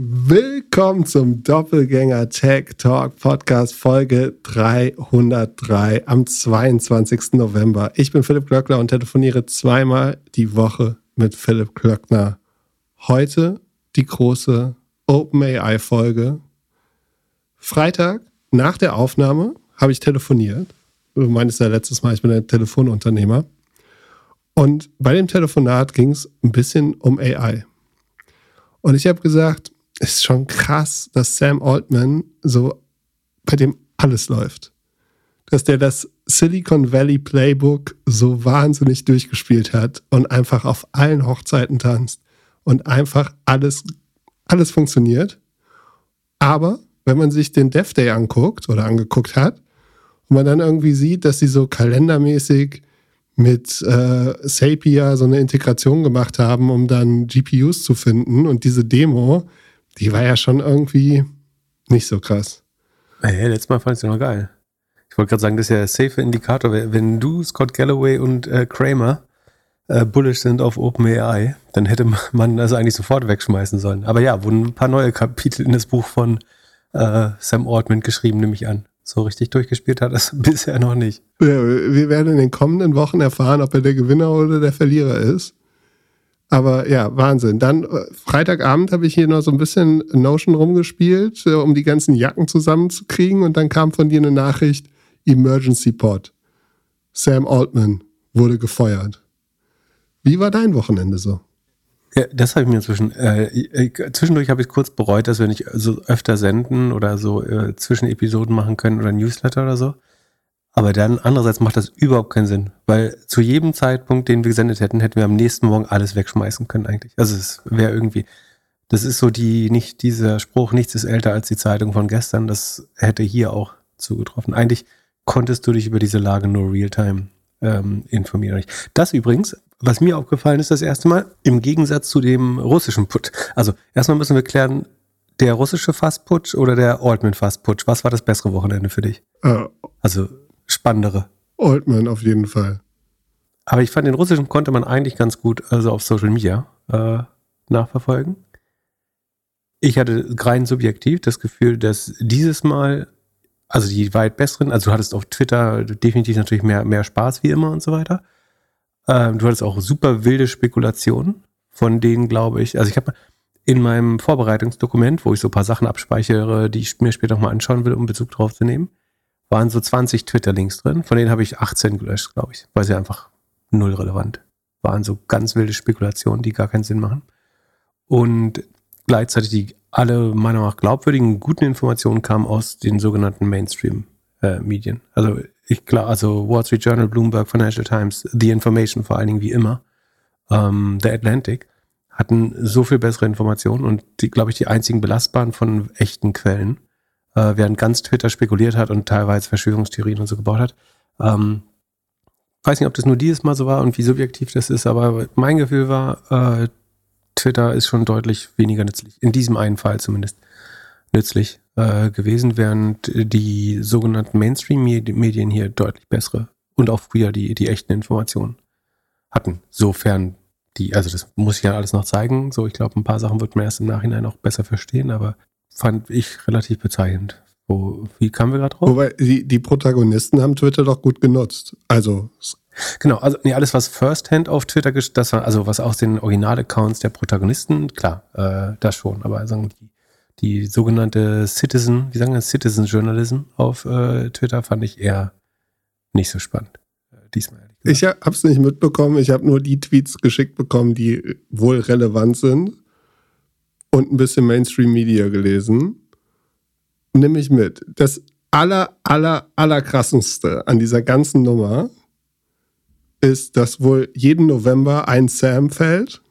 Willkommen zum Doppelgänger Tech Talk Podcast Folge 303 am 22. November. Ich bin Philipp Glöckner und telefoniere zweimal die Woche mit Philipp Glöckner. Heute die große OpenAI Folge. Freitag nach der Aufnahme habe ich telefoniert. Du meinst ja letztes Mal, ich bin ein Telefonunternehmer. Und bei dem Telefonat ging es ein bisschen um AI. Und ich habe gesagt, es ist schon krass, dass Sam Altman so bei dem alles läuft. Dass der das Silicon Valley Playbook so wahnsinnig durchgespielt hat und einfach auf allen Hochzeiten tanzt und einfach alles, alles funktioniert. Aber wenn man sich den Dev Day anguckt oder angeguckt hat und man dann irgendwie sieht, dass sie so kalendermäßig mit äh, Sapia so eine Integration gemacht haben, um dann GPUs zu finden und diese Demo, die war ja schon irgendwie nicht so krass. Hey, letztes Mal fand ich sie noch geil. Ich wollte gerade sagen, das ist ja ein safe Indikator. Wenn du, Scott Galloway und äh, Kramer äh, bullish sind auf OpenAI, dann hätte man das eigentlich sofort wegschmeißen sollen. Aber ja, wurden ein paar neue Kapitel in das Buch von äh, Sam Altman geschrieben, nehme ich an. So richtig durchgespielt hat es bisher noch nicht. Ja, wir werden in den kommenden Wochen erfahren, ob er der Gewinner oder der Verlierer ist. Aber ja, Wahnsinn. Dann äh, Freitagabend habe ich hier noch so ein bisschen Notion rumgespielt, äh, um die ganzen Jacken zusammenzukriegen. Und dann kam von dir eine Nachricht, Emergency Pod. Sam Altman wurde gefeuert. Wie war dein Wochenende so? Ja, das habe ich mir inzwischen. Äh, äh, zwischendurch habe ich kurz bereut, dass wir nicht so öfter senden oder so äh, Zwischenepisoden machen können oder Newsletter oder so. Aber dann andererseits macht das überhaupt keinen Sinn, weil zu jedem Zeitpunkt, den wir gesendet hätten, hätten wir am nächsten Morgen alles wegschmeißen können eigentlich. Also es wäre irgendwie, das ist so die, nicht dieser Spruch, nichts ist älter als die Zeitung von gestern, das hätte hier auch zugetroffen. Eigentlich konntest du dich über diese Lage nur real-time ähm, informieren. Das übrigens, was mir aufgefallen ist das erste Mal, im Gegensatz zu dem russischen Putsch. Also erstmal müssen wir klären, der russische Fastputsch oder der Altman Fastputsch, was war das bessere Wochenende für dich? Äh, also spannendere. Oldman auf jeden Fall. Aber ich fand, den russischen konnte man eigentlich ganz gut also auf Social Media äh, nachverfolgen. Ich hatte rein subjektiv das Gefühl, dass dieses Mal, also die weit besseren, also du hattest auf Twitter definitiv natürlich mehr, mehr Spaß wie immer und so weiter. Ähm, du hattest auch super wilde Spekulationen, von denen glaube ich, also ich habe in meinem Vorbereitungsdokument, wo ich so ein paar Sachen abspeichere, die ich mir später nochmal anschauen will, um Bezug drauf zu nehmen, waren so 20 Twitter-Links drin. Von denen habe ich 18 gelöscht, glaube ich, weil sie einfach null relevant waren. So ganz wilde Spekulationen, die gar keinen Sinn machen. Und gleichzeitig die alle meiner Meinung nach glaubwürdigen, guten Informationen kamen aus den sogenannten Mainstream-Medien. Äh, also ich klar, also Wall Street Journal, Bloomberg, Financial Times, The Information vor allen Dingen wie immer, ähm, The Atlantic hatten so viel bessere Informationen und die, glaube ich, die einzigen belastbaren von echten Quellen äh, während ganz Twitter spekuliert hat und teilweise Verschwörungstheorien und so gebaut hat. Ähm, weiß nicht, ob das nur dieses Mal so war und wie subjektiv das ist, aber mein Gefühl war, äh, Twitter ist schon deutlich weniger nützlich. In diesem einen Fall zumindest nützlich äh, gewesen, während die sogenannten Mainstream-Medien hier deutlich bessere und auch früher die, die echten Informationen hatten. Sofern die, also das muss ich ja alles noch zeigen. So, ich glaube, ein paar Sachen wird man erst im Nachhinein auch besser verstehen, aber fand ich relativ bezeichnend. Wo, wie kamen wir gerade drauf? Wobei, die, die Protagonisten haben Twitter doch gut genutzt. Also. Genau, also nee, alles, was Firsthand auf Twitter, das war, also was aus den Original-Accounts der Protagonisten, klar, äh, das schon, aber sagen die, die sogenannte Citizen, wie sagen wir, Citizen Journalism auf äh, Twitter fand ich eher nicht so spannend. Äh, diesmal. Ich habe es nicht mitbekommen, ich habe nur die Tweets geschickt bekommen, die wohl relevant sind und ein bisschen Mainstream Media gelesen. Nimm mich mit. Das aller, aller, aller krasseste an dieser ganzen Nummer ist, dass wohl jeden November ein Sam fällt.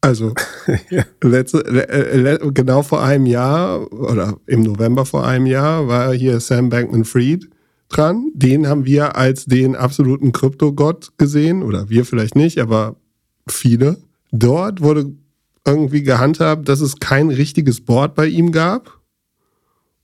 Also ja. letzte, äh, genau vor einem Jahr oder im November vor einem Jahr war hier Sam Bankman Fried dran. Den haben wir als den absoluten Kryptogott gesehen oder wir vielleicht nicht, aber viele. Dort wurde irgendwie gehandhabt, dass es kein richtiges Board bei ihm gab.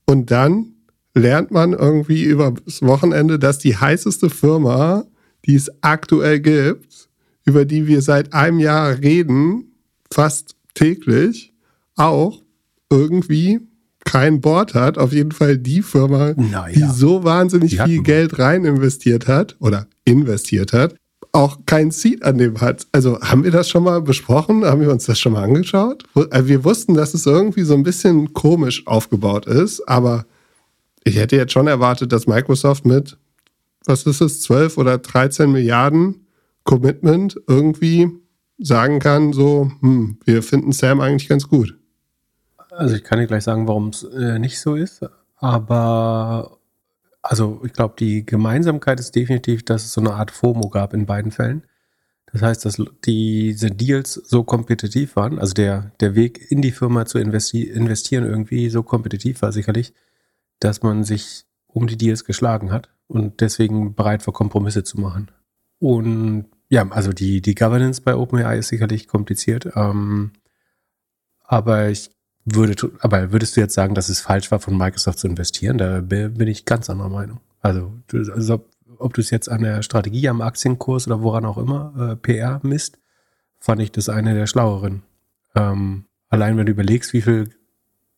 Und dann lernt man irgendwie über das Wochenende, dass die heißeste Firma, die es aktuell gibt, über die wir seit einem Jahr reden, fast täglich, auch irgendwie kein Board hat. Auf jeden Fall die Firma, Naja. die so wahnsinnig Die viel Geld rein investiert hat oder investiert hat, auch kein Seed an dem hat. Also haben wir das schon mal besprochen? Haben wir uns das schon mal angeschaut? Also Wir wussten, dass es irgendwie so ein bisschen komisch aufgebaut ist, aber ich hätte jetzt schon erwartet, dass Microsoft mit, was ist es, 12 oder 13 Milliarden Commitment irgendwie sagen kann, so, hm, wir finden Sam eigentlich ganz gut. Also ich kann dir gleich sagen, warum es äh, nicht so ist, aber also ich glaube, die Gemeinsamkeit ist definitiv, dass es so eine Art FOMO gab in beiden Fällen. Das heißt, dass diese Deals so kompetitiv waren, also der, der Weg in die Firma zu investi investieren irgendwie so kompetitiv war sicherlich, dass man sich um die Deals geschlagen hat und deswegen bereit war, Kompromisse zu machen. Und ja, also die, die Governance bei OpenAI ist sicherlich kompliziert, ähm, aber ich würde, aber würdest du jetzt sagen, dass es falsch war, von Microsoft zu investieren? Da bi- bin ich ganz anderer Meinung. Also, also ob, du es jetzt an der Strategie, am Aktienkurs oder woran auch immer, äh, PR misst, fand ich das eine der schlaueren. Ähm, allein wenn du überlegst, wie viel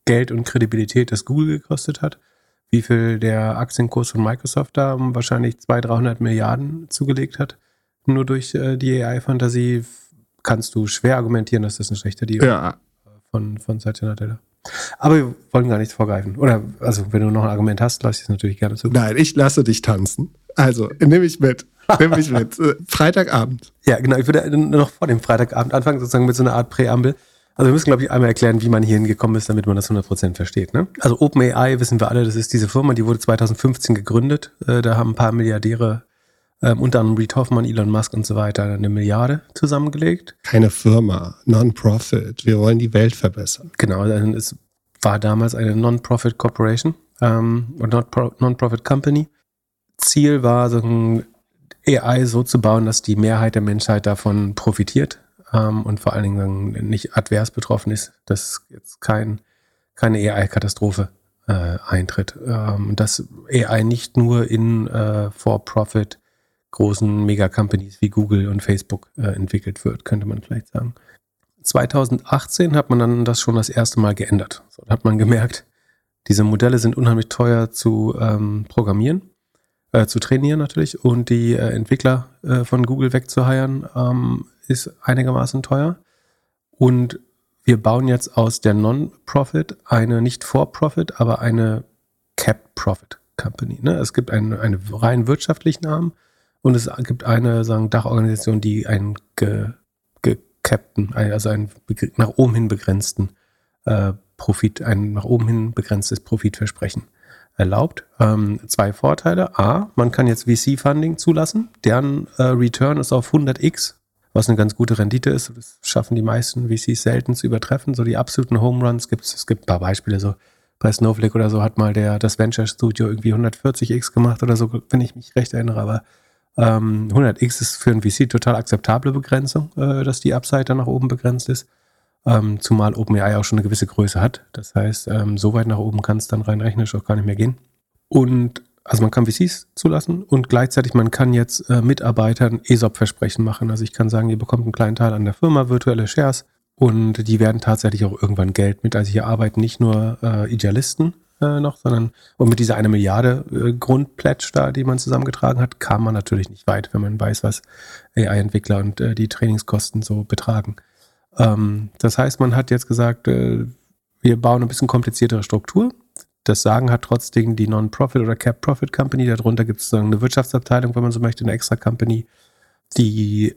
Geld und Kredibilität das Google gekostet hat, wie viel der Aktienkurs von Microsoft da wahrscheinlich 200, 300 Milliarden zugelegt hat, nur durch äh, die AI-Fantasie, kannst du schwer argumentieren, dass das ein schlechter Deal Ja, von, von Satya Nadella. Aber wir wollen gar nichts vorgreifen. Oder, also, wenn du noch ein Argument hast, lass ich es natürlich gerne zu. nein, ich lasse dich tanzen. Also, nehme ich mit. Nehme ich mit. Äh, Freitagabend. Ja, genau. Ich würde noch vor dem Freitagabend anfangen, sozusagen mit so einer Art Präambel. Also wir müssen, glaube ich, einmal erklären, wie man hier hingekommen ist, damit man das 100% versteht. Ne? Also OpenAI, wissen wir alle, das ist diese Firma, die wurde 2015 gegründet. Äh, da haben ein paar Milliardäre, ähm, unter anderem Reed Hoffman, Elon Musk und so weiter, eine Milliarde zusammengelegt. Keine Firma, Non-Profit. Wir wollen die Welt verbessern. Genau, es war damals eine Non-Profit Corporation ähm, und Non-Pro- Non-Profit Company. Ziel war, so ein AI so zu bauen, dass die Mehrheit der Menschheit davon profitiert ähm, und vor allen Dingen dann nicht advers betroffen ist, dass jetzt kein, keine AI-Katastrophe äh, eintritt. Ähm, dass AI nicht nur in äh, For-Profit großen Mega-Companies wie Google und Facebook äh, entwickelt wird, könnte man vielleicht sagen. 2018 hat man dann das schon das erste Mal geändert. So, da hat man gemerkt, diese Modelle sind unheimlich teuer zu ähm, programmieren, äh, zu trainieren natürlich und die äh, Entwickler äh, von Google wegzuheiern ähm, ist einigermaßen teuer. Und wir bauen jetzt aus der Non-Profit eine nicht For-Profit, aber eine Capped Profit Company. Ne? Es gibt einen, einen rein wirtschaftlichen Arm und es gibt eine sagen, Dachorganisation, die einen ge, gecappten, ein- also einen nach oben hin begrenzten äh, Profit, ein nach oben hin begrenztes Profitversprechen erlaubt. Ähm, zwei Vorteile. A, man kann jetzt VC-Funding zulassen. Deren äh, Return ist auf 100x, was eine ganz gute Rendite ist. Das schaffen die meisten VCs selten zu übertreffen. So die absoluten Home Runs gibt es. Es gibt ein paar Beispiele. So bei Snowflake oder so hat mal der, das Venture Studio irgendwie 140x gemacht oder so, wenn ich mich recht erinnere. Aber ähm, 100x ist für ein VC total akzeptable Begrenzung, äh, dass die Upside dann nach oben begrenzt ist. Ähm, zumal OpenAI auch schon eine gewisse Größe hat. Das heißt, ähm, so weit nach oben kann es dann rein rechnerisch auch gar nicht mehr gehen. Und also man kann VCs zulassen und gleichzeitig man kann jetzt äh, Mitarbeitern ESOP-Versprechen machen. Also ich kann sagen, ihr bekommt einen kleinen Teil an der Firma, virtuelle Shares und die werden tatsächlich auch irgendwann Geld mit. Also hier arbeiten nicht nur äh, Idealisten äh, noch, sondern und mit dieser eine Milliarde äh, Grundpledge da, die man zusammengetragen hat, kam man natürlich nicht weit, wenn man weiß, was AI-Entwickler und äh, die Trainingskosten so betragen. Ähm, das heißt, man hat jetzt gesagt, äh, wir bauen ein bisschen kompliziertere Struktur. Das Sagen hat trotzdem die Non-Profit oder Cap-Profit Company. Darunter gibt es eine Wirtschaftsabteilung, wenn man so möchte, eine extra Company. Die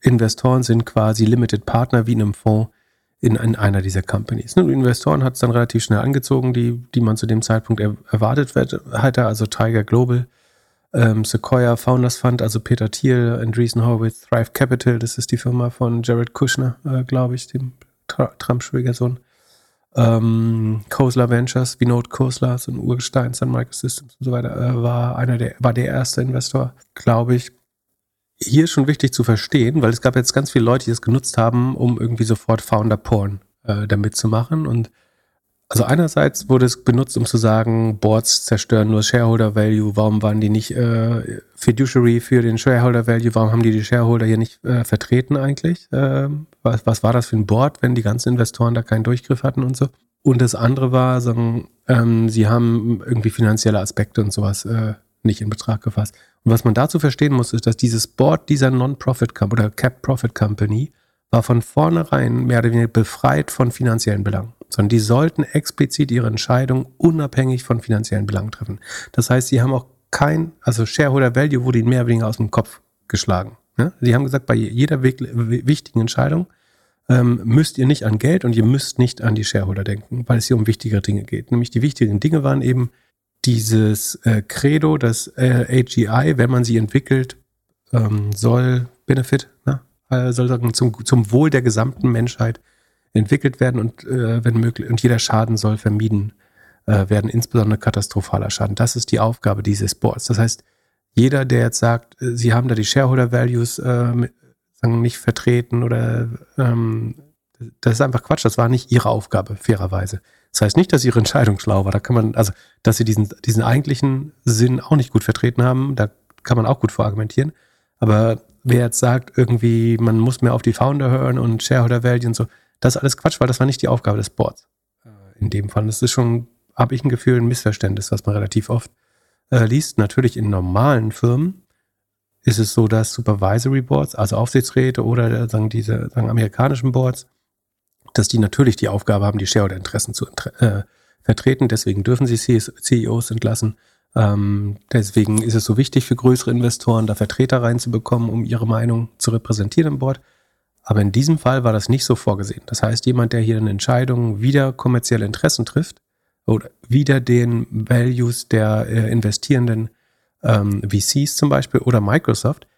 Investoren sind quasi Limited Partner wie in einem Fonds in, in einer dieser Companies. Die Investoren hat es dann relativ schnell angezogen, die, die man zu dem Zeitpunkt er, erwartet hatte, also Tiger Global, ähm, Sequoia Founders Fund, also Peter Thiel, Andreessen Horowitz, Thrive Capital, das ist die Firma von Jared Kushner, äh, glaube ich, dem Trump-Schwiegersohn. Ähm, Khosla Ventures, Vinod Khosla, so ein Urgestein, Sun Microsystems und so weiter, äh, war einer der, war der erste Investor, glaube ich. Hier ist schon wichtig zu verstehen, weil es gab jetzt ganz viele Leute, die das genutzt haben, um irgendwie sofort Founder-Porn äh, damit zu machen. Und also einerseits wurde es benutzt, um zu sagen, Boards zerstören nur Shareholder Value, warum waren die nicht äh, Fiduciary für den Shareholder Value, warum haben die die Shareholder hier nicht äh, vertreten eigentlich? Ähm, was, was war das für ein Board, wenn die ganzen Investoren da keinen Durchgriff hatten und so? Und das andere war, sagen, ähm, sie haben irgendwie finanzielle Aspekte und sowas äh, nicht in Betracht gefasst. Und was man dazu verstehen muss, ist, dass dieses Board dieser Non-Profit Company oder Cap Profit Company war von vornherein mehr oder weniger befreit von finanziellen Belangen, sondern die sollten explizit ihre Entscheidung unabhängig von finanziellen Belangen treffen. Das heißt, sie haben auch kein, also Shareholder Value wurde ihnen mehr oder weniger aus dem Kopf geschlagen. Ja? Sie haben gesagt, bei jeder wichtigen Entscheidung ähm, müsst ihr nicht an Geld und ihr müsst nicht an die Shareholder denken, weil es hier um wichtigere Dinge geht. Nämlich die wichtigen Dinge waren eben dieses äh, Credo, dass äh, AGI, wenn man sie entwickelt, ähm, soll Benefit, ne, äh, soll sagen, zum, zum Wohl der gesamten Menschheit entwickelt werden und äh, wenn möglich, und jeder Schaden soll vermieden äh, werden, insbesondere katastrophaler Schaden. Das ist die Aufgabe dieses Boards. Das heißt, jeder, der jetzt sagt, äh, sie haben da die Shareholder Values sagen, nicht vertreten oder ähm, das ist einfach Quatsch, das war nicht ihre Aufgabe, fairerweise. Das heißt nicht, dass ihre Entscheidung schlau war. Da kann man, also, dass sie diesen, diesen eigentlichen Sinn auch nicht gut vertreten haben, da kann man auch gut vorargumentieren. Aber wer jetzt sagt, irgendwie, man muss mehr auf die Founder hören und Shareholder Value und so, das ist alles Quatsch, weil das war nicht die Aufgabe des Boards. Äh, in dem Fall. Das ist schon, habe ich ein Gefühl, ein Missverständnis, was man relativ oft äh, liest. Natürlich in normalen Firmen ist es so, dass Supervisory Boards, also Aufsichtsräte oder sagen diese sagen amerikanischen Boards, dass die natürlich die Aufgabe haben, die Shareholder-Interessen zu äh, vertreten. Deswegen dürfen sie CEOs entlassen. Ähm, deswegen ist es so wichtig für größere Investoren, da Vertreter reinzubekommen, um ihre Meinung zu repräsentieren im Board. Aber in diesem Fall war das nicht so vorgesehen. Das heißt, jemand, der hier eine Entscheidung wieder kommerzielle Interessen trifft oder wieder den Values der äh, investierenden ähm, VCs zum Beispiel oder Microsoft,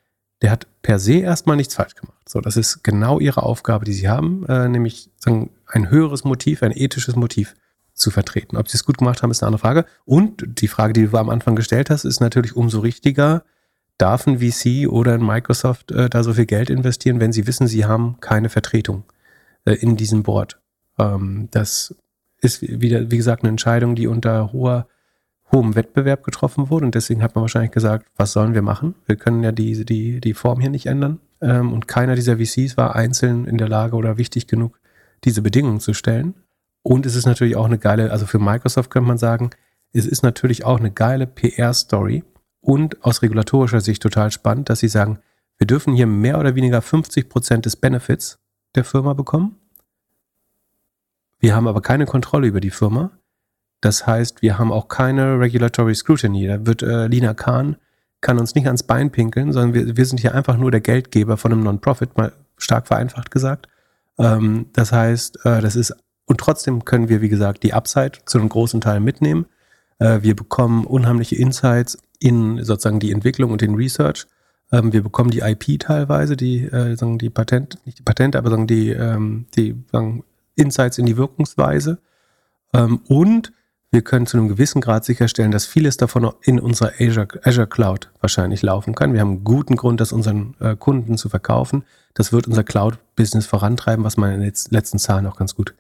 der hat per se erstmal nichts falsch gemacht. So, das ist genau ihre Aufgabe, die sie haben, äh, nämlich sagen, ein höheres Motiv, ein ethisches Motiv zu vertreten. Ob sie es gut gemacht haben, ist eine andere Frage. Und die Frage, die du am Anfang gestellt hast, ist natürlich umso richtiger, darf ein VC oder ein Microsoft äh, da so viel Geld investieren, wenn sie wissen, sie haben keine Vertretung äh, in diesem Board. Ähm, das ist wieder, wie gesagt, eine Entscheidung, die unter hoher hohem Wettbewerb getroffen wurde und deswegen hat man wahrscheinlich gesagt, was sollen wir machen? Wir können ja die, die, die Form hier nicht ändern. Ähm, und keiner dieser VCs war einzeln in der Lage oder wichtig genug, diese Bedingungen zu stellen. Und es ist natürlich auch eine geile, also für Microsoft könnte man sagen, es ist natürlich auch eine geile PR-Story und aus regulatorischer Sicht total spannend, dass sie sagen, wir dürfen hier mehr oder weniger 50 Prozent des Benefits der Firma bekommen. Wir haben aber keine Kontrolle über die Firma. Das heißt, wir haben auch keine Regulatory Scrutiny. Da wird äh, Lina Kahn kann uns nicht ans Bein pinkeln, sondern wir, wir sind hier einfach nur der Geldgeber von einem Non-Profit, mal stark vereinfacht gesagt. Ähm, das heißt, äh, das ist, und trotzdem können wir, wie gesagt, die Upside zu einem großen Teil mitnehmen. Äh, wir bekommen unheimliche Insights in sozusagen die Entwicklung und den Research. Ähm, wir bekommen die IP teilweise, die, äh, sagen die Patent, nicht die Patente, aber sagen die, ähm, die sagen Insights in die Wirkungsweise. Ähm, und wir können zu einem gewissen Grad sicherstellen, dass vieles davon in unserer Azure, Azure Cloud wahrscheinlich laufen kann. Wir haben einen guten Grund, das unseren äh, Kunden zu verkaufen. Das wird unser Cloud-Business vorantreiben, was man in den letzten Zahlen auch ganz gut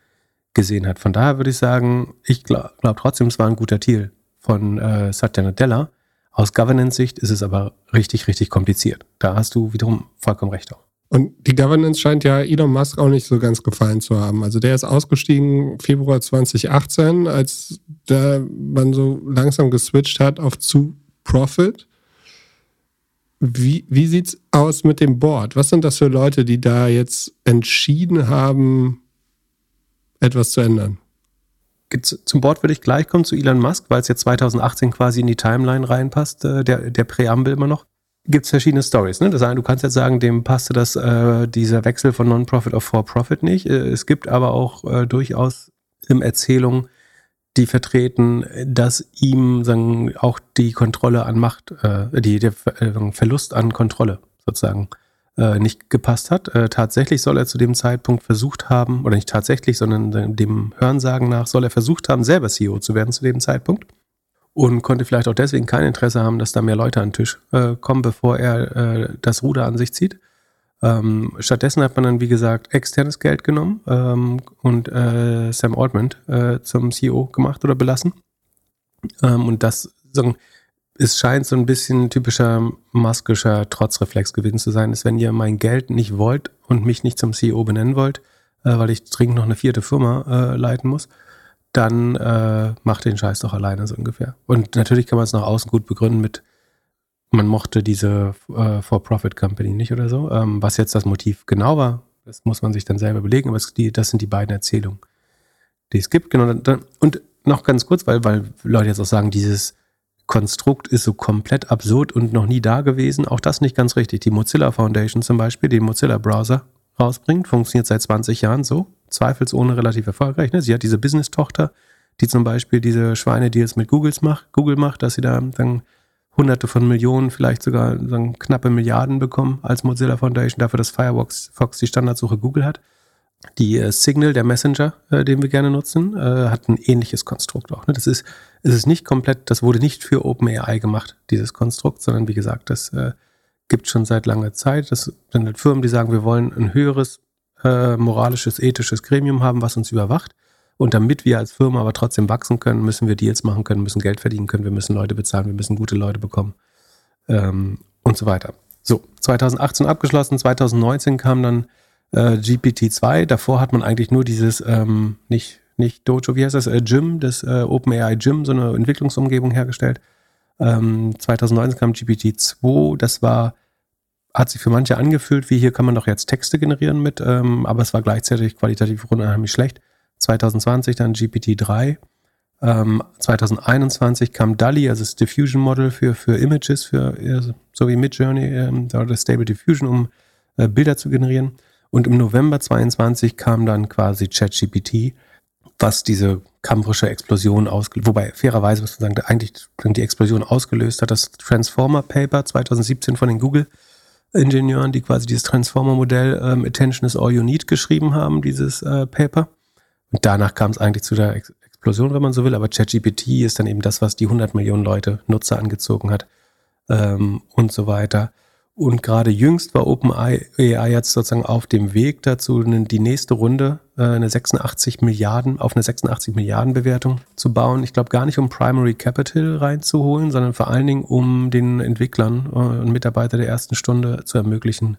gesehen hat. Von daher würde ich sagen, ich glaube glaub trotzdem, es war ein guter Deal von äh, Satya Nadella. Aus Governance-Sicht ist es aber richtig, richtig kompliziert. Da hast du wiederum vollkommen recht auch. Und die Governance scheint ja Elon Musk auch nicht so ganz gefallen zu haben. Also der ist ausgestiegen Februar 2018, als der, man so langsam geswitcht hat auf zu Profit. Wie, wie sieht's aus mit dem Board? Was sind das für Leute, die da jetzt entschieden haben, etwas zu ändern? Zum Board würde ich gleich kommen zu Elon Musk, weil es jetzt 2018 quasi in die Timeline reinpasst, äh, der, der Präambel immer noch gibt es verschiedene Stories. Ne? Das eine, du kannst jetzt sagen, dem passte das, äh, dieser Wechsel von Non-Profit auf For-Profit nicht. Äh, es gibt aber auch äh, durchaus im Erzählung, die vertreten, dass ihm sagen, auch die Kontrolle an Macht, äh, die, der äh, Verlust an Kontrolle sozusagen äh, nicht gepasst hat. Tatsächlich soll er zu dem Zeitpunkt versucht haben, oder nicht tatsächlich, sondern dem Hörensagen nach, soll er versucht haben, selber CEO zu werden zu dem Zeitpunkt und konnte vielleicht auch deswegen kein Interesse haben, dass da mehr Leute an den Tisch äh, kommen, bevor er äh, das Ruder an sich zieht. Ähm, stattdessen hat man dann, wie gesagt, externes Geld genommen ähm, und äh, Sam Altman äh, zum CEO gemacht oder belassen. Ähm, und das, so, es scheint so ein bisschen typischer maskischer Trotzreflex gewesen zu sein, ist, wenn ihr mein Geld nicht wollt und mich nicht zum CEO benennen wollt, äh, weil ich dringend noch eine vierte Firma äh, leiten muss, dann äh, macht den Scheiß doch alleine so ungefähr. Und natürlich kann man es nach außen gut begründen mit, man mochte diese äh, For-Profit-Company nicht oder so. Ähm, was jetzt das Motiv genau war, das muss man sich dann selber überlegen, aber es, die, das sind die beiden Erzählungen, die es gibt. Genau, und noch ganz kurz, weil, weil Leute jetzt auch sagen, dieses Konstrukt ist so komplett absurd und noch nie da gewesen. Auch das nicht ganz richtig. Die Mozilla Foundation zum Beispiel, den Mozilla-Browser rausbringt, funktioniert seit 20 Jahren so, zweifelsohne relativ erfolgreich. Ne? Sie hat diese Business-Tochter, die zum Beispiel diese Schweine-Deals mit Googles macht, Google macht, dass sie da dann hunderte von Millionen, vielleicht sogar sagen, knappe Milliarden bekommen als Mozilla Foundation, dafür, dass Firefox Fox die Standardsuche Google hat. Die äh, Signal, der Messenger, äh, den wir gerne nutzen, äh, hat ein ähnliches Konstrukt auch. Ne? Das ist, es ist nicht komplett, das wurde nicht für OpenAI gemacht, dieses Konstrukt, sondern wie gesagt, das äh, gibt schon seit langer Zeit. Das sind halt Firmen, die sagen, wir wollen ein höheres äh, moralisches, ethisches Gremium haben, was uns überwacht. Und damit wir als Firma aber trotzdem wachsen können, müssen wir Deals machen können, müssen Geld verdienen können, wir müssen Leute bezahlen, wir müssen gute Leute bekommen ähm, und so weiter. So, 2018 abgeschlossen, 2019 kam dann äh, GPT-2. Davor hat man eigentlich nur dieses, ähm, nicht, nicht Dojo, wie heißt das, äh, Gym, das äh, OpenAI Gym, so eine Entwicklungsumgebung hergestellt. Ähm, 2019 kam GPT-2, das war, hat sich für manche angefühlt, wie hier kann man doch jetzt Texte generieren mit, ähm, aber es war gleichzeitig qualitativ unheimlich schlecht. 2020 dann GPT-3. Ähm, 2021 kam DALI, also das Diffusion Model für, für Images, für so wie Midjourney ähm, oder Stable Diffusion, um äh, Bilder zu generieren. Und im November 22 kam dann quasi ChatGPT, was diese kampfrische Explosion ausgelöst, wobei fairerweise muss man sagen, eigentlich die Explosion ausgelöst hat, das Transformer Paper 2017 von den Google Ingenieuren, die quasi dieses Transformer-Modell ähm, Attention is all you need geschrieben haben, dieses äh, Paper. Und danach kam es eigentlich zu der Ex Explosion, wenn man so will, aber ChatGPT ist dann eben das, was die 100 Millionen Leute Nutzer angezogen hat ähm, und so weiter. Und gerade jüngst war OpenAI jetzt sozusagen auf dem Weg dazu, die nächste Runde, äh, eine 86 Milliarden, auf eine 86 Milliarden Bewertung zu bauen. Ich glaube gar nicht, um Primary Capital reinzuholen, sondern vor allen Dingen, um den Entwicklern äh, und Mitarbeitern der ersten Stunde zu ermöglichen,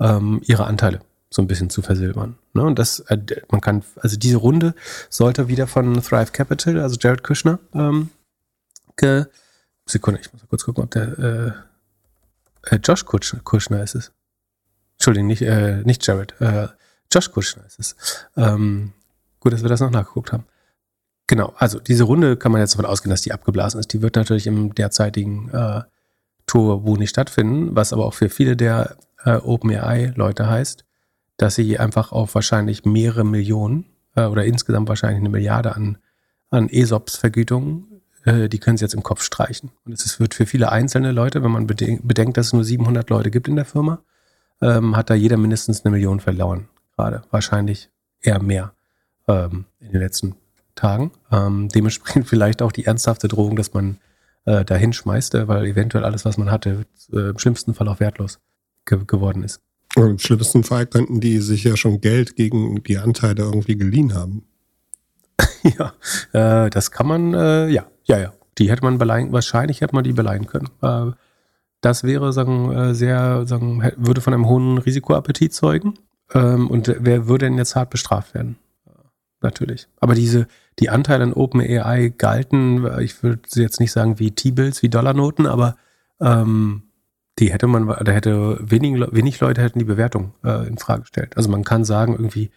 ähm, ihre Anteile so ein bisschen zu versilbern. Ne? Und das, äh, man kann, also diese Runde sollte wieder von Thrive Capital, also Jared Kushner, ähm, ge Sekunde, ich muss kurz gucken, ob der äh, Josh Kushner, ist es. Entschuldigung, nicht, äh, nicht Jared. Äh, Josh Kushner ist es. Ähm, gut, dass wir das noch nachgeguckt haben. Genau, also diese Runde kann man jetzt davon ausgehen, dass die abgeblasen ist. Die wird natürlich im derzeitigen äh, Turbo nicht stattfinden, was aber auch für viele der äh, OpenAI-Leute heißt, dass sie einfach auf wahrscheinlich mehrere Millionen äh, oder insgesamt wahrscheinlich eine Milliarde an, an ESOPs-Vergütungen äh, die können sie jetzt im Kopf streichen. Und es wird für viele einzelne Leute, wenn man bedenkt, dass es nur 700 Leute gibt in der Firma, ähm, hat da jeder mindestens eine Million verloren. Gerade wahrscheinlich eher mehr ähm, in den letzten Tagen. Ähm, dementsprechend vielleicht auch die ernsthafte Drohung, dass man äh, da hinschmeißt, äh, weil eventuell alles, was man hatte, äh, im schlimmsten Fall auch wertlos ge geworden ist. Und Im schlimmsten Fall könnten die sich ja schon Geld gegen die Anteile irgendwie geliehen haben. ja, äh, das kann man, äh, ja, ja, ja. Die hätte man beleihen, wahrscheinlich hätte man die beleihen können. Äh, das wäre, sagen, äh, sehr, sagen, würde von einem hohen Risikoappetit zeugen. Ähm, und wer würde denn jetzt hart bestraft werden? Natürlich. Aber diese, die Anteile an OpenAI galten, ich würde jetzt nicht sagen wie T-Bills, wie Dollarnoten, aber ähm, die hätte man, da hätte wenig, wenig Leute hätten die Bewertung äh, in Frage gestellt. Also man kann sagen, irgendwie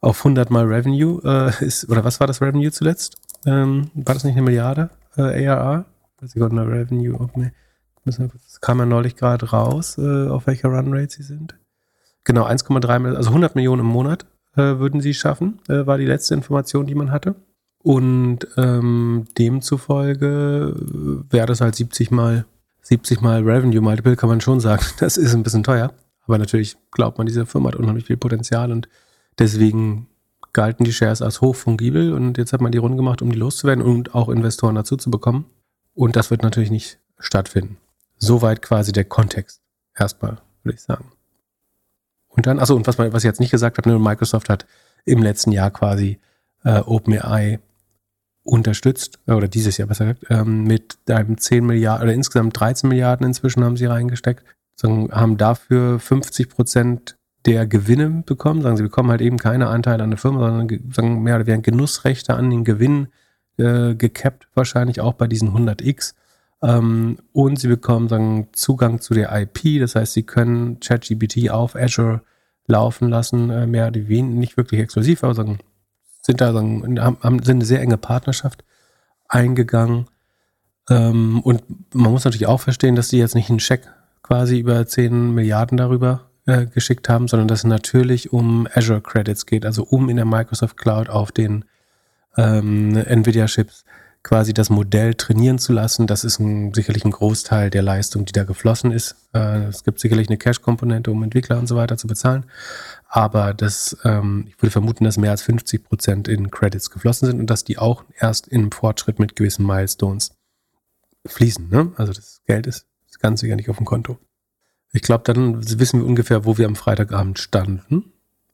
auf 100 mal Revenue äh, ist, oder was war das Revenue zuletzt? Ähm, war das nicht eine Milliarde äh, ARR? Also eine Revenue, oh, nee. das kam ja neulich gerade raus, äh, auf welcher Runrate sie sind. Genau, 1,3 Millionen, also 100 Millionen im Monat äh, würden sie schaffen, äh, war die letzte Information, die man hatte. Und ähm, demzufolge wäre das halt 70 mal, 70 mal Revenue Multiple, kann man schon sagen. Das ist ein bisschen teuer. Aber natürlich glaubt man, diese Firma hat unheimlich viel Potenzial und deswegen galten die Shares als hochfungibel und jetzt hat man die Runde gemacht, um die loszuwerden und auch Investoren dazu zu bekommen. Und das wird natürlich nicht stattfinden. Soweit quasi der Kontext. Erstmal, würde ich sagen. Und dann, achso, und was, was ich jetzt nicht gesagt habe, Microsoft hat im letzten Jahr quasi äh, OpenAI unterstützt, äh, oder dieses Jahr besser gesagt, ähm, mit einem 10 Milliarden oder insgesamt 13 Milliarden inzwischen haben sie reingesteckt, haben dafür 50 Prozent der Gewinne bekommen. Sagen sie bekommen halt eben keine Anteile an der Firma, sondern sagen mehr oder weniger Genussrechte an den Gewinn äh, gekappt, wahrscheinlich auch bei diesen 100x. Ähm, und sie bekommen sagen, Zugang zu der IP, das heißt, sie können ChatGPT auf Azure laufen lassen, äh, mehr oder weniger, nicht wirklich exklusiv, aber sagen, sind da sagen, haben, sind eine sehr enge Partnerschaft eingegangen. Ähm, und man muss natürlich auch verstehen, dass sie jetzt nicht einen Scheck quasi über 10 Milliarden darüber äh, geschickt haben, sondern dass es natürlich um Azure Credits geht, also um in der Microsoft Cloud auf den ähm, Nvidia-Chips quasi das Modell trainieren zu lassen. Das ist ein, sicherlich ein Großteil der Leistung, die da geflossen ist. Äh, es gibt sicherlich eine Cash-Komponente, um Entwickler und so weiter zu bezahlen. Aber das, ähm, ich würde vermuten, dass mehr als 50 Prozent in Credits geflossen sind und dass die auch erst in Fortschritt mit gewissen Milestones fließen. Ne? Also das Geld ist das Ganze ja nicht auf dem Konto. Ich glaube, dann wissen wir ungefähr, wo wir am Freitagabend standen.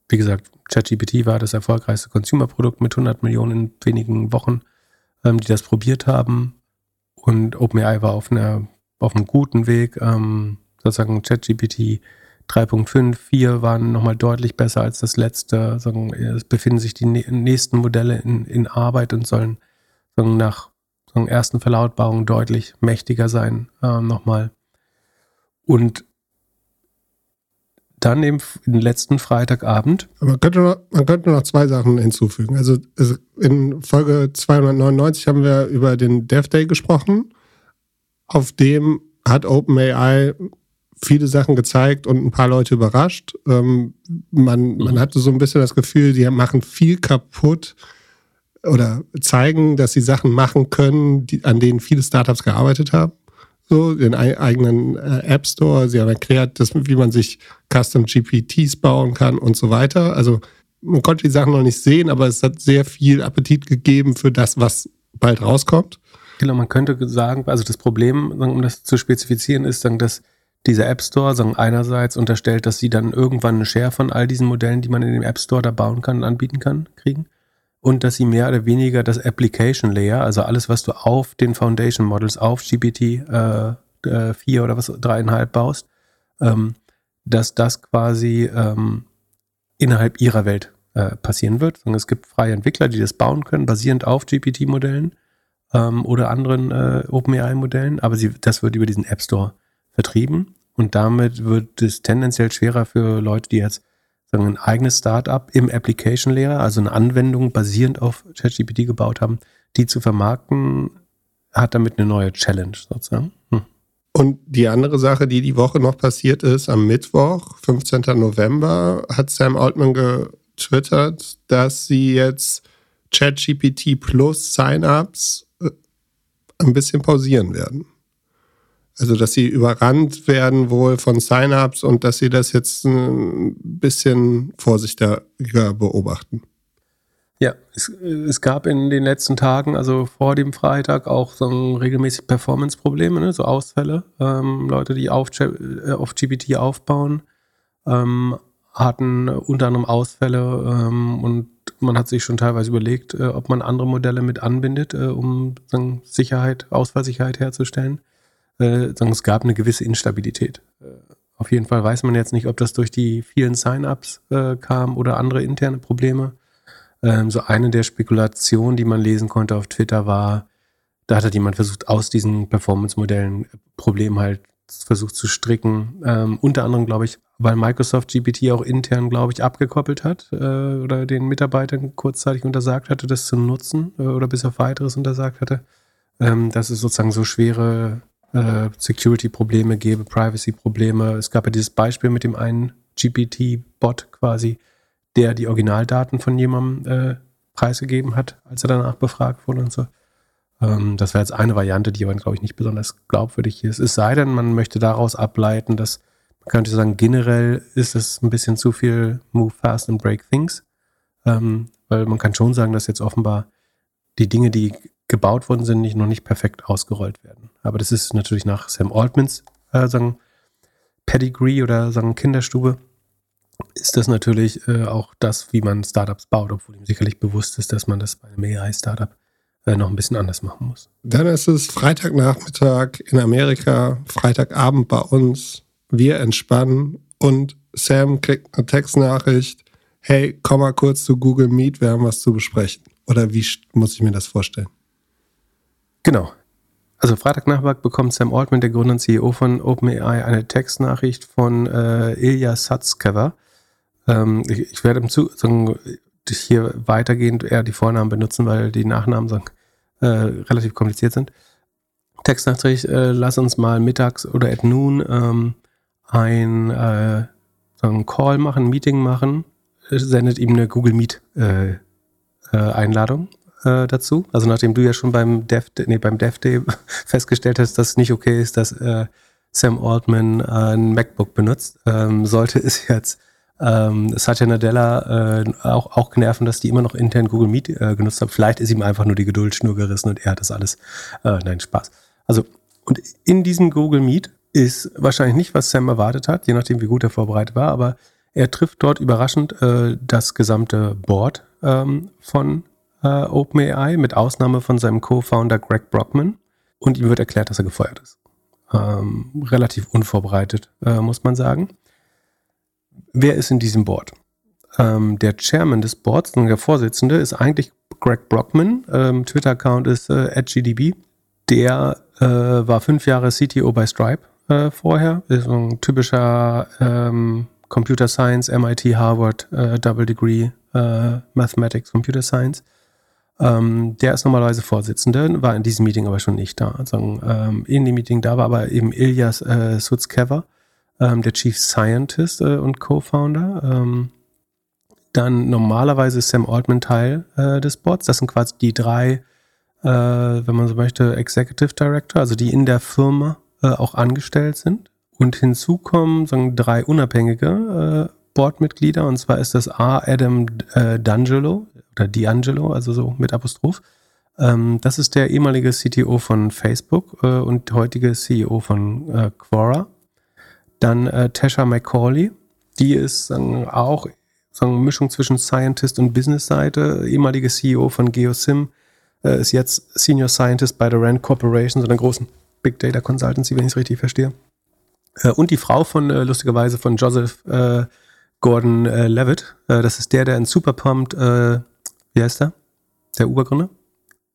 Wie gesagt, ChatGPT war das erfolgreichste Consumer-Produkt mit 100 Millionen in wenigen Wochen ähm, die das probiert haben. Und OpenAI war auf, einer, auf einem guten Weg. Ähm, sozusagen ChatGPT 3.5, 4 waren nochmal deutlich besser als das letzte. Sagen, es befinden sich die nächsten Modelle in, in Arbeit und sollen sagen, nach sagen, ersten Verlautbarungen deutlich mächtiger sein. Ähm, nochmal. Und dann eben den letzten Freitagabend. Man könnte, noch, man könnte noch zwei Sachen hinzufügen. Also in Folge 299 haben wir über den Dev Day gesprochen. Auf dem hat OpenAI viele Sachen gezeigt und ein paar Leute überrascht. Ähm, man, man mhm. hatte so ein bisschen das Gefühl, die machen viel kaputt oder zeigen, dass sie Sachen machen können, die, an denen viele Startups gearbeitet haben so den eigenen äh, App Store. Sie haben erklärt, dass, wie man sich Custom GPTs bauen kann und so weiter. Also man konnte die Sachen noch nicht sehen, aber es hat sehr viel Appetit gegeben für das, was bald rauskommt. Genau, man könnte sagen, also das Problem, um das zu spezifizieren, ist dass dieser App Store einerseits unterstellt, dass sie dann irgendwann eine Share von all diesen Modellen, die man in dem App Store da bauen kann, anbieten kann, kriegen und dass sie mehr oder weniger das Application Layer, also alles, was du auf den Foundation Models, auf GPT äh, äh, 4 oder was, dreieinhalb baust, ähm, dass das quasi ähm, innerhalb ihrer Welt äh, passieren wird. Und es gibt freie Entwickler, die das bauen können, basierend auf GPT-Modellen ähm, oder anderen äh, OpenAI-Modellen, aber sie, das wird über diesen App Store vertrieben und damit wird es tendenziell schwerer für Leute, die jetzt sagen, ein eigenes Startup im Application Layer, also eine Anwendung basierend auf ChatGPT gebaut haben, die zu vermarkten, hat damit eine neue Challenge sozusagen. Hm. Und die andere Sache, die die Woche noch passiert ist, am Mittwoch, 15. November, hat Sam Altman getwittert, dass sie jetzt ChatGPT Plus Sign-ups äh, ein bisschen pausieren werden. Also, dass sie überrannt werden wohl von Sign-ups und dass sie das jetzt ein bisschen vorsichtiger beobachten. Ja, es, es, gab in den letzten Tagen, also vor dem Freitag, auch so regelmäßig Performance-Probleme, ne? so Ausfälle. Ähm, Leute, die auf, äh, auf GPT aufbauen, ähm, hatten unter anderem Ausfälle ähm, und man hat sich schon teilweise überlegt, äh, ob man andere Modelle mit anbindet, äh, um Sicherheit, Ausfallsicherheit herzustellen äh, sondern es gab eine gewisse Instabilität. Äh, auf jeden Fall weiß man jetzt nicht, ob das durch die vielen Sign-ups äh, kam oder andere interne Probleme. Ähm, so eine der Spekulationen, die man lesen konnte auf Twitter, war, da hat jemand versucht, aus diesen Performance-Modellen Probleme halt versucht zu stricken. Ähm, unter anderem, glaube ich, weil Microsoft GPT auch intern, glaube ich, abgekoppelt hat äh, oder den Mitarbeitern kurzzeitig untersagt hatte, das zu nutzen äh, oder bis auf weiteres untersagt hatte. Ähm, dass es sozusagen so schwere äh, Security-Probleme gäbe, Privacy-Probleme. Es gab ja dieses Beispiel mit dem einen GPT-Bot quasi, der die Originaldaten von jemandem äh, preisgegeben hat, als er danach befragt wurde und so. Ähm, das wäre jetzt eine Variante, die aber, glaube ich, nicht besonders glaubwürdig ist. Es sei denn, man möchte daraus ableiten, dass man könnte sagen, generell ist es ein bisschen zu viel Move fast and break things. Ähm, weil man kann schon sagen, dass jetzt offenbar die Dinge, die gebaut worden sind, nicht, noch nicht perfekt ausgerollt werden. Aber das ist natürlich nach Sam Altmans äh, sagen, Pedigree oder sagen Kinderstube, ist das natürlich äh, auch das, wie man Startups baut, obwohl ihm sicherlich bewusst ist, dass man das bei einem AI-Startup äh, noch ein bisschen anders machen muss. Dann ist es Freitagnachmittag in Amerika, Freitagabend bei uns. Wir entspannen und Sam kriegt eine Textnachricht, hey, komm mal kurz zu Google Meet, wir haben was zu besprechen. Oder wie muss ich mir das vorstellen? Genau. Also Freitagnachmittag bekommt Sam Altman, der Gründer und CEO von OpenAI, eine Textnachricht von äh, Ilya Sutskever. Ähm, ich, ich, werde im Zug hier weitergehend eher die Vornamen benutzen, weil die Nachnamen sagen, äh, relativ kompliziert sind. Textnachricht, äh, lass uns mal mittags oder at noon ähm, ein äh, so Call machen, ein Meeting machen, sendet ihm eine Google Meet äh, äh, Einladung äh, dazu. Also nachdem du ja schon beim Dev, nee, beim Dev Day festgestellt hast, dass es nicht okay ist, dass äh, Sam Altman äh, ein MacBook benutzt, ähm, sollte es jetzt ähm, Satya Nadella äh, auch, auch nerven, dass die immer noch intern Google Meet äh, genutzt haben. Vielleicht ist ihm einfach nur die Geduldschnur gerissen und er hat das alles. Äh, nein, Spaß. Also, und in diesem Google Meet ist wahrscheinlich nicht, was Sam erwartet hat, je nachdem, wie gut er vorbereitet war, aber er trifft dort überraschend äh, das gesamte Board ähm, von äh, OpenAI, mit Ausnahme von seinem Co-Founder Greg Brockman. Und ihm wird erklärt, dass er gefeuert ist. Ähm, relativ unvorbereitet, äh, muss man sagen. Wer ist in diesem Board? Ähm, der Chairman des Boards, der Vorsitzende, ist eigentlich Greg Brockman. Ähm, Twitter-Account ist äh, @gdb. Der äh, war fünf Jahre CTO bei Stripe äh, vorher. Ist ein typischer ähm, Computer Science, MIT, Harvard, äh, Double Degree, äh, Mathematics, Computer Science. Ähm, der ist normalerweise Vorsitzender, war in diesem Meeting aber schon nicht da. Also, ähm, in dem Meeting da war aber eben Ilyas äh, Sutskever, ähm, der Chief Scientist äh, und Co-Founder. Ähm, dann normalerweise ist Sam Altman Teil äh, des Boards. Das sind quasi die drei, äh, wenn man so möchte, Executive Director, also die in der Firma äh, auch angestellt sind. Und hinzu kommen sagen, drei unabhängige äh, Boardmitglieder. Und zwar ist das A. Adam D'Angelo oder D'Angelo, also so mit Apostroph. Ähm, das ist der ehemalige CTO von Facebook äh, und heutige CEO von äh, Quora. Dann äh, Tasha McCauley, die ist sagen, auch sagen, eine Mischung zwischen Scientist und Business-Seite, ehemalige CEO von GeoSim, äh, ist jetzt Senior Scientist bei der Rand Corporation, so einer großen Big Data Consultancy, wenn ich es richtig verstehe. Äh, und die Frau von, äh, lustigerweise, von Joseph Gordon Levitt. Das ist der, der in Superpumped, wie heißt der? Der Ubergründer?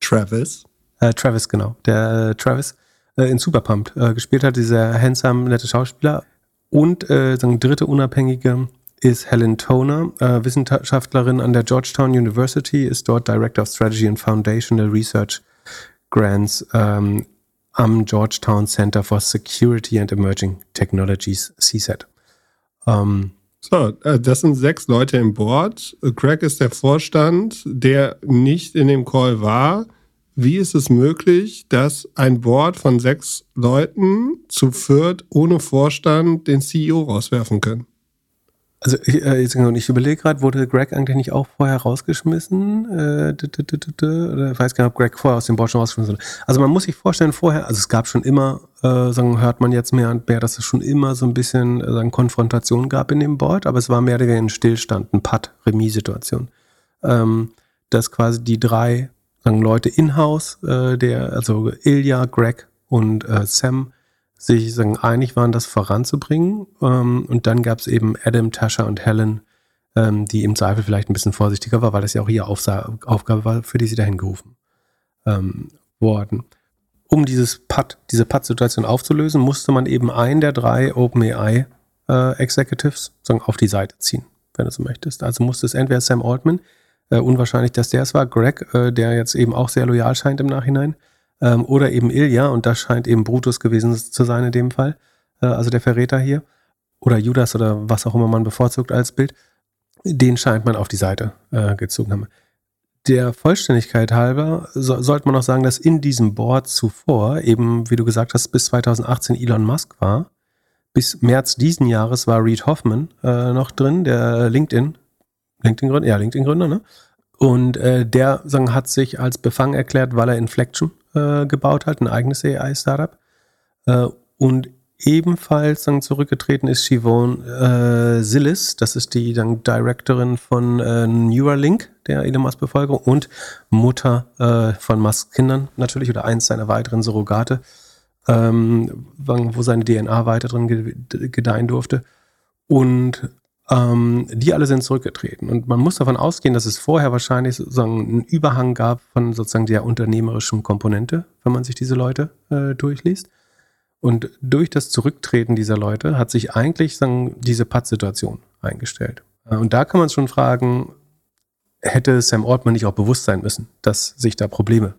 Travis. Äh, Travis, genau. Der äh, Travis äh, in Superpumped äh, gespielt hat, dieser handsome, nette Schauspieler. Und äh, seine dritte Unabhängige ist Helen Toner, äh, Wissenschaftlerin an der Georgetown University, ist dort Director of Strategy and Foundational Research Grants ähm, am Georgetown Center for Security and Emerging Technologies, CSET. Ähm, so, äh, das sind sechs Leute im Board. Craig ist der Vorstand, der nicht in dem Call war. Wie ist es möglich, dass ein Board von sechs Leuten zu viert ohne Vorstand den CEO rauswerfen können? Also ich, äh, ich überlege gerade, wurde Greg eigentlich nicht auch vorher rausgeschmissen? Äh, oder ich weiß gar nicht, ob Greg vorher aus dem Board schon rausgeschmissen wurde. Also man muss sich vorstellen, vorher, also es gab schon immer, äh, sagen, hört man jetzt mehr und mehr, dass es schon immer so ein bisschen sagen, Konfrontation gab in dem Board, aber es war mehr oder weniger ein Stillstand, ein Putt, Remis-Situation. Ähm, dass quasi die drei sagen, Leute in-house, der, also Ilya, Greg und Sam, sich sagen, einig waren, das voranzubringen. Ähm, und dann gab es eben Adam, Tasha und Helen, ähm, die im Zweifel vielleicht ein bisschen vorsichtiger war, weil das ja auch ihre Aufsa Aufgabe war, für die sie dahin gerufen ähm, worden. Um dieses Putt, diese Putt-Situation aufzulösen, musste man eben einen der drei OpenAI äh, Executives sagen, auf die Seite ziehen, wenn du so möchtest. Also musste es entweder Sam Altman, äh, unwahrscheinlich, dass der es war, Greg, äh, der jetzt eben auch sehr loyal scheint im Nachhinein, ähm, oder eben Ilja, und das scheint eben Brutus gewesen zu sein in dem Fall, äh, also der Verräter hier, oder Judas oder was auch immer man bevorzugt als Bild, den scheint man auf die Seite äh, gezogen haben. Der Vollständigkeit halber so, sollte man auch sagen, dass in diesem Board zuvor, eben wie du gesagt hast, bis 2018 Elon Musk war, bis März diesen Jahres war Reed Hoffman äh, noch drin, der LinkedIn, LinkedIn-Gründer, ja, LinkedIn-Gründer, ne? Und äh, der sagen, hat sich als befangen erklärt, weil er Inflection äh, gebaut hat, ein eigenes AI-Startup. Äh, und ebenfalls dann zurückgetreten ist Siobhan äh, Sillis, das ist die dann Directorin von äh, Neuralink, der Elon Musk Bevölkerung und Mutter äh, von Musk Kindern natürlich oder eins seiner weiteren Surrogate, ähm, wo seine DNA weiter drin gedeihen durfte. Und ähm, die alle sind zurückgetreten. Und man muss davon ausgehen, dass es vorher wahrscheinlich sozusagen einen Überhang gab von sozusagen der unternehmerischen Komponente, wenn man sich diese Leute äh, durchliest. Und durch das Zurücktreten dieser Leute hat sich eigentlich sagen, diese Pattsituation eingestellt. Äh, und da kann man schon fragen, hätte Sam Altman nicht auch bewusst sein müssen, dass sich da Probleme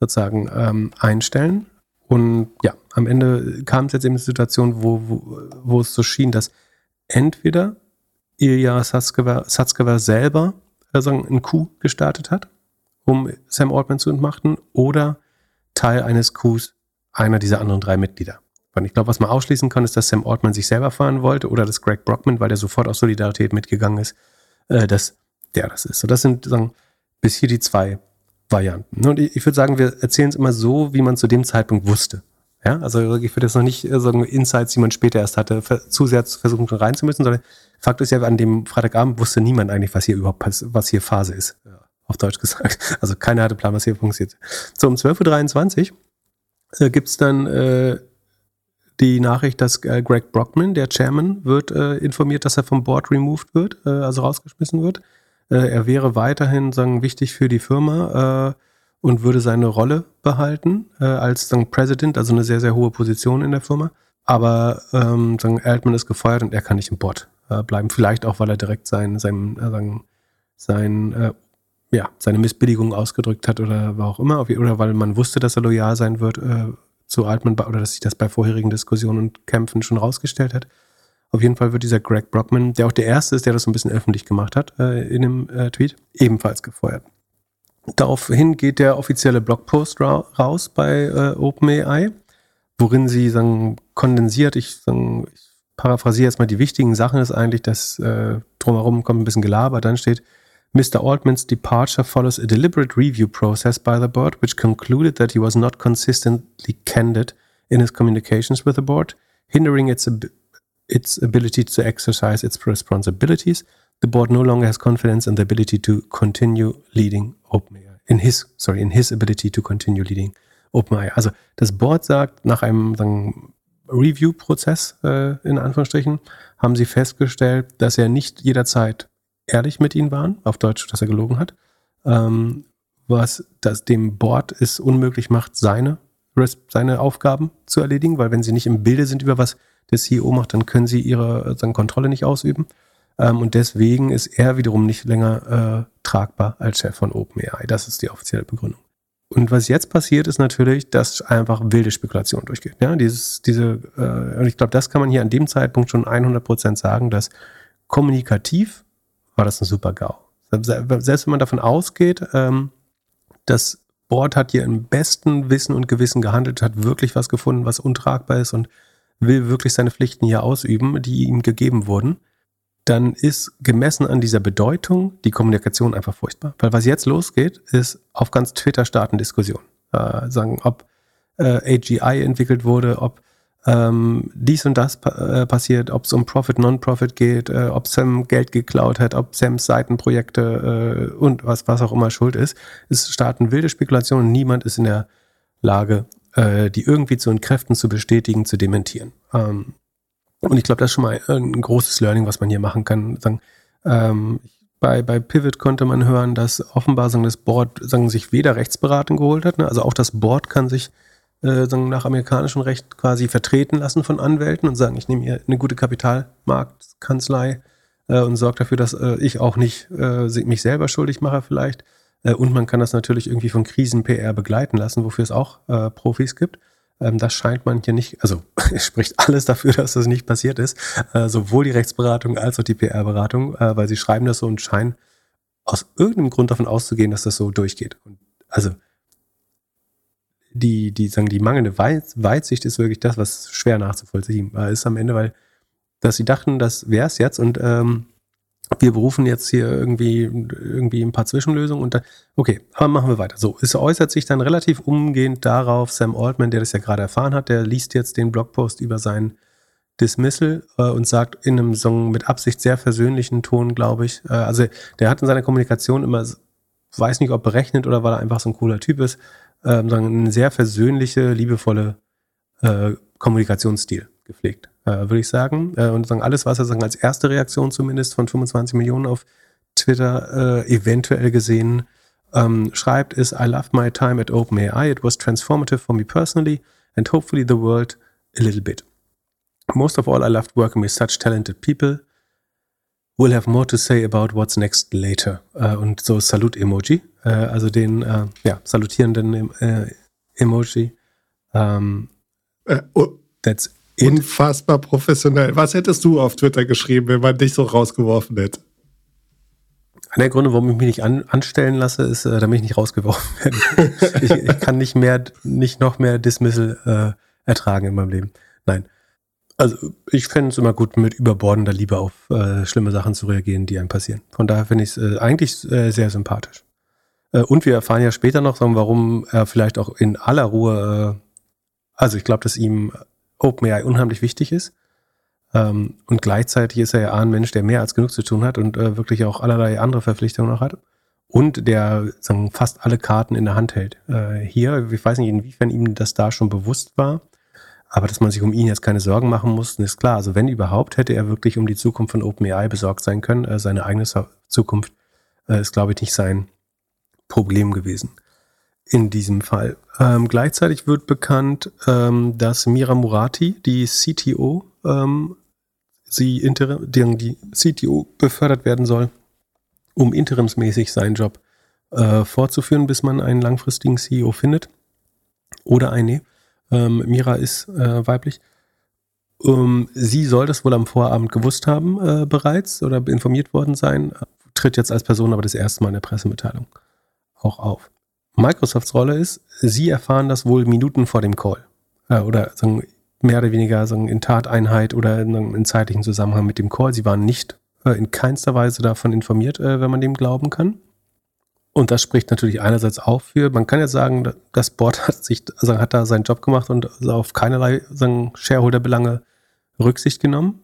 sozusagen ähm, einstellen? Und ja, am Ende kam es jetzt eben eine Situation, wo, wo, wo es so schien, dass entweder Ilya Satskever selber also einen Coup gestartet hat, um Sam Altman zu entmachten, oder Teil eines Coups einer dieser anderen drei Mitglieder. Und ich glaube, was man ausschließen kann, ist, dass Sam Altman sich selber fahren wollte oder dass Greg Brockman, weil der sofort aus Solidarität mitgegangen ist, äh, dass der das ist. So, das sind sagen, bis hier die zwei Varianten. Und ich, ich würde sagen, wir erzählen es immer so, wie man zu dem Zeitpunkt wusste. Ja, also ich würde jetzt noch nicht äh, sagen, Insights, die man später erst hatte, zu sehr versuchen reinzumüssen, sondern Fakt ist ja, an dem Freitagabend wusste niemand eigentlich, was hier überhaupt was hier Phase ist. Auf Deutsch gesagt. Also keiner hatte Plan, was hier funktioniert. So, um 12.23 Uhr äh, gibt's dann äh, die Nachricht, dass äh, Greg Brockman, der Chairman, wird äh, informiert, dass er vom Board removed wird, äh, also rausgeschmissen wird. Äh, er wäre weiterhin sagen, wichtig für die Firma äh, und würde seine Rolle behalten äh, als sagen, President, also eine sehr, sehr hohe Position in der Firma. Aber ähm, sagen, Altman ist gefeuert und er kann nicht im Board äh, bleiben. Vielleicht auch, weil er direkt sein, sein, äh, sein, äh, ja, seine Missbilligung ausgedrückt hat oder war auch immer. Oder weil man wusste, dass er loyal sein wird äh, zu Altman oder dass sich das bei vorherigen Diskussionen und Kämpfen schon rausgestellt hat. Auf jeden Fall wird dieser Greg Brockman, der auch der Erste ist, der das so ein bisschen öffentlich gemacht hat äh, in dem Tweet, ebenfalls gefeuert. Daraufhin geht der offizielle Blogpost ra raus bei OpenAI, worin sie sagen, kondensiert, ich, sagen, ich paraphrasiere jetzt mal die wichtigen Sachen, ist eigentlich, dass äh, drumherum kommt ein bisschen Gelaber, dann steht, Mr. Altman's departure follows a deliberate review process by the board, which concluded that he was not consistently candid in his communications with the board, hindering its, ab its ability to exercise its responsibilities. The board no longer has confidence in the ability to continue leading OpenAI. In his, sorry, in his ability to continue leading OpenAI. Also das Board sagt, nach einem sagen, Review-Prozess, äh, in Anführungsstrichen, haben sie festgestellt, dass er nicht jederzeit ehrlich mit ihnen waren, auf Deutsch, dass er gelogen hat, ähm, was das dem Board es unmöglich macht, seine, seine Aufgaben zu erledigen, weil wenn sie nicht im Bilde sind über was der CEO macht, dann können sie ihre seine Kontrolle nicht ausüben. Ähm, und deswegen ist er wiederum nicht länger äh, tragbar als Chef von OpenAI. Das ist die offizielle Begründung. Und was jetzt passiert, ist natürlich, dass einfach wilde Spekulation durchgeht. Ja, dieses, diese, äh, und ich glaube, das kann man hier an dem Zeitpunkt schon 100 Prozent sagen, dass kommunikativ war das ein super GAU. Selbst wenn man davon ausgeht, ähm, das Board hat hier im besten Wissen und Gewissen gehandelt, hat wirklich was gefunden, was untragbar ist und will wirklich seine Pflichten hier ausüben, die ihm gegeben wurden, dann ist gemessen an dieser Bedeutung die Kommunikation einfach furchtbar. Weil was jetzt losgeht, ist auf ganz Twitter starten Diskussionen. Äh, sagen, ob äh, AGI entwickelt wurde, ob ähm, dies und das pa äh, passiert, ob es um Profit, Non-Profit geht, äh, ob Sam Geld geklaut hat, ob Sams Seitenprojekte äh, und was, was auch immer schuld ist. Es starten wilde Spekulationen. Niemand ist in der Lage, äh, die irgendwie zu entkräften, zu bestätigen, zu dementieren. Ähm, und ich glaube, das ist schon mal ein großes Learning, was man hier machen kann. Sagen, ähm, bei, bei Pivot konnte man hören, dass offenbar sagen, das Board sagen, sich weder Rechtsberatung geholt hat, ne? also auch das Board kann sich äh, sagen, nach amerikanischem Recht quasi vertreten lassen von Anwälten und sagen, ich nehme hier eine gute Kapitalmarktkanzlei äh, und sorge dafür, dass äh, ich auch nicht äh, mich selber schuldig mache vielleicht. Äh, und man kann das natürlich irgendwie von Krisen-PR begleiten lassen, wofür es auch äh, Profis gibt. Ähm, das scheint man hier nicht, also es spricht alles dafür, dass das nicht passiert ist. Äh, sowohl die Rechtsberatung als auch die PR-Beratung, äh, weil sie schreiben das so und scheinen aus irgendeinem Grund davon auszugehen, dass das so durchgeht. Und also die, die sagen, die mangelnde Weitsicht ist wirklich das, was schwer nachzuvollziehen äh, ist am Ende, weil dass sie dachten, das wäre es jetzt und ähm, wir berufen jetzt hier irgendwie, irgendwie ein paar Zwischenlösungen und dann, okay, aber machen wir weiter. So, es äußert sich dann relativ umgehend darauf, Sam Altman, der das ja gerade erfahren hat, der liest jetzt den Blogpost über sein Dismissal äh, und sagt in einem Song mit Absicht sehr versöhnlichen Ton, glaube ich. Äh, also der hat in seiner Kommunikation immer, weiß nicht, ob berechnet oder weil er einfach so ein cooler Typ ist, äh, sagen, eine sehr versöhnliche, liebevolle äh, Kommunikationsstil gepflegt. Äh, würde ich sagen. Äh, und sagen, alles, was er sagen, als erste Reaktion zumindest von 25 Millionen auf Twitter äh, eventuell gesehen ähm, schreibt, ist I love my time at OpenAI. It was transformative for me personally and hopefully the world a little bit. Most of all, I loved working with such talented people. We'll have more to say about what's next later. Äh, und so Salut-Emoji, äh, also den äh, ja, salutierenden Emoji. Ähm, uh, that's. Unfassbar professionell. Was hättest du auf Twitter geschrieben, wenn man dich so rausgeworfen hätte? Einer der Gründe, warum ich mich nicht an, anstellen lasse, ist, äh, damit ich nicht rausgeworfen werde. ich, ich, kann nicht mehr, nicht noch mehr Dismissal äh, ertragen in meinem Leben. Nein. Also ich fände es immer gut, mit überbordender Liebe auf äh, schlimme Sachen zu reagieren, die einem passieren. Von daher finde ich es äh, eigentlich äh, sehr sympathisch. Äh, und wir erfahren ja später noch, warum er vielleicht auch in aller Ruhe, also ich glaube, dass ihm OpenAI unheimlich wichtig ist ähm, und gleichzeitig ist er ja ein Mensch, der mehr als genug zu tun hat und äh, wirklich auch allerlei andere Verpflichtungen noch hat. Und der sagen, fast alle Karten in der Hand hält. Äh, hier, ich weiß nicht, inwiefern ihm das da schon bewusst war, aber dass man sich um ihn jetzt keine Sorgen machen muss, ist klar. Also wenn überhaupt, hätte er wirklich um die Zukunft von OpenAI besorgt sein können. Äh, seine eigene Zukunft äh, ist, glaube ich, nicht sein Problem gewesen in diesem Fall. Ähm, gleichzeitig wird bekannt, ähm, dass Mira Murati, die CTO, ähm, sie interim, die CTO befördert werden soll, um interimsmäßig seinen Job äh, fortzuführen, bis man einen langfristigen CEO findet. Oder eine. Ähm, Mira ist äh, weiblich. Ähm, sie soll das wohl am Vorabend gewusst haben äh, bereits oder informiert worden sein, tritt jetzt als Person aber das erste Mal in der Pressemitteilung auch auf. Microsofts Rolle ist, sie erfahren das wohl Minuten vor dem Call. Äh, oder sagen, mehr oder weniger sagen, in Tateinheit oder in, in zeitlichen Zusammenhang mit dem Call. Sie waren nicht äh, in keinster Weise davon informiert, äh, wenn man dem glauben kann. Und das spricht natürlich einerseits auch für, man kann ja sagen, das Board hat sich, also hat da seinen Job gemacht und auf keinerlei Shareholder-Belange Rücksicht genommen.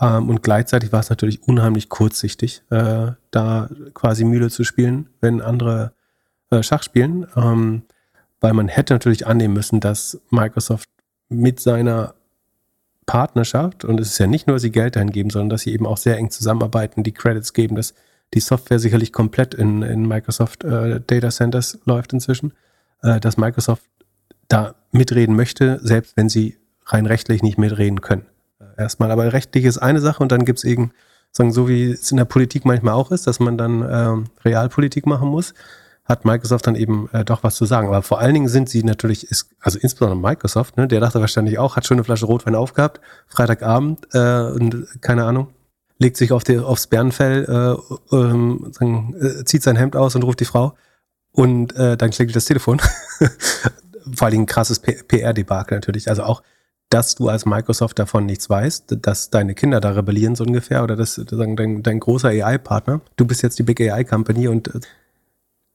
Ähm, und gleichzeitig war es natürlich unheimlich kurzsichtig, äh, da quasi Mühle zu spielen, wenn andere äh, Schach spielen. Ähm, weil man hätte natürlich annehmen müssen, dass Microsoft mit seiner Partnerschaft, und es ist ja nicht nur, dass sie Geld dahin geben, sondern dass sie eben auch sehr eng zusammenarbeiten, die Credits geben, dass die Software sicherlich komplett in, in Microsoft äh, Data Centers läuft inzwischen, äh, dass Microsoft da mitreden möchte, selbst wenn sie rein rechtlich nicht mitreden können. Äh, erstmal, aber rechtlich ist eine Sache und dann gibt es eben, sagen, so wie es in der Politik manchmal auch ist, dass man dann ähm, Realpolitik machen muss hat Microsoft dann eben äh, doch was zu sagen. Aber vor allen Dingen sind sie natürlich, ist, also insbesondere Microsoft, ne, der dachte wahrscheinlich auch, hat schon eine Flasche Rotwein aufgehabt, Freitagabend äh, und keine Ahnung, legt sich auf die, aufs Bärenfell, äh, ähm, sagen, äh, zieht sein Hemd aus und ruft die Frau und äh, dann klingelt das Telefon. vor allen Dingen ein krasses PR-Debakel natürlich. Also auch, dass du als Microsoft davon nichts weißt, dass deine Kinder da rebellieren so ungefähr oder dass sagen, dein, dein großer AI-Partner, du bist jetzt die Big AI-Company und äh,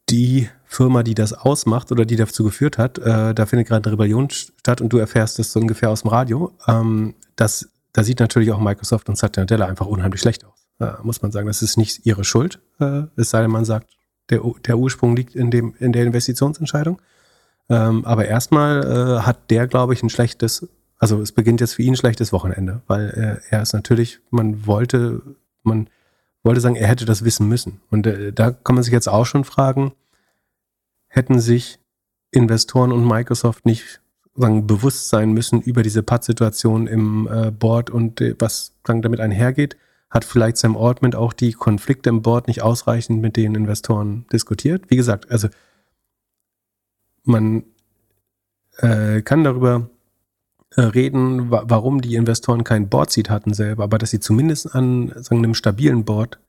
die Firma, die das ausmacht oder die dazu geführt hat, äh, da findet gerade eine Rebellion statt und du erfährst das so ungefähr aus dem Radio. Ähm, das, da sieht natürlich auch Microsoft und Satya Nadella einfach unheimlich schlecht aus. Äh, muss man sagen, das ist nicht ihre Schuld. Äh, es sei denn, man sagt, der, der Ursprung liegt in, dem, in der Investitionsentscheidung. Ähm, aber erstmal äh, hat der, glaube ich, ein schlechtes, also es beginnt jetzt für ihn ein schlechtes Wochenende, weil äh, er ist natürlich, man wollte, man wollte sagen, er hätte das wissen müssen. Und äh, da kann man sich jetzt auch schon fragen, hätten sich Investoren und Microsoft nicht sagen, bewusst sein müssen über diese Pad-Situation im äh, Board und äh, was sagen, damit einhergeht? Hat vielleicht Sam Altman auch die Konflikte im Board nicht ausreichend mit den Investoren diskutiert? Wie gesagt, also man äh, kann darüber reden, wa warum die Investoren kein Board-Seat hatten selber, aber dass sie zumindest an sagen, einem stabilen Board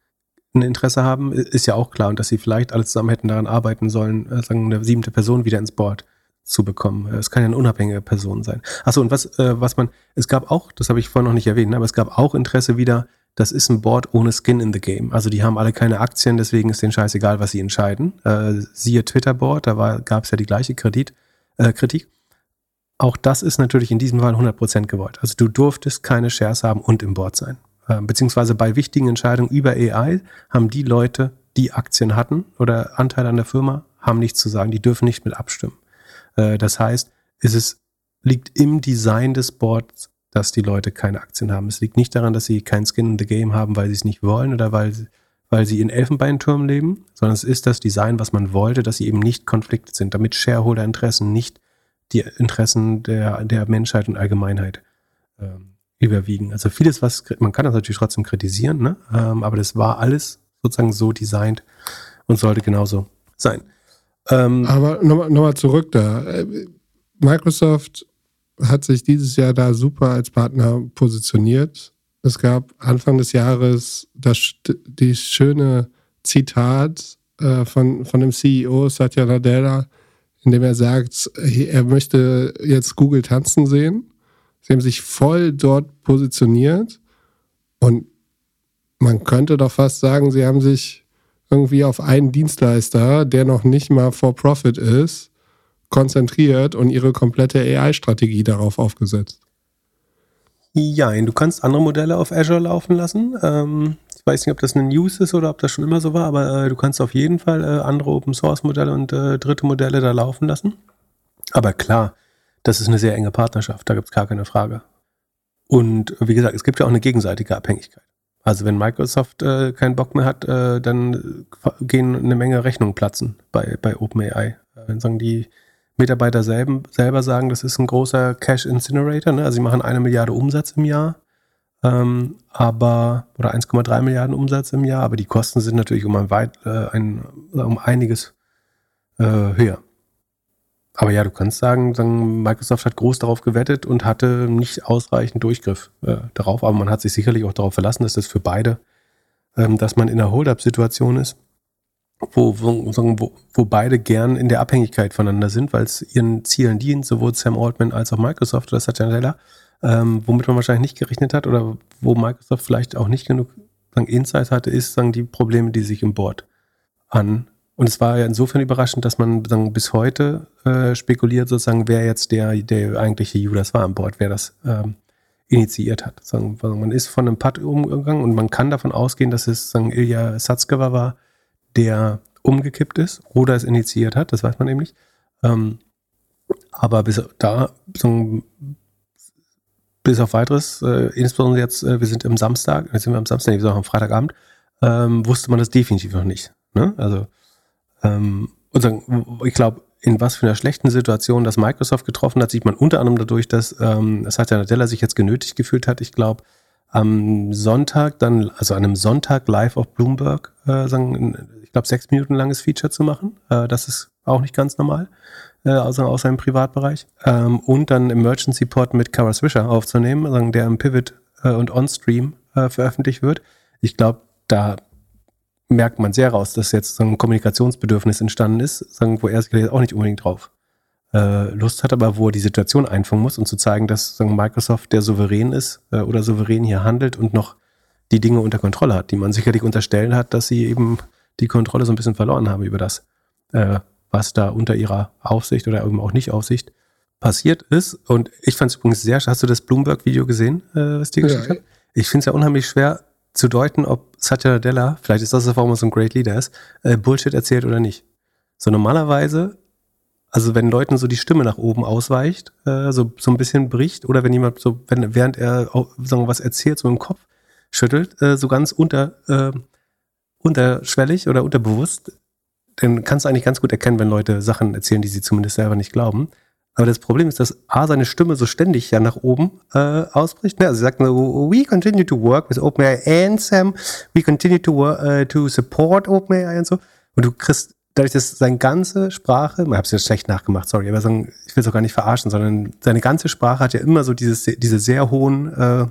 ein Interesse haben, ist ja auch klar. Und dass sie vielleicht alle zusammen hätten daran arbeiten sollen, äh, sagen, eine siebte Person wieder ins Board zu bekommen. Es kann ja eine unabhängige Person sein. Achso, und was, äh, was man, es gab auch, das habe ich vorhin noch nicht erwähnt, aber es gab auch Interesse wieder, das ist ein Board ohne Skin in the Game. Also die haben alle keine Aktien, deswegen ist denen scheißegal, was sie entscheiden. Äh, siehe Twitter-Board, da gab es ja die gleiche Kredit, äh, Kritik. Auch das ist natürlich in diesem Fall 100% gewollt. Also du durftest keine Shares haben und im Board sein. Äh, beziehungsweise bei wichtigen Entscheidungen über AI haben die Leute, die Aktien hatten oder Anteile an der Firma, haben nichts zu sagen. Die dürfen nicht mit abstimmen. Äh, das heißt, es ist, liegt im Design des Boards, dass die Leute keine Aktien haben. Es liegt nicht daran, dass sie kein Skin in the Game haben, weil sie es nicht wollen oder weil, weil sie in Elfenbeinturm leben, sondern es ist das Design, was man wollte, dass sie eben nicht Konflikte sind, damit Shareholder-Interessen nicht die Interessen der, der Menschheit und Allgemeinheit ähm, überwiegen. Also vieles, was man kann das natürlich trotzdem kritisieren, ne? Ähm, aber das war alles sozusagen so designt und sollte genauso sein. Ähm, aber nochmal noch mal zurück da. Äh, Microsoft hat sich dieses Jahr da super als Partner positioniert. Es gab Anfang des Jahres das die schöne Zitat äh, von, von dem CEO Satya Nadella, in dem er sagt, er möchte jetzt Google tanzen sehen. Sie haben sich voll dort positioniert und man könnte doch fast sagen, sie haben sich irgendwie auf einen Dienstleister, der noch nicht mal for profit ist, konzentriert und ihre komplette AI-Strategie darauf aufgesetzt. Ja, du kannst andere Modelle auf Azure laufen lassen. Ähm, ich weiß nicht, ob das eine News ist oder ob das schon immer so war, aber äh, du kannst auf jeden Fall äh, andere Open Source Modelle und äh, dritte Modelle da laufen lassen. Aber klar, das ist eine sehr enge Partnerschaft, da gibt es gar keine Frage. Und wie gesagt, es gibt ja auch eine gegenseitige Abhängigkeit. Also wenn Microsoft äh, keinen Bock mehr hat, äh, dann gehen eine Menge Rechnungen platzen bei, bei OpenAI. Dann sagen die Mitarbeiter selben, selber sagen, das ist ein großer Cash Incinerator. Ne? Also sie machen eine Milliarde Umsatz im Jahr, ähm, aber oder 1,3 Milliarden Umsatz im Jahr, aber die Kosten sind natürlich um ein, weit, äh, ein um einiges äh, höher. Aber ja, du kannst sagen, sagen, Microsoft hat groß darauf gewettet und hatte nicht ausreichend Durchgriff äh, darauf. Aber man hat sich sicherlich auch darauf verlassen, dass das für beide, ähm, dass man in einer Hold-up-Situation ist, wo, wo, wo, beide gern in der Abhängigkeit voneinander sind, weil es ihren Zielen dient, sowohl Sam Altman als auch Microsoft oder Satya Nadella, ähm, womit man wahrscheinlich nicht gerechnet hat oder wo Microsoft vielleicht auch nicht genug Insights hatte, ist sagen, die Probleme, die sich im Board an und es war ja insofern überraschend, dass man sagen, bis heute äh, spekuliert, sozusagen, wer jetzt der, der eigentliche Judas war an Bord, wer das ähm, initiiert hat. Sagen, man ist von einem Putt umgegangen und man kann davon ausgehen, dass es sagen, Ilya Satzkeva war, der umgekippt ist oder es initiiert hat, das weiß man nicht. Ähm, aber bis da, sagen, bis auf weiteres, äh, insbesondere jetzt, äh, wir sind im Samstag, jetzt sind wir am Samstag, nicht, sondern am Freitagabend, ähm, wusste man das definitiv noch nicht. Ne? Also ähm, sagen, ich glaube, in was für einer schlechten Situation das Microsoft getroffen hat, sieht man unter anderem dadurch, dass ähm, Satya Nadella sich jetzt genötigt gefühlt hat. Ich glaube, am Sonntag dann, also an einem Sonntag live auf Bloomberg, äh, sagen, ich glaube, sechs Minuten langes Feature zu machen. Äh, das ist auch nicht ganz normal, äh, außer, außer im Privatbereich. Ähm, und dann Emergency Port mit Kara Swisher aufzunehmen, sagen, der im Pivot äh, und On-Stream äh, veröffentlicht wird. Ich glaube, da merkt man sehr raus, dass jetzt so ein Kommunikationsbedürfnis entstanden ist, sagen, wo er sich auch nicht unbedingt drauf äh, Lust hat, aber wo er die Situation einfangen muss und zu zeigen, dass sagen, Microsoft der souverän ist äh, oder souverän hier handelt und noch die Dinge unter Kontrolle hat, die man sicherlich unterstellen hat, dass sie eben die Kontrolle so ein bisschen verloren haben über das, äh, was da unter ihrer Aufsicht oder eben auch nicht Aufsicht passiert ist. Und ich fand es übrigens sehr, hast du das Bloomberg-Video gesehen, äh, was die geschickt ja. hat? Ich finde es ja unheimlich schwer, zu deuten, ob Satya Nadella, vielleicht ist das, warum er so ein Great Leader ist, äh, Bullshit erzählt oder nicht. So normalerweise, also wenn Leuten so die Stimme nach oben ausweicht, äh, so, so ein bisschen bricht, oder wenn jemand so, wenn, während er sagen wir, was erzählt, so im Kopf schüttelt, äh, so ganz unter, äh, unterschwellig oder unterbewusst, dann kannst du eigentlich ganz gut erkennen, wenn Leute Sachen erzählen, die sie zumindest selber nicht glauben. Aber das Problem ist, dass A, seine Stimme so ständig ja nach oben äh, ausbricht. Ne? Also sie sagt we continue to work with OpenAI and Sam, we continue to, uh, to support OpenAI und so. Und du kriegst dadurch, dass seine ganze Sprache, ich habe es jetzt schlecht nachgemacht, sorry, aber sagen, ich will es auch gar nicht verarschen, sondern seine ganze Sprache hat ja immer so dieses, diese sehr hohen äh,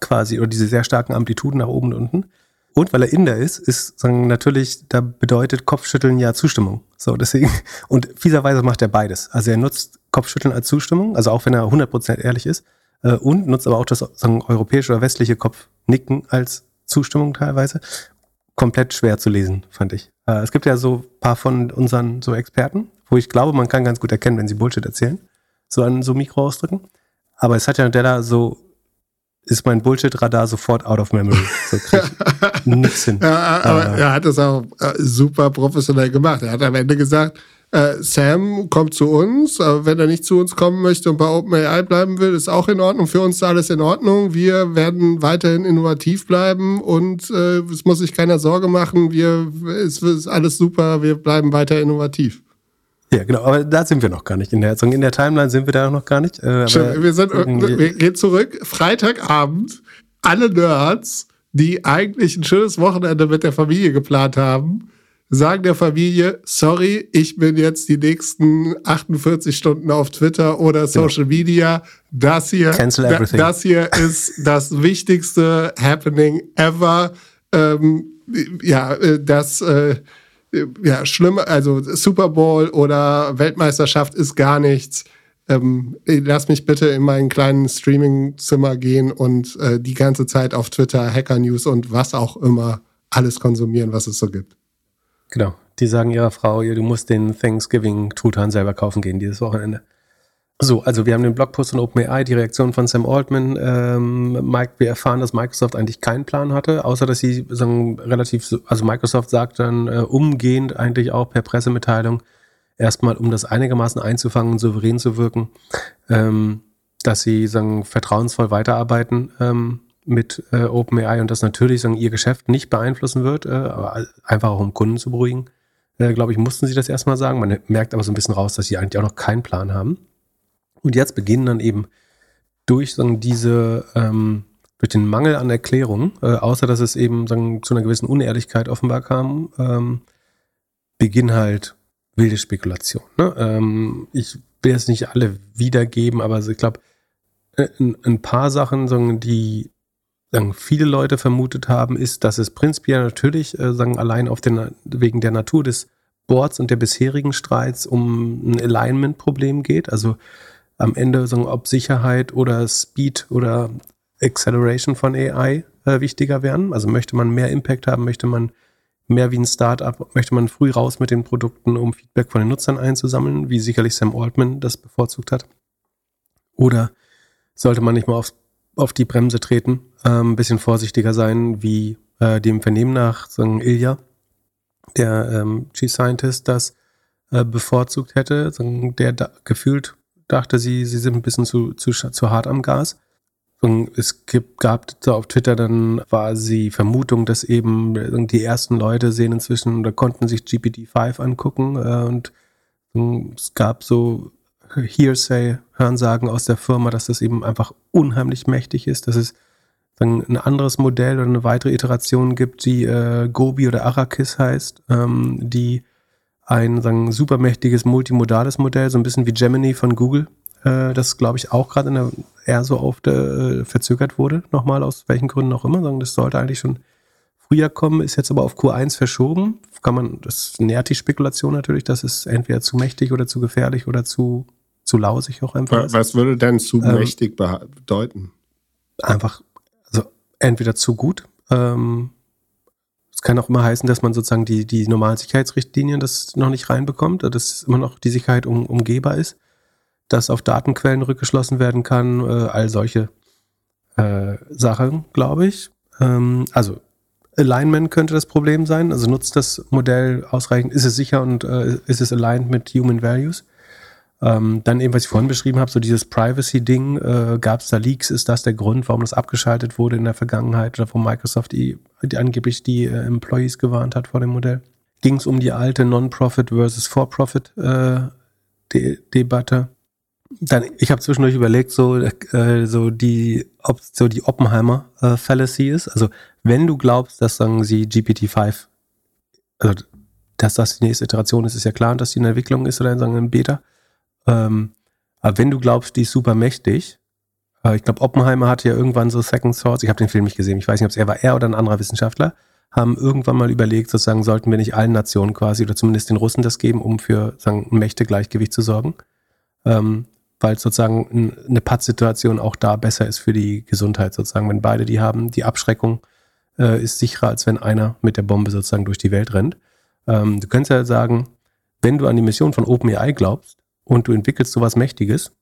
quasi oder diese sehr starken Amplituden nach oben und unten. Und weil er Inder ist, ist sagen, natürlich, da bedeutet Kopfschütteln ja Zustimmung. So, deswegen, und fieserweise macht er beides. Also er nutzt Kopfschütteln als Zustimmung, also auch wenn er 100% ehrlich ist, äh, und nutzt aber auch das sagen, europäische oder westliche Kopfnicken als Zustimmung teilweise. Komplett schwer zu lesen, fand ich. Äh, es gibt ja so paar von unseren so Experten, wo ich glaube, man kann ganz gut erkennen, wenn sie Bullshit erzählen, so an so Mikro ausdrücken. Aber es hat ja der da so ist mein Bullshit-Radar sofort out of memory. So krieg ich nix hin. Ja, aber uh, er hat es auch äh, super professionell gemacht. Er hat am Ende gesagt, äh, Sam kommt zu uns, aber wenn er nicht zu uns kommen möchte und bei OpenAI bleiben will, ist auch in Ordnung. Für uns ist alles in Ordnung. Wir werden weiterhin innovativ bleiben und äh, es muss sich keiner Sorge machen. Wir, es ist alles super, wir bleiben weiter innovativ. Ja, genau, aber da sind wir noch gar nicht in der In der Timeline sind wir da noch gar nicht. Äh, Stimmt, wir, sind, wir gehen zurück. Freitagabend, alle Nerds, die eigentlich ein schönes Wochenende mit der Familie geplant haben, sagen der Familie, sorry, ich bin jetzt die nächsten 48 Stunden auf Twitter oder Social genau. Media. Das hier, das hier ist das wichtigste Happening ever. Ähm, ja, äh, das, äh, ja, schlimm, also Super Bowl oder Weltmeisterschaft ist gar nichts. Ähm, lass mich bitte in meinen kleinen Streaming-Zimmer gehen und äh, die ganze Zeit auf Twitter, Hacker News und was auch immer alles konsumieren, was es so gibt. Genau. Die sagen ihrer Frau, du musst den Thanksgiving-Truthahn selber kaufen gehen dieses Wochenende. So, also wir haben den Blogpost von OpenAI, die Reaktion von Sam Altman. Ähm, Mike, wir erfahren, dass Microsoft eigentlich keinen Plan hatte, außer dass sie sagen, relativ, also Microsoft sagt dann äh, umgehend eigentlich auch per Pressemitteilung, erstmal, um das einigermaßen einzufangen souverän zu wirken, ähm, dass sie sagen, vertrauensvoll weiterarbeiten ähm, mit äh, OpenAI und das natürlich sagen, ihr Geschäft nicht beeinflussen wird, äh, aber einfach auch um Kunden zu beruhigen. Äh, Glaube ich, mussten sie das erstmal sagen. Man merkt aber so ein bisschen raus, dass sie eigentlich auch noch keinen Plan haben. Und jetzt beginnen dann eben durch sagen, diese, ähm, durch den Mangel an Erklärung, äh, außer dass es eben sagen, zu einer gewissen Unehrlichkeit offenbar kam, ähm, beginnen halt wilde Spekulationen. Ne? Ähm, ich will jetzt nicht alle wiedergeben, aber ich glaube, äh, ein, paar Sachen, die sagen, viele Leute vermutet haben, ist, dass es prinzipiell natürlich äh, sagen, allein auf den, wegen der Natur des Boards und der bisherigen Streits um ein Alignment-Problem geht. Also am Ende, sagen, ob Sicherheit oder Speed oder Acceleration von AI äh, wichtiger werden. Also möchte man mehr Impact haben, möchte man mehr wie ein Startup, möchte man früh raus mit den Produkten, um Feedback von den Nutzern einzusammeln, wie sicherlich Sam Altman das bevorzugt hat. Oder sollte man nicht mal aufs auf die Bremse treten, ein ähm, bisschen vorsichtiger sein, wie äh, dem Vernehmen nach sagen Ilja, der ähm, Chief Scientist, das äh, bevorzugt hätte, sagen, der da, gefühlt dachte, sie, sie sind ein bisschen zu, zu, zu hart am Gas. Und es gibt, gab so auf Twitter dann quasi Vermutung, dass eben die ersten Leute sehen inzwischen oder konnten sich GPT-5 angucken äh, und es gab so Hearsay, Hörensagen aus der Firma, dass das eben einfach unheimlich mächtig ist, dass es dann ein anderes Modell oder eine weitere Iteration gibt, die äh, Gobi oder Arrakis heißt, ähm, die ein sagen, supermächtiges multimodales Modell, so ein bisschen wie Gemini von Google, äh, das glaube ich auch gerade eher so oft äh, verzögert wurde, nochmal aus welchen Gründen auch immer, sagen, das sollte eigentlich schon früher kommen, ist jetzt aber auf Q1 verschoben. Kann man, das nährt die Spekulation natürlich, dass es entweder zu mächtig oder zu gefährlich oder zu zu lausig auch einfach ist. Was würde denn zu ähm, mächtig bedeuten? Einfach, also entweder zu gut. Ähm, es kann auch immer heißen, dass man sozusagen die, die normalen Sicherheitsrichtlinien das noch nicht reinbekommt, dass immer noch die Sicherheit um, umgehbar ist, dass auf Datenquellen rückgeschlossen werden kann, äh, all solche äh, Sachen, glaube ich. Ähm, also Alignment könnte das Problem sein. Also nutzt das Modell ausreichend, ist es sicher und äh, ist es aligned mit Human Values? Ähm, dann eben, was ich vorhin beschrieben habe, so dieses Privacy-Ding, äh, gab es da Leaks? Ist das der Grund, warum das abgeschaltet wurde in der Vergangenheit oder wo Microsoft die, die angeblich die äh, Employees gewarnt hat vor dem Modell? Ging es um die alte Non-Profit versus For-Profit-Debatte? Äh, dann, ich habe zwischendurch überlegt, so, äh, so die, so die Oppenheimer äh, Fallacy ist. Also wenn du glaubst, dass sagen sie GPT-5, also dass das die nächste Iteration ist, ist ja klar, dass die in Entwicklung ist oder in sagen in Beta. Ähm, aber wenn du glaubst, die ist super mächtig, äh, ich glaube, Oppenheimer hatte ja irgendwann so Second Source, ich habe den Film nicht gesehen, ich weiß nicht, ob es er war, er oder ein anderer Wissenschaftler, haben irgendwann mal überlegt, sozusagen, sollten wir nicht allen Nationen quasi oder zumindest den Russen das geben, um für sagen, ein Mächtegleichgewicht zu sorgen. Ähm, weil sozusagen eine Pattsituation auch da besser ist für die Gesundheit sozusagen. Wenn beide die haben, die Abschreckung äh, ist sicherer, als wenn einer mit der Bombe sozusagen durch die Welt rennt. Ähm, du könntest ja sagen, wenn du an die Mission von OpenAI glaubst, und du entwickelst sowas Mächtiges,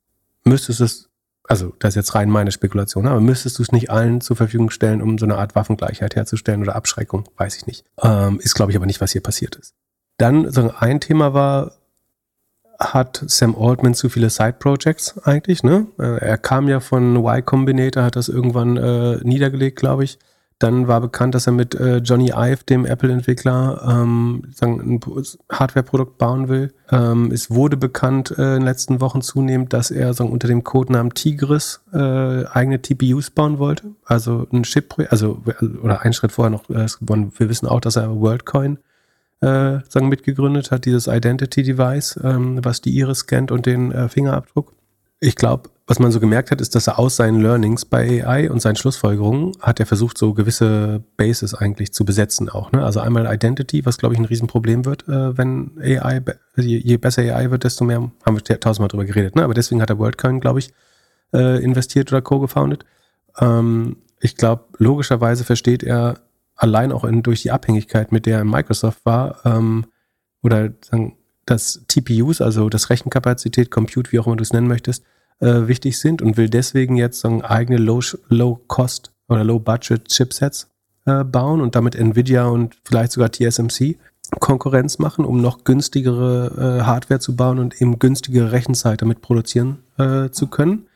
müsstest es, also das ist jetzt rein meine Spekulation, aber müsstest du es nicht allen zur Verfügung stellen, um so eine Art Waffengleichheit herzustellen oder Abschreckung, weiß ich nicht. Ähm, ist, glaube ich, aber nicht, was hier passiert ist. Dann so ein Thema war, hat Sam Altman zu viele Side-Projects eigentlich. Ne? Äh, er kam ja von Y Combinator, hat das irgendwann äh, niedergelegt, glaube ich. Dann war bekannt, dass er mit äh, Johnny Ive, dem Apple-Entwickler, ähm, ein Hardware-Produkt bauen will. Ähm, es wurde bekannt äh, in den letzten Wochen zunehmend, dass er sagen, unter dem Codenamen Tigris äh, eigene TPUs bauen wollte. Also ein Chip, also oder einen Schritt vorher noch, äh, wir wissen auch, dass er WorldCoin äh, sagen, mitgegründet hat, dieses Identity Device, ähm, was die Iris scannt und den äh, Fingerabdruck. Ich glaube, was man so gemerkt hat, ist, dass er aus seinen Learnings bei AI und seinen Schlussfolgerungen hat er versucht, so gewisse Bases eigentlich zu besetzen auch. Ne? Also einmal Identity, was glaube ich ein Riesenproblem wird, äh, wenn AI, je, je, besser AI wird, desto mehr, haben wir tausendmal drüber geredet, ne? aber deswegen hat er WorldCoin, glaube ich, äh, investiert oder co-gefounded. Ähm, ich glaube, logischerweise versteht er allein auch in, durch die Abhängigkeit, mit der Microsoft war, ähm, oder sagen, dass TPUs, also das Rechenkapazität, Compute, wie auch immer du es nennen möchtest, äh, wichtig sind und will deswegen jetzt sagen, eigene Low-Cost Low oder Low-Budget-Chipsets äh, bauen und damit Nvidia und vielleicht sogar TSMC Konkurrenz machen, um noch günstigere äh, Hardware zu bauen und eben günstigere Rechenzeit damit produzieren äh, zu können.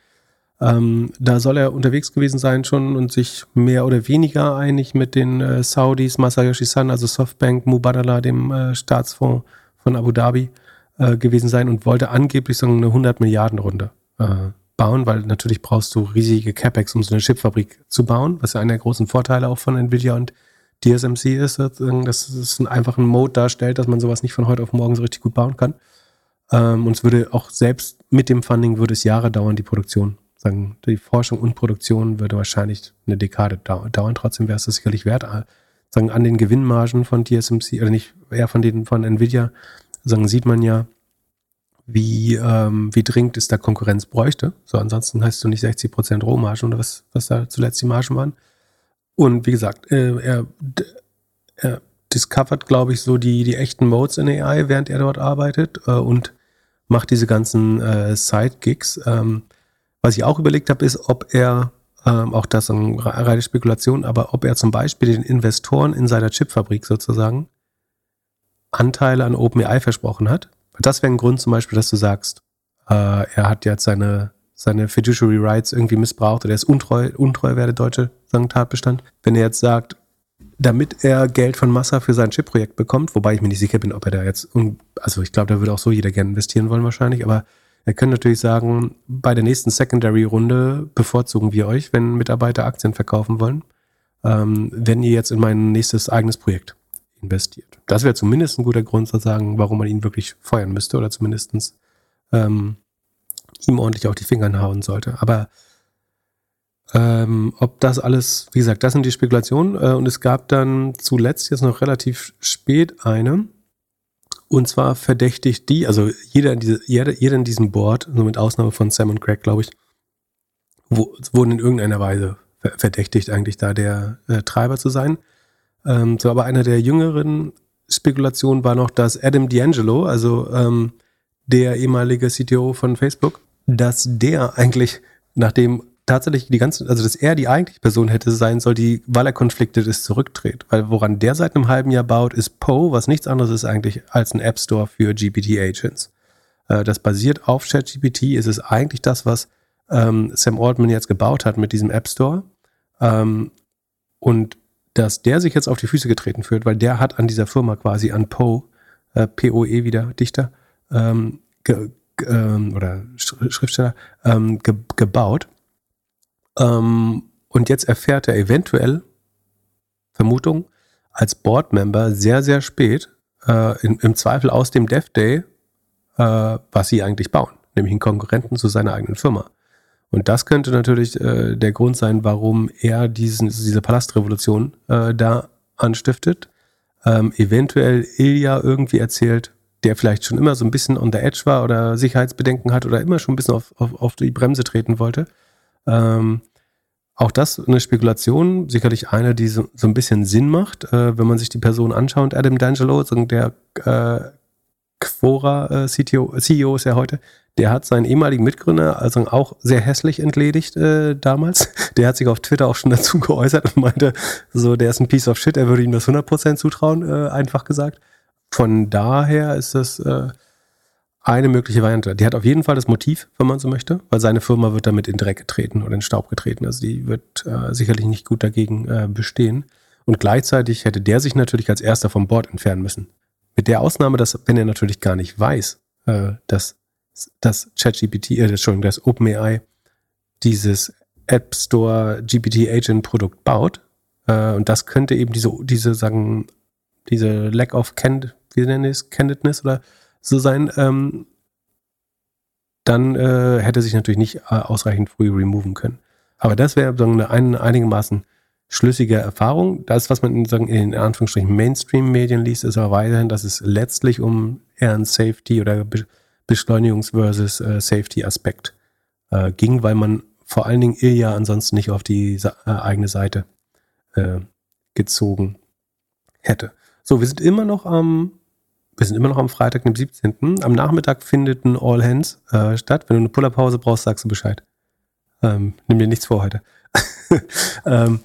Ähm, da soll er unterwegs gewesen sein schon und sich mehr oder weniger einig mit den äh, Saudis, Masayoshi Son, also Softbank, Mubadala, dem äh, Staatsfonds von Abu Dhabi, äh, gewesen sein und wollte angeblich so eine 100 Milliarden Runde äh, bauen, weil natürlich brauchst du riesige CapEx, um so eine Chipfabrik zu bauen, was ja einer der großen Vorteile auch von Nvidia und TSMC ist, dass es einen einfachen Mode darstellt, dass man sowas nicht von heute auf morgen so richtig gut bauen kann. Ähm, und es würde auch selbst mit dem Funding würde es Jahre dauern, die Produktion. Sagen, die Forschung und Produktion würde wahrscheinlich eine Dekade dauern. Trotzdem wäre es das sicherlich wert. Äh, sagen, an den Gewinnmargen von TSMC, oder nicht, eher von den von Nvidia, sagen, sieht man ja, wie, ähm, wie dringend es da Konkurrenz bräuchte. So, ansonsten hast du nicht 60 Prozent Rohmargen oder was, was da zuletzt die Margen waren. Und wie gesagt, äh, er, er discovert, glaube ich, so die, die echten Modes in AI, während er dort arbeitet äh, und macht diese ganzen äh, Side-Gigs. Ähm, was ich auch überlegt habe, ist, ob er, ähm, auch das eine reine Spekulation, aber ob er zum Beispiel den Investoren in seiner Chipfabrik sozusagen Anteile an OpenAI versprochen hat das wäre ein Grund zum Beispiel, dass du sagst, äh, er hat jetzt seine, seine Fiduciary Rights irgendwie missbraucht oder er ist untreu, untreu wäre der deutsche Tatbestand. Wenn er jetzt sagt, damit er Geld von Massa für sein Chip-Projekt bekommt, wobei ich mir nicht sicher bin, ob er da jetzt, also ich glaube, da würde auch so jeder gerne investieren wollen wahrscheinlich, aber er könnte natürlich sagen, bei der nächsten Secondary-Runde bevorzugen wir euch, wenn Mitarbeiter Aktien verkaufen wollen, ähm, wenn ihr jetzt in mein nächstes eigenes Projekt investiert. Das wäre zumindest ein guter Grund zu sagen, warum man ihn wirklich feuern müsste oder zumindest ähm, ihm ordentlich auf die Finger hauen sollte. Aber ähm, ob das alles, wie gesagt, das sind die Spekulationen. Äh, und es gab dann zuletzt jetzt noch relativ spät eine. Und zwar verdächtigt die, also jeder in, diese, jeder, jeder in diesem Board, nur mit Ausnahme von Sam und Craig, glaube ich, wo, wurden in irgendeiner Weise verdächtigt, eigentlich da der äh, Treiber zu sein. Ähm, so, aber einer der jüngeren Spekulationen war noch, dass Adam D'Angelo, also ähm, der ehemalige CTO von Facebook, dass der eigentlich, nachdem tatsächlich die ganzen, also dass er die eigentliche Person hätte sein soll, die, weil er konfliktet ist, zurücktritt. Weil woran der seit einem halben Jahr baut, ist Poe, was nichts anderes ist eigentlich als ein App Store für GPT-Agents. Äh, das basiert auf ChatGPT, ist es eigentlich das, was ähm, Sam Altman jetzt gebaut hat mit diesem App Store. Ähm, und dass der sich jetzt auf die Füße getreten fühlt, weil der hat an dieser Firma quasi an Poe, äh, P-O-E wieder, Dichter, ähm, ge, ähm, oder Schriftsteller, ähm, ge, gebaut. Ähm, und jetzt erfährt er eventuell, Vermutung, als Boardmember sehr, sehr spät, äh, in, im Zweifel aus dem Dev Day, äh, was sie eigentlich bauen, nämlich einen Konkurrenten zu seiner eigenen Firma. Und das könnte natürlich äh, der Grund sein, warum er diesen, diese Palastrevolution äh, da anstiftet. Ähm, eventuell Ilya irgendwie erzählt, der vielleicht schon immer so ein bisschen on the edge war oder Sicherheitsbedenken hat oder immer schon ein bisschen auf, auf, auf die Bremse treten wollte. Ähm, auch das eine Spekulation, sicherlich eine, die so, so ein bisschen Sinn macht, äh, wenn man sich die Person anschaut. Adam D'Angelo, der äh, Quora äh, CTO, CEO ist ja heute, der hat seinen ehemaligen Mitgründer also auch sehr hässlich entledigt äh, damals. Der hat sich auf Twitter auch schon dazu geäußert und meinte, so, der ist ein Piece of Shit, er würde ihm das 100% zutrauen, äh, einfach gesagt. Von daher ist das äh, eine mögliche Variante. Die hat auf jeden Fall das Motiv, wenn man so möchte, weil seine Firma wird damit in Dreck getreten oder in Staub getreten. Also die wird äh, sicherlich nicht gut dagegen äh, bestehen. Und gleichzeitig hätte der sich natürlich als erster vom Board entfernen müssen. Mit der Ausnahme, dass wenn er natürlich gar nicht weiß, äh, dass das ChatGPT, äh, Entschuldigung, das OpenAI dieses App Store GPT Agent Produkt baut. Äh, und das könnte eben diese, diese sagen, diese Lack of Cand, wie nennen es, Candidness oder so sein, ähm, dann äh, hätte sich natürlich nicht äh, ausreichend früh removen können. Aber das wäre eine, eine einigermaßen schlüssige Erfahrung. Das, was man in, sagen, in Anführungsstrichen Mainstream-Medien liest, ist aber weiterhin, dass es letztlich um eher ein Safety oder Be Beschleunigungs- versus äh, Safety-Aspekt äh, ging, weil man vor allen Dingen Ilja ansonsten nicht auf die äh, eigene Seite äh, gezogen hätte. So, wir sind immer noch am wir sind immer noch am Freitag, dem 17. Am Nachmittag findet ein All Hands äh, statt. Wenn du eine Pullerpause brauchst, sagst du Bescheid. Ähm, nimm dir nichts vor heute. ähm,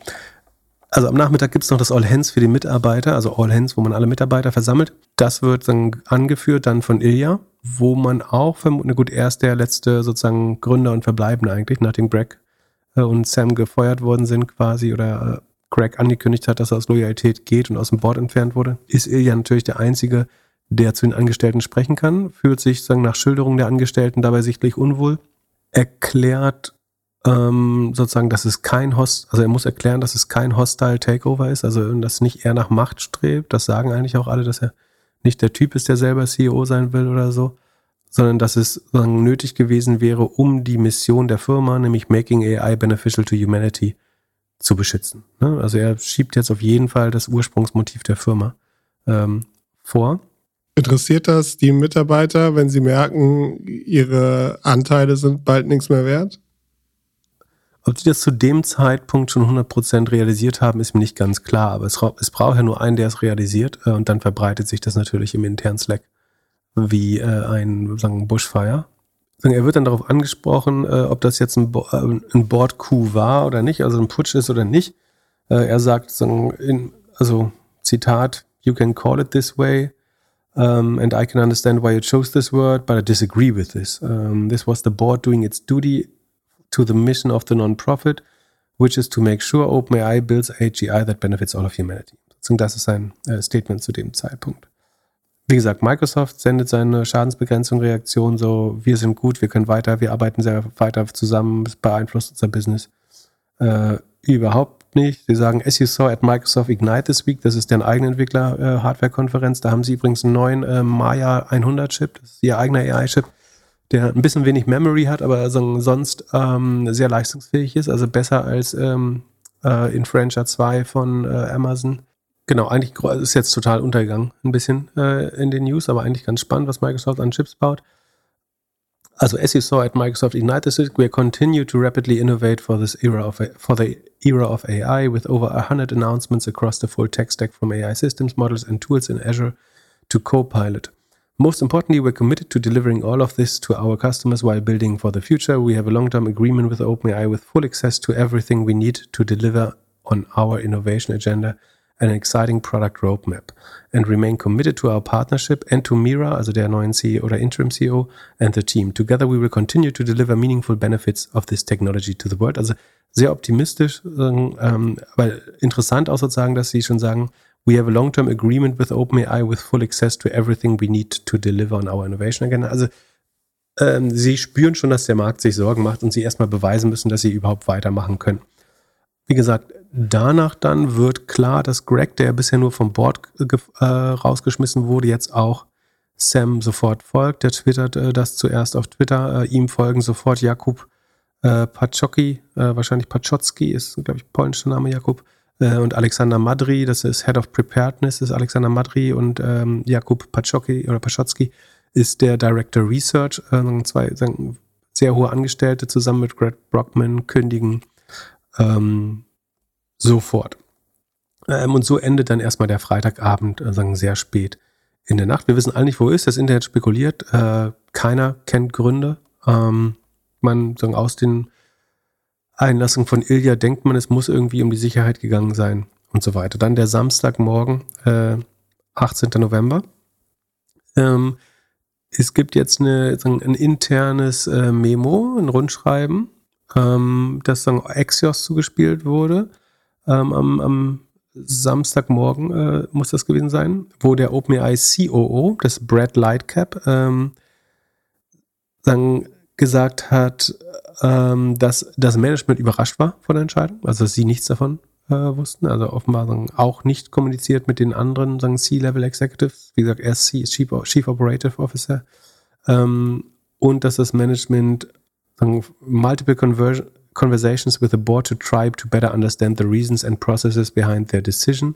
also am Nachmittag gibt es noch das All Hands für die Mitarbeiter, also All Hands, wo man alle Mitarbeiter versammelt. Das wird dann angeführt dann von Ilja, wo man auch vermutlich, gut, er ist der letzte sozusagen Gründer und Verbleibende eigentlich, nachdem Greg äh, und Sam gefeuert worden sind quasi oder äh, Greg angekündigt hat, dass er aus Loyalität geht und aus dem Board entfernt wurde, ist Ilja natürlich der einzige, der zu den Angestellten sprechen kann, fühlt sich sagen, nach Schilderung der Angestellten dabei sichtlich unwohl, erklärt ähm, sozusagen, dass es kein Host, also er muss erklären, dass es kein Hostile Takeover ist, also dass nicht er nach Macht strebt. Das sagen eigentlich auch alle, dass er nicht der Typ ist, der selber CEO sein will oder so, sondern dass es nötig gewesen wäre, um die Mission der Firma, nämlich Making AI Beneficial to Humanity, zu beschützen. Ne? Also er schiebt jetzt auf jeden Fall das Ursprungsmotiv der Firma ähm, vor. Interessiert das die Mitarbeiter, wenn sie merken, ihre Anteile sind bald nichts mehr wert? Ob sie das zu dem Zeitpunkt schon 100% realisiert haben, ist mir nicht ganz klar. Aber es, es braucht ja nur einen, der es realisiert. Äh, und dann verbreitet sich das natürlich im internen Slack wie äh, ein sagen, Bushfire. Er wird dann darauf angesprochen, äh, ob das jetzt ein, Bo äh, ein Board-Coup war oder nicht, also ein Putsch ist oder nicht. Äh, er sagt, sagen, in, also Zitat, you can call it this way. Um, and I can understand why you chose this word, but I disagree with this. Um, this was the board doing its duty to the mission of the non-profit, which is to make sure OpenAI builds AGI that benefits all of humanity. Das ist ein äh, Statement zu dem Zeitpunkt. Wie gesagt, Microsoft sendet seine Schadensbegrenzung Reaktion so, wir sind gut, wir können weiter, wir arbeiten sehr weiter zusammen, es beeinflusst unser Business. Äh, überhaupt nicht. Sie sagen, as you saw at Microsoft Ignite this week, das ist deren Eigenentwickler äh, Hardware-Konferenz, da haben sie übrigens einen neuen äh, Maya 100 Chip, das ist ihr eigener AI-Chip, der ein bisschen wenig Memory hat, aber sonst ähm, sehr leistungsfähig ist, also besser als ähm, äh, Influencer 2 von äh, Amazon. Genau, eigentlich ist jetzt total untergegangen, ein bisschen äh, in den News, aber eigentlich ganz spannend, was Microsoft an Chips baut. Also as you saw at Microsoft Ignite this week, we continue to rapidly innovate for this era of for the era of AI with over 100 announcements across the full tech stack from AI systems, models and tools in Azure to Copilot. Most importantly, we're committed to delivering all of this to our customers while building for the future. We have a long-term agreement with OpenAI with full access to everything we need to deliver on our innovation agenda and an exciting product roadmap and remain committed to our partnership and to Mira, also der neuen CEO oder Interim CEO, and the team. Together we will continue to deliver meaningful benefits of this technology to the world. Also sehr optimistisch, ähm, interessant auch sozusagen, dass sie schon sagen, we have a long-term agreement with OpenAI with full access to everything we need to deliver on our innovation agenda. Also ähm, sie spüren schon, dass der Markt sich Sorgen macht und sie erstmal beweisen müssen, dass sie überhaupt weitermachen können. Wie gesagt, danach dann wird klar, dass Greg, der bisher nur vom Board äh, rausgeschmissen wurde, jetzt auch Sam sofort folgt. Der twittert äh, das zuerst auf Twitter. Äh, ihm folgen sofort Jakub äh, Pachocki, äh, wahrscheinlich Pachocki ist, glaube ich, polnischer Name Jakub. Äh, und Alexander Madri, das ist Head of Preparedness, ist Alexander Madri und ähm, Jakub Pachocki oder Pachocki ist der Director Research. Äh, zwei sehr hohe Angestellte zusammen mit Greg Brockman kündigen ähm, sofort. Ähm, und so endet dann erstmal der Freitagabend, äh, sagen sehr spät in der Nacht. Wir wissen alle nicht, wo ist. Das Internet spekuliert. Äh, keiner kennt Gründe. Ähm, man, sagen, aus den Einlassungen von Ilja denkt man, es muss irgendwie um die Sicherheit gegangen sein und so weiter. Dann der Samstagmorgen, äh, 18. November. Ähm, es gibt jetzt eine, ein internes äh, Memo, ein Rundschreiben, ähm, das dann Axios zugespielt wurde. Ähm, am, am, Samstagmorgen äh, muss das gewesen sein, wo der OpenAI COO, das Brad Lightcap, ähm, dann gesagt hat, ähm, dass das Management überrascht war von der Entscheidung, also dass sie nichts davon äh, wussten, also offenbar auch nicht kommuniziert mit den anderen C-Level Executives, wie gesagt, er ist Chief, Operative Officer, ähm, und dass das Management sagen, multiple conversion, conversations with the board to try to better understand the reasons and processes behind their decision.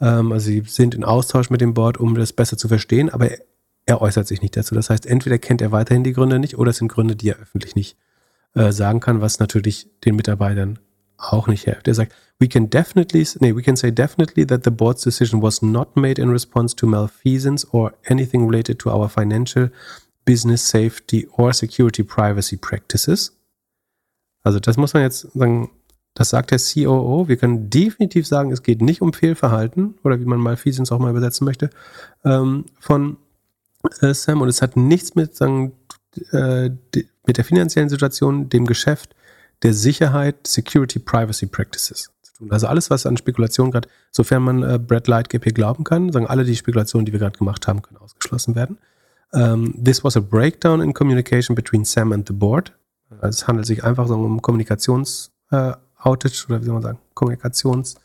Ähm, also sie sind in Austausch mit dem Board, um das besser zu verstehen, aber er, er äußert sich nicht dazu. Das heißt, entweder kennt er weiterhin die Gründe nicht oder es sind Gründe, die er öffentlich nicht äh, sagen kann, was natürlich den Mitarbeitern auch nicht hilft. Er sagt, we can definitely, nee, we can say definitely that the board's decision was not made in response to malfeasance or anything related to our financial, business safety or security privacy practices. Also das muss man jetzt sagen, das sagt der COO. Wir können definitiv sagen, es geht nicht um Fehlverhalten oder wie man mal Malfeasance auch mal übersetzen möchte ähm, von äh, Sam und es hat nichts mit sagen, äh, mit der finanziellen Situation, dem Geschäft, der Sicherheit, Security, Privacy Practices zu tun. Also alles, was an Spekulationen gerade, sofern man äh, Brad Lightcap hier glauben kann, sagen alle die Spekulationen, die wir gerade gemacht haben, können ausgeschlossen werden. Um, ähm, this was a breakdown in communication between Sam and the board. Also es handelt sich einfach so um Kommunikations-Outage äh, oder wie soll man sagen, Kommunikations-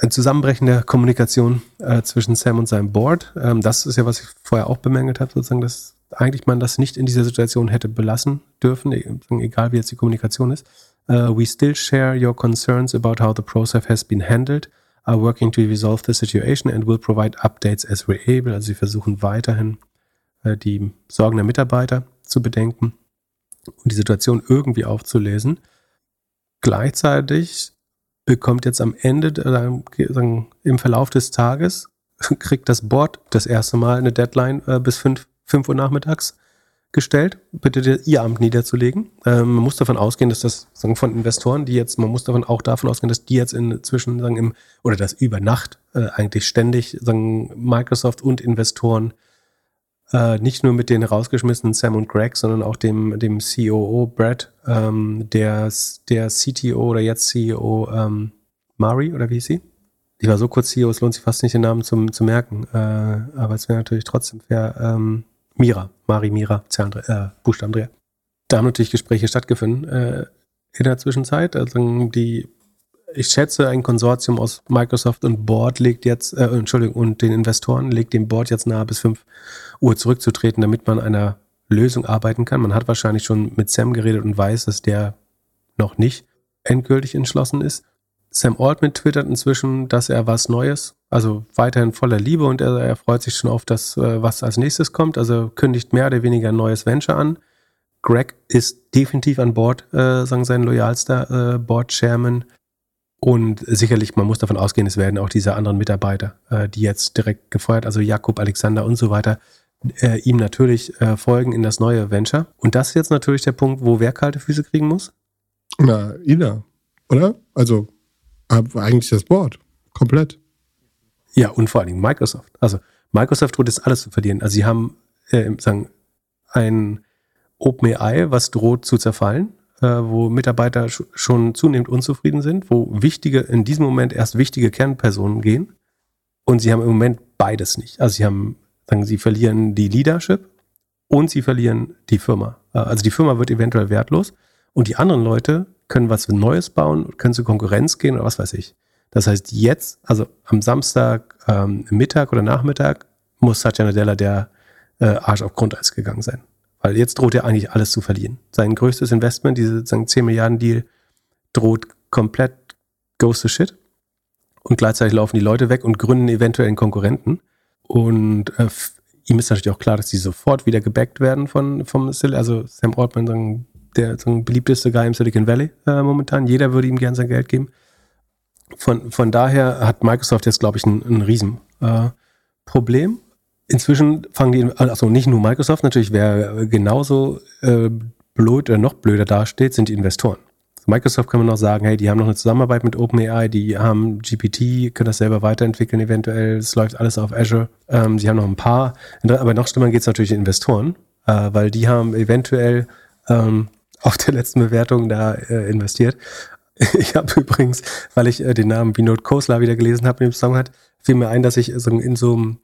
ein Zusammenbrechen der Kommunikation äh, zwischen Sam und seinem Board. Ähm, das ist ja, was ich vorher auch bemängelt habe, sozusagen, dass eigentlich man das nicht in dieser Situation hätte belassen dürfen, e-, egal wie jetzt die Kommunikation ist. Uh, we still share your concerns about how the process has been handled, are working to resolve the situation and will provide updates as we're able. Also sie versuchen weiterhin äh, die Sorgen der Mitarbeiter zu bedenken und die Situation irgendwie aufzulesen. Gleichzeitig bekommt jetzt am Ende, äh, im Verlauf des Tages, kriegt das Board das erste Mal eine Deadline äh, bis 5, 5 Uhr nachmittags gestellt, bitte ihr Amt niederzulegen. Ähm, man muss davon ausgehen, dass das sagen, von Investoren, die jetzt, man muss davon auch davon ausgehen, dass die jetzt inzwischen sagen, im, oder dass über Nacht äh, eigentlich ständig sagen, Microsoft und Investoren äh, nicht nur mit den rausgeschmissenen Sam und Greg, sondern auch dem, dem COO Brad, ähm, der, der CTO oder jetzt CEO ähm, Mari oder wie hieß sie? Ich war so kurz CEO, es lohnt sich fast nicht den Namen zum, zu merken, äh, aber es wäre natürlich trotzdem fair. Ähm, Mira, Mari Mira, äh, Buchstaben Da haben natürlich Gespräche stattgefunden äh, in der Zwischenzeit. Also die ich schätze, ein Konsortium aus Microsoft und Board legt jetzt, äh, Entschuldigung, und den Investoren legt dem Board jetzt nahe bis 5 Uhr zurückzutreten, damit man einer Lösung arbeiten kann. Man hat wahrscheinlich schon mit Sam geredet und weiß, dass der noch nicht endgültig entschlossen ist. Sam Altman twittert inzwischen, dass er was Neues, also weiterhin voller Liebe und er, er freut sich schon auf das, äh, was als nächstes kommt. Also kündigt mehr oder weniger ein neues Venture an. Greg ist definitiv an Bord, äh, sagen sein loyalster äh, Board-Chairman. Und sicherlich, man muss davon ausgehen, es werden auch diese anderen Mitarbeiter, äh, die jetzt direkt gefeuert, also Jakob, Alexander und so weiter, äh, ihm natürlich äh, folgen in das neue Venture. Und das ist jetzt natürlich der Punkt, wo wer kalte Füße kriegen muss? Na, Ina, oder? Also eigentlich das Board, komplett. Ja, und vor allen Dingen Microsoft. Also Microsoft droht jetzt alles zu verlieren. Also sie haben äh, sagen, ein OpenAI, was droht zu zerfallen äh, wo Mitarbeiter sch schon zunehmend unzufrieden sind, wo wichtige, in diesem Moment erst wichtige Kernpersonen gehen. Und sie haben im Moment beides nicht. Also sie haben, sagen sie verlieren die Leadership und sie verlieren die Firma. Äh, also die Firma wird eventuell wertlos und die anderen Leute können was Neues bauen, können zur Konkurrenz gehen oder was weiß ich. Das heißt, jetzt, also am Samstag ähm, Mittag oder Nachmittag, muss Satya Nadella der äh, Arsch auf Grundeis gegangen sein. Weil jetzt droht er eigentlich alles zu verlieren. Sein größtes Investment, diese 10 Milliarden Deal, droht komplett goes to shit. Und gleichzeitig laufen die Leute weg und gründen eventuell einen Konkurrenten. Und äh, ihm ist natürlich auch klar, dass die sofort wieder gebackt werden von vom Sil also Sam Altman, sagen, der beliebteste Guy im Silicon Valley äh, momentan. Jeder würde ihm gern sein Geld geben. Von, von daher hat Microsoft jetzt, glaube ich, ein, ein Riesenproblem. Äh, Inzwischen fangen die, also nicht nur Microsoft, natürlich, wer genauso äh, blöd oder noch blöder dasteht, sind die Investoren. Microsoft kann man noch sagen, hey, die haben noch eine Zusammenarbeit mit OpenAI, die haben GPT, können das selber weiterentwickeln eventuell, es läuft alles auf Azure. Ähm, sie haben noch ein paar, aber noch schlimmer geht es natürlich den Investoren, äh, weil die haben eventuell ähm, auf der letzten Bewertung da äh, investiert. Ich habe übrigens, weil ich äh, den Namen Vinod Khosla wieder gelesen habe in dem Song hat, fiel mir ein, dass ich so in so einem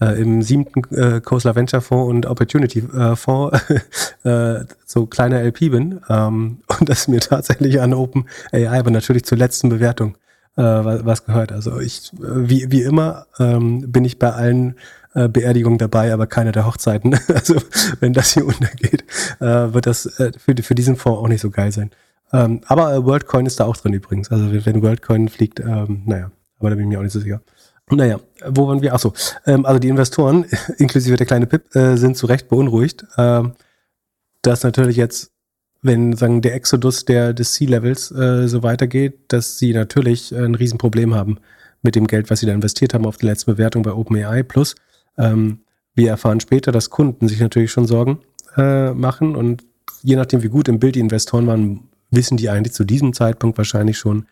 äh, im siebten äh, Khosla Venture Fonds und Opportunity äh, Fonds äh, so kleiner LP bin ähm, und das mir tatsächlich an Open AI, aber natürlich zur letzten Bewertung äh, was, was gehört. Also ich, äh, wie, wie immer, ähm, bin ich bei allen äh, Beerdigungen dabei, aber keine der Hochzeiten. Also wenn das hier untergeht, äh, wird das äh, für, für diesen Fonds auch nicht so geil sein. Ähm, aber WorldCoin ist da auch drin übrigens. Also wenn WorldCoin fliegt, ähm, naja, aber da bin ich mir auch nicht so sicher. Naja, wo waren wir? Achso, ähm, also die Investoren, inklusive der kleine Pip, sind zu Recht beunruhigt, äh, dass natürlich jetzt, wenn sagen der Exodus der des äh, so weitergeht, dass sie natürlich ein Riesenproblem haben mit dem Geld, was sie da investiert haben auf die letzte Bewertung bei OpenAI. Plus, ähm, wir erfahren später, dass Kunden sich natürlich schon Sorgen äh, machen und je nachdem, wie gut im Bild die Investoren waren, wissen die eigentlich zu diesem Zeitpunkt wahrscheinlich schon,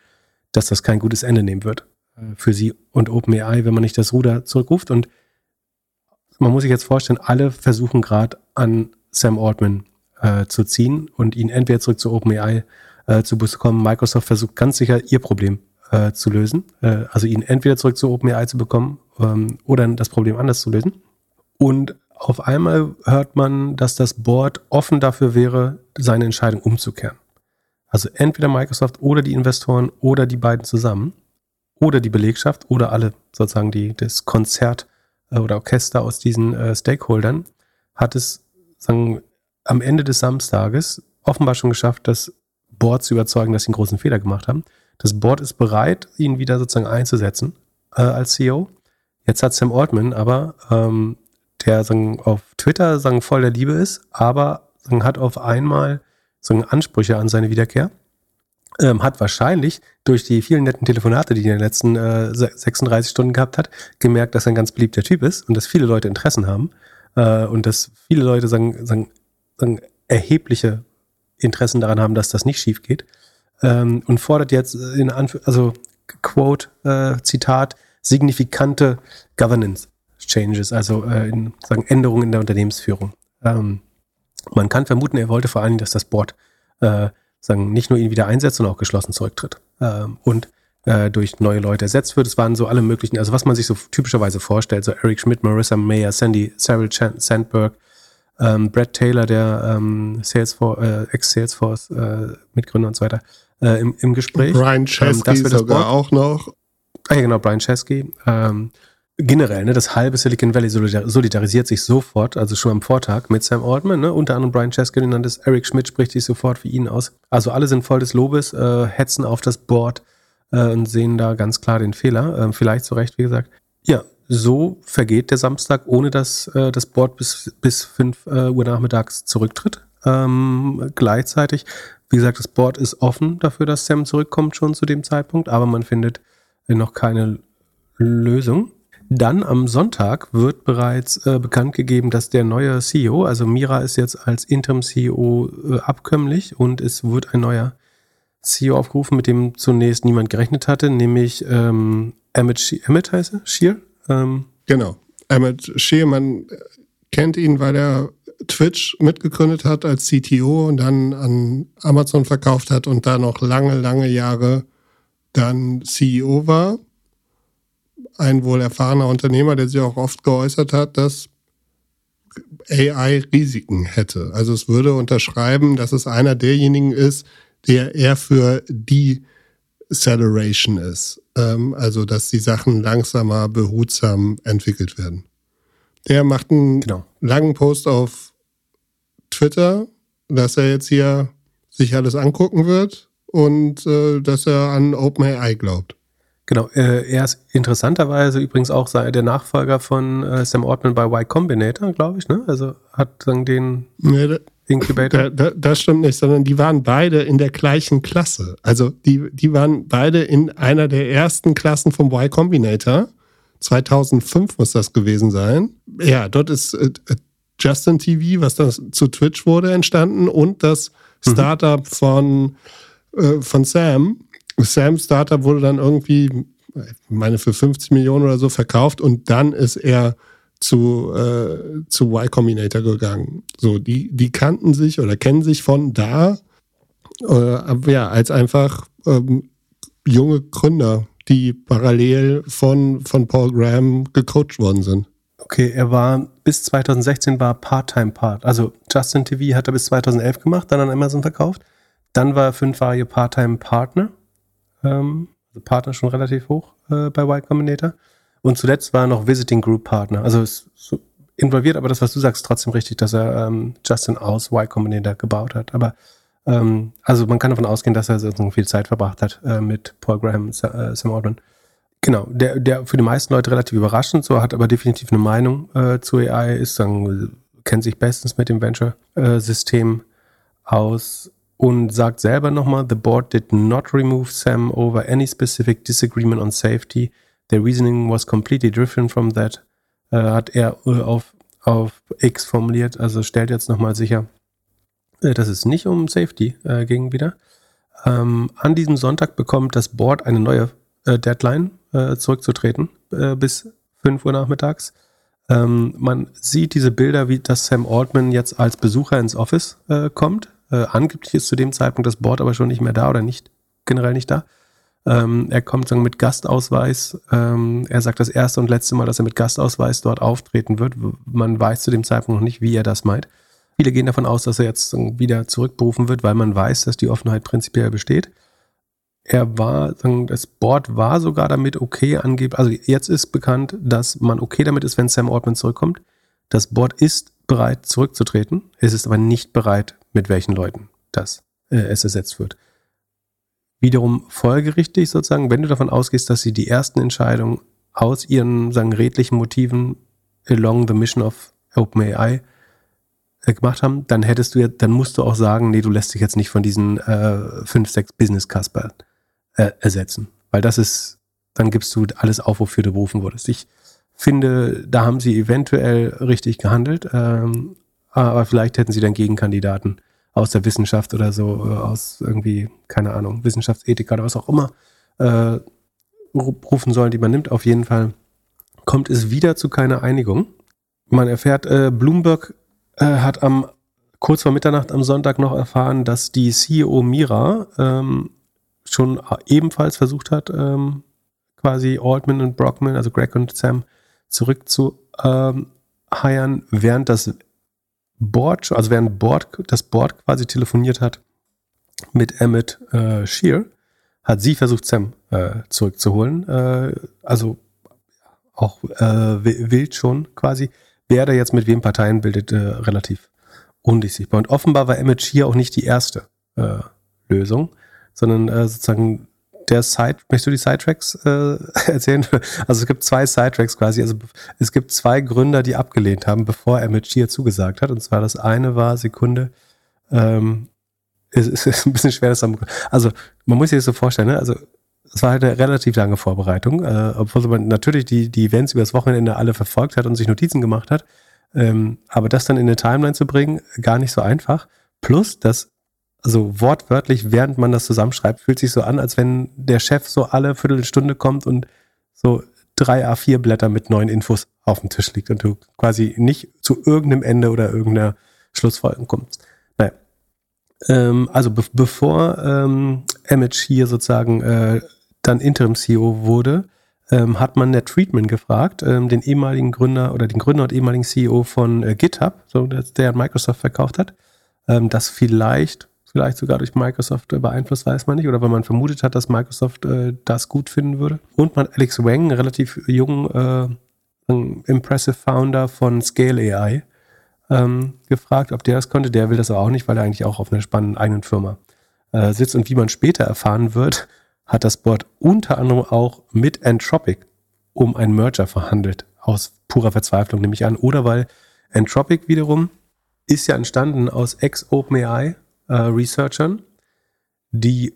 dass das kein gutes Ende nehmen wird. Äh, für sie und OpenAI, wenn man nicht das Ruder zurückruft. Und man muss sich jetzt vorstellen, alle versuchen gerade an Sam Altman äh, zu ziehen und ihn entweder zurück zu OpenAI äh, zu bekommen. Microsoft versucht ganz sicher ihr Problem äh, zu lösen, äh, also ihn entweder zurück zu OpenAI zu bekommen ähm, oder das Problem anders zu lösen. Und auf einmal hört man, dass das Board offen dafür wäre, seine Entscheidung umzukehren. Also entweder Microsoft oder die Investoren oder die beiden zusammen oder die Belegschaft oder alle sozusagen die, das Konzert äh, oder Orchester aus diesen äh, Stakeholdern hat es sagen, am Ende des Samstages offenbar schon geschafft, das Board zu überzeugen, dass sie einen großen Fehler gemacht haben. Das Board ist bereit, ihn wieder sozusagen einzusetzen äh, als CEO. Jetzt hat Sam Altman aber, ähm, der sagen, auf Twitter sagen, voll der Liebe ist, aber sagen, hat auf einmal sagen, Ansprüche an seine Wiederkehr ähm, hat wahrscheinlich durch die vielen netten Telefonate, die er in den letzten äh, 36 Stunden gehabt hat, gemerkt, dass er ein ganz beliebter Typ ist und dass viele Leute Interessen haben äh, und dass viele Leute sagen, sagen, sagen erhebliche Interessen daran haben, dass das nicht schief geht ähm, und fordert jetzt in Anf also Quote äh, Zitat signifikante Governance Changes, also äh, in, sagen Änderungen in der Unternehmensführung. Ähm, man kann vermuten, er wollte vor allen Dingen, dass das Board äh, sagen, nicht nur ihn wieder einsetzt, sondern auch geschlossen zurücktritt. Ähm, und äh, durch neue Leute ersetzt wird. Es waren so alle möglichen, also was man sich so typischerweise vorstellt, so Eric Schmidt, Marissa Mayer, Sandy, Cyril Sandberg, ähm, Brad Taylor, der ähm, Salesforce, äh, Ex-Salesforce äh, und so weiter, äh, im, im Gespräch. Brian Chesky ähm, sogar auch noch. Ah ja, genau, Brian Chesky. Ähm, generell, ne, das halbe Silicon Valley solidarisiert sich sofort, also schon am Vortag mit Sam Altman, ne, unter anderem Brian Chesky genannt ist, Eric Schmidt spricht sich sofort für ihn aus. Also alle sind voll des Lobes, äh, hetzen auf das Board äh, und sehen da ganz klar den Fehler, äh, vielleicht zu Recht, wie gesagt. Ja, so vergeht der Samstag, ohne dass äh, das Board bis, bis 5 äh, Uhr nachmittags zurücktritt. Ähm, gleichzeitig, wie gesagt, das Board ist offen dafür, dass Sam zurückkommt schon zu dem Zeitpunkt, aber man findet noch keine Lösung. Dann am Sonntag wird bereits äh, bekannt gegeben, dass der neue CEO, also Mira ist jetzt als Interim-CEO äh, abkömmlich und es wird ein neuer CEO aufgerufen, mit dem zunächst niemand gerechnet hatte, nämlich ähm, Emmett, She Emmett heißt er? Shear? Ähm. Genau. Emmett Shear, man kennt ihn, weil er Twitch mitgegründet hat als CTO und dann an Amazon verkauft hat und da noch lange, lange Jahre dann CEO war ein wohl erfahrener Unternehmer, der sich auch oft geäußert hat, dass AI Risiken hätte. Also es würde unterschreiben, dass es einer derjenigen ist, der eher für Deceleration ist. Ähm, also dass die Sachen langsamer, behutsam entwickelt werden. Der macht einen genau. langen Post auf Twitter, dass er jetzt hier sich alles angucken wird und äh, dass er an OpenAI glaubt. Genau, äh, er ist interessanterweise übrigens auch der Nachfolger von äh, Sam Altman bei Y Combinator, glaube ich, ne? Also hat dann den nee, da, Incubator. Da, da, das stimmt nicht, sondern die waren beide in der gleichen Klasse. Also die, die waren beide in einer der ersten Klassen vom Y Combinator. 2005 muss das gewesen sein. Ja, dort ist äh, Justin TV, was das zu Twitch wurde, entstanden und das mhm. Startup mhm. von äh, von Sam. Sam Startup wurde dann irgendwie, ich meine, für 50 Millionen oder so verkauft und dann ist er zu, äh, zu Y Combinator gegangen. So, die, die kannten sich oder kennen sich von da, äh, ja, als einfach ähm, junge Gründer, die parallel von, von Paul Graham gecoacht worden sind. Okay, er war bis 2016 war Part-Time-Part. Also Justin TV hat er bis 2011 gemacht, dann an Amazon verkauft. Dann war er fünfjährige Part-Time-Partner. Ähm, also Partner schon relativ hoch äh, bei Y Combinator. Und zuletzt war er noch Visiting Group Partner. Also ist so involviert, aber das, was du sagst, trotzdem richtig, dass er ähm, Justin aus Y Combinator gebaut hat. Aber ähm, also man kann davon ausgehen, dass er so viel Zeit verbracht hat äh, mit Paul Graham, äh, Sam Altman. Genau, der, der für die meisten Leute relativ überraschend, so hat aber definitiv eine Meinung äh, zu AI, ist sagen, kennt sich bestens mit dem Venture-System äh, aus und sagt selber nochmal, the board did not remove Sam over any specific disagreement on safety. Their reasoning was completely different from that, äh, hat er äh, auf, auf X formuliert, also stellt jetzt nochmal sicher, äh, dass es nicht um Safety äh, ging wieder. Ähm, an diesem Sonntag bekommt das Board eine neue äh, Deadline, äh, zurückzutreten äh, bis 5 Uhr nachmittags. Ähm, man sieht diese Bilder, wie das Sam Altman jetzt als Besucher ins Office äh, kommt. Äh, angeblich ist zu dem Zeitpunkt das Board aber schon nicht mehr da oder nicht generell nicht da. Ähm, er kommt sagen, mit Gastausweis. Ähm, er sagt das erste und letzte Mal, dass er mit Gastausweis dort auftreten wird. Man weiß zu dem Zeitpunkt noch nicht, wie er das meint. Viele gehen davon aus, dass er jetzt wieder zurückberufen wird, weil man weiß, dass die Offenheit prinzipiell besteht. Er war, das Board war sogar damit okay angeblich, also jetzt ist bekannt, dass man okay damit ist, wenn Sam Altman zurückkommt. Das Board ist bereit zurückzutreten. Es ist aber nicht bereit, mit welchen Leuten das äh, es ersetzt wird. Wiederum folgerichtig sozusagen, wenn du davon ausgehst, dass sie die ersten Entscheidungen aus ihren sagen, redlichen Motiven along the mission of OpenAI äh, gemacht haben, dann hättest du ja, dann musst du auch sagen, nee, du lässt dich jetzt nicht von diesen äh, fünf, sechs Business Casper äh, ersetzen. Weil das ist, dann gibst du alles auf, wofür du berufen wurdest. Ich finde, da haben sie eventuell richtig gehandelt, ähm, aber vielleicht hätten sie dann Gegenkandidaten aus der Wissenschaft oder so, äh, aus irgendwie, keine Ahnung, Wissenschaftsethik oder was auch immer, äh, rufen sollen, die man nimmt. Auf jeden Fall kommt es wieder zu keiner Einigung. Man erfährt, äh, Bloomberg äh, hat am kurz vor Mitternacht am Sonntag noch erfahren, dass die CEO Mira ähm, schon ebenfalls versucht hat, ähm, quasi Altman und Brockman, also Greg und Sam, zurück zu ähm, während das Board, also während Board, das Board quasi telefoniert hat mit Emmett äh, Shear, hat sie versucht, Sam äh, zurückzuholen. Äh, also auch äh, wild schon quasi. Wer da jetzt mit wem Parteien bildet, äh, relativ undurchsichtbar. Und offenbar war Emmett Shear auch nicht die erste äh, Lösung sondern äh, sozusagen der Side, möchtest du die Sidetracks äh, erzählen? Also es gibt zwei Sidetracks quasi. Also es gibt zwei Gründer, die abgelehnt haben, bevor er mit Chia zugesagt hat. Und zwar das eine war Sekunde. Ähm, es, ist ein bisschen schwer, das zu Also man muss sich das so vorstellen. Ne? Also es war halt eine relativ lange Vorbereitung, äh, obwohl man natürlich die die Events über das Wochenende alle verfolgt hat und sich Notizen gemacht hat. Ähm, aber das dann in eine Timeline zu bringen, gar nicht so einfach. Plus, dass also wortwörtlich, während man das zusammenschreibt, fühlt sich so an, als wenn der Chef so alle Viertelstunde kommt und so drei A4 Blätter mit neuen Infos auf dem Tisch liegt und du quasi nicht zu irgendeinem Ende oder irgendeiner Schlussfolgerung kommst. Naja. Ähm, also be bevor ähm, Emmett hier sozusagen äh, dann Interim-CEO wurde, ähm, hat man Ned Friedman gefragt, ähm, den ehemaligen Gründer oder den Gründer und ehemaligen CEO von äh, GitHub, so, der, der Microsoft verkauft hat, ähm, dass vielleicht vielleicht sogar durch Microsoft beeinflusst, weiß man nicht, oder weil man vermutet hat, dass Microsoft äh, das gut finden würde. Und man Alex Wang, relativ jungen, äh, impressive Founder von Scale AI, ähm, gefragt, ob der das konnte. Der will das aber auch nicht, weil er eigentlich auch auf einer spannenden eigenen Firma äh, sitzt. Und wie man später erfahren wird, hat das Board unter anderem auch mit Entropic um einen Merger verhandelt. Aus purer Verzweiflung nehme ich an. Oder weil Entropic wiederum ist ja entstanden aus ex-OpenAI äh, Researchern, die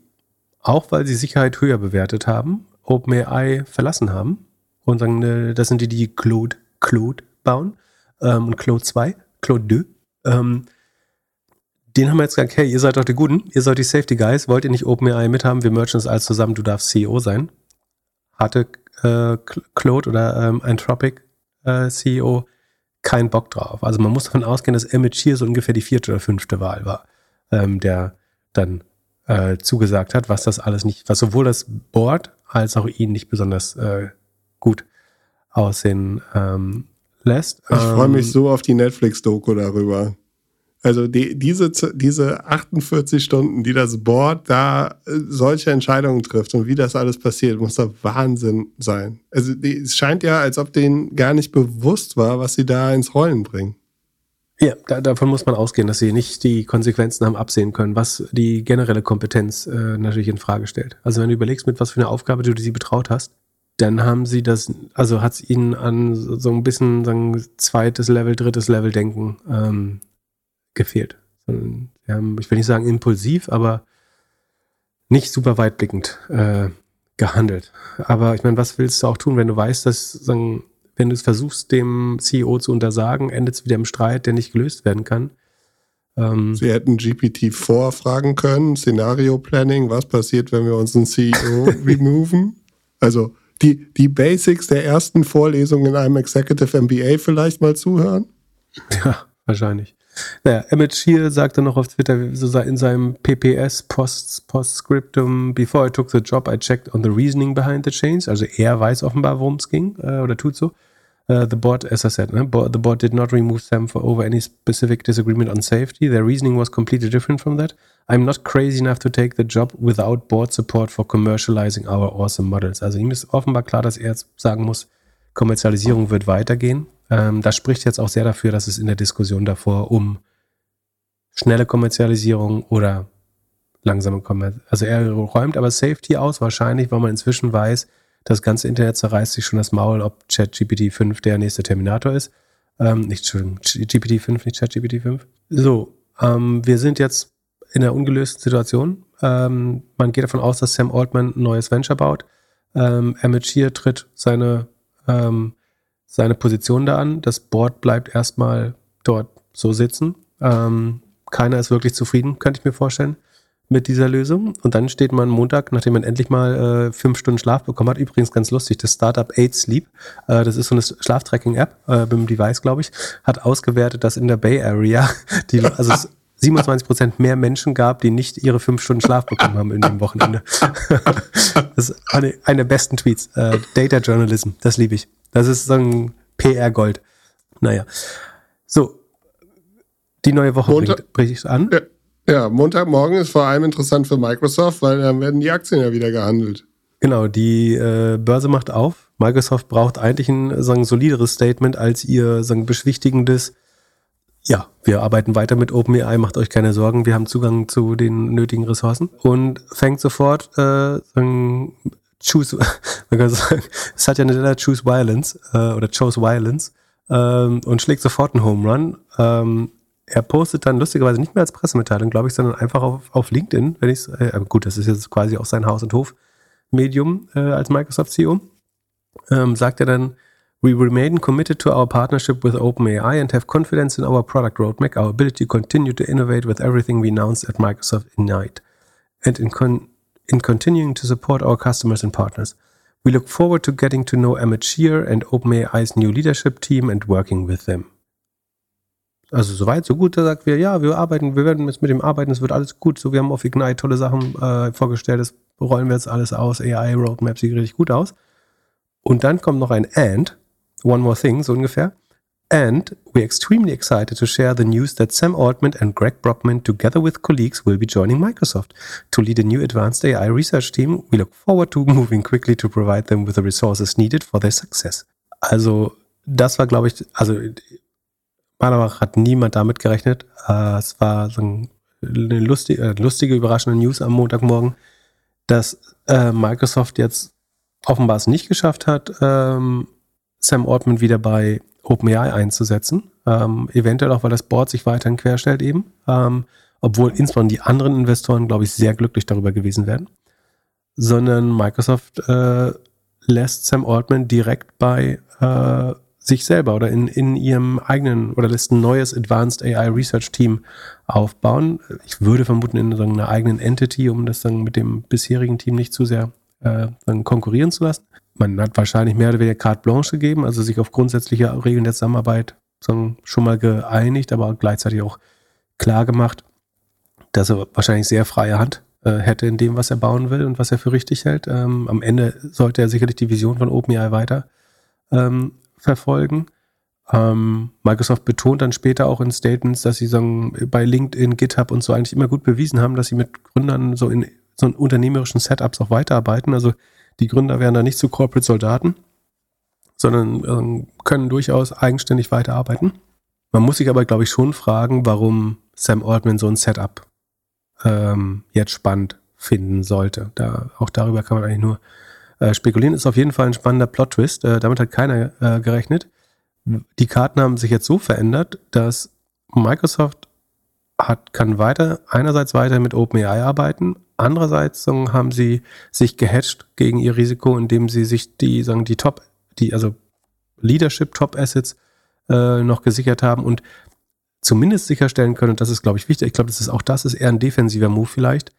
auch weil sie Sicherheit höher bewertet haben, OpenAI verlassen haben und sagen, äh, das sind die, die Claude, Claude bauen ähm, und Claude 2, Claude 2. Ähm, den haben wir jetzt gesagt, hey, ihr seid doch die Guten, ihr seid die Safety Guys, wollt ihr nicht OpenAI mithaben, wir merchen das alles zusammen, du darfst CEO sein. Hatte äh, Claude oder ähm, Anthropic äh, CEO keinen Bock drauf. Also man muss davon ausgehen, dass Emmett Shear so ungefähr die vierte oder fünfte Wahl war, ähm, der dann äh, zugesagt hat, was das alles nicht, was sowohl das Board als auch ihn nicht besonders äh, gut aussehen ähm, lässt. Ich freue mich Ähm, so auf die Netflix-Doku darüber. Also die, diese, diese 48 Stunden, die das Board da äh, solche Entscheidungen trifft und wie das alles passiert, muss doch Wahnsinn sein. Also die, es scheint ja, als ob denen gar nicht bewusst war, was sie da ins Rollen bringen. Ja, da, davon muss man ausgehen, dass sie nicht die Konsequenzen haben absehen können, was die generelle Kompetenz äh, natürlich in Frage stellt. Also wenn du überlegst, mit was für eine Aufgabe du sie betraut hast, dann haben sie das, also hat es ihnen an so so ein bisschen sagen, zweites Level, drittes Level Denken ähm, gefehlt. Sondern Sie haben, ich will nicht sagen impulsiv, aber nicht super weitblickend äh, gehandelt. Aber ich meine, was willst du auch tun, wenn du weißt, dass sagen, wenn du es versuchst, dem CEO zu untersagen, endet es wieder im Streit, der nicht gelöst werden kann. Ähm, Sie hätten GPT-4 fragen können, Szenario-Planning, was passiert, wenn wir unseren CEO removen? Also die, die Basics der ersten Vorlesung in einem Executive MBA vielleicht mal zuhören? Ja, wahrscheinlich. Naja, Emmett Shear sagte noch auf Twitter in seinem PPS Post, Postscriptum, before I took the job, I checked on the reasoning behind the change. Also er weiß offenbar, worum es ging, äh, oder tut so. Uh, the board, as I said, the board did not remove them for over any specific disagreement on safety. Their reasoning was completely different from that. I'm not crazy enough to take the job without board support for commercializing our awesome models. Also ihm ist offenbar klar, dass er jetzt sagen muss, Kommerzialisierung wird weitergehen. Ähm, das spricht jetzt auch sehr dafür, dass es in der Diskussion davor um schnelle Kommerzialisierung oder langsame Kommerzialisierung, also er räumt aber Safety aus, wahrscheinlich, weil man inzwischen weiß, das ganze Internet zerreißt sich schon das Maul, ob ChatGPT 5 der nächste Terminator ist. Ähm, nicht, Entschuldigung, GPT 5, nicht ChatGPT 5. So, ähm, wir sind jetzt in einer ungelösten Situation. Ähm, man geht davon aus, dass Sam Altman ein neues Venture baut. Ähm, Emmett Shear tritt seine, ähm, seine Position da an. Das Board bleibt erstmal dort so sitzen. Ähm, keiner ist wirklich zufrieden, könnte ich mir vorstellen, mit dieser Lösung. Und dann steht man Montag, nachdem man endlich mal äh, fünf Stunden Schlaf bekommen hat. Übrigens ganz lustig, das Startup 8 Sleep, äh, das ist so eine Schlaftracking-App äh, dem Device, glaube ich, hat ausgewertet, dass in der Bay Area die, also es 27 Prozent mehr Menschen gab, die nicht ihre fünf Stunden Schlaf bekommen haben in dem Wochenende. das ist eine, eine der besten Tweets. Äh, Data Journalism, das liebe ich. Das ist so ein PR-Gold. Naja. So. Die neue Woche Montag- bringt, bricht an. Ja, ja, Montagmorgen ist vor allem interessant für Microsoft, weil dann werden die Aktien ja wieder gehandelt. Genau, die äh, Börse macht auf. Microsoft braucht eigentlich ein sagen, solideres Statement als ihr sagen, beschwichtigendes. Ja, wir arbeiten weiter mit OpenAI, macht euch keine Sorgen, wir haben Zugang zu den nötigen Ressourcen und fängt sofort äh, sagen, choose, man kann sagen, Satya Nadella choose violence äh, oder chose violence ähm, und schlägt sofort einen Home Run. Ähm, er postet dann lustigerweise nicht mehr als Pressemitteilung, glaube ich, sondern einfach auf, auf LinkedIn, wenn ich äh, gut, das ist jetzt quasi auch sein Haus und Hof Medium äh, als Microsoft CEO. Ähm, sagt er dann, We remain committed to our partnership with OpenAI and have confidence in our product roadmap, our ability to continue to innovate with everything we announced at Microsoft Ignite, and in, con in continuing to support our customers and partners. We look forward to getting to know Emmett Shear and OpenAI's new leadership team and working with them. Also soweit, so gut, da sagt wir, ja, wir arbeiten, wir werden jetzt mit dem arbeiten, es wird alles gut. So, wir haben auf Ignite tolle Sachen äh, vorgestellt, das rollen wir jetzt alles aus, AI Roadmap sieht richtig gut aus. Und dann kommt noch ein And, one more thing, so ungefähr. And we're extremely excited to share the news that Sam Altman and Greg Brockman, together with colleagues, will be joining Microsoft to lead a new advanced AI research team. We look forward to moving quickly to provide them with the resources needed for their success. Also, das war, glaube ich, also meiner Meinung nach hat niemand damit gerechnet. Äh, es war so ein, eine lustige, äh, lustige, überraschende News am Montagmorgen, dass äh, Microsoft jetzt offenbar es nicht geschafft hat, ähm, Sam Altman wieder bei OpenAI einzusetzen. Ähm, eventuell auch, weil das Board sich weiterhin querstellt eben. Ähm, obwohl insbesondere die anderen Investoren, glaube ich, sehr glücklich darüber gewesen wären. Sondern Microsoft äh, lässt Sam Altman direkt bei äh, sich selber oder in, in ihrem eigenen oder lässt ein neues Advanced AI Research Team aufbauen. Ich würde vermuten in einer eigenen Entity, um das dann mit dem bisherigen Team nicht zu sehr äh, dann konkurrieren zu lassen. Man hat wahrscheinlich mehr oder weniger carte blanche gegeben, also sich auf grundsätzliche Regeln der Zusammenarbeit schon mal geeinigt, aber gleichzeitig auch klar gemacht, dass er wahrscheinlich sehr freie Hand äh, hätte in dem, was er bauen will und was er für richtig hält. Ähm, am Ende sollte er sicherlich die Vision von OpenAI weiter ähm, verfolgen. Ähm, Microsoft betont dann später auch in Statements, dass sie sagen, bei LinkedIn, GitHub und so eigentlich immer gut bewiesen haben, dass sie mit Gründern so in so unternehmerischen Setups auch weiterarbeiten. Also die Gründer werden da nicht zu Corporate Soldaten, sondern ähm, können durchaus eigenständig weiterarbeiten. Man muss sich aber, glaube ich, schon fragen, warum Sam Altman so ein Setup ähm, jetzt spannend finden sollte. Da, auch darüber kann man eigentlich nur äh, spekulieren. Ist auf jeden Fall ein spannender Plot-Twist. Äh, damit hat keiner äh, gerechnet. Die Karten haben sich jetzt so verändert, dass Microsoft hat, kann weiter, einerseits weiter mit OpenAI arbeiten, andererseits haben sie sich gehatcht gegen ihr Risiko, indem sie sich die, sagen, die Top, die, also Leadership Top Assets äh, noch gesichert haben und zumindest sicherstellen können, und das ist, glaube ich, wichtig, ich glaube, das ist auch das ist eher ein defensiver Move vielleicht.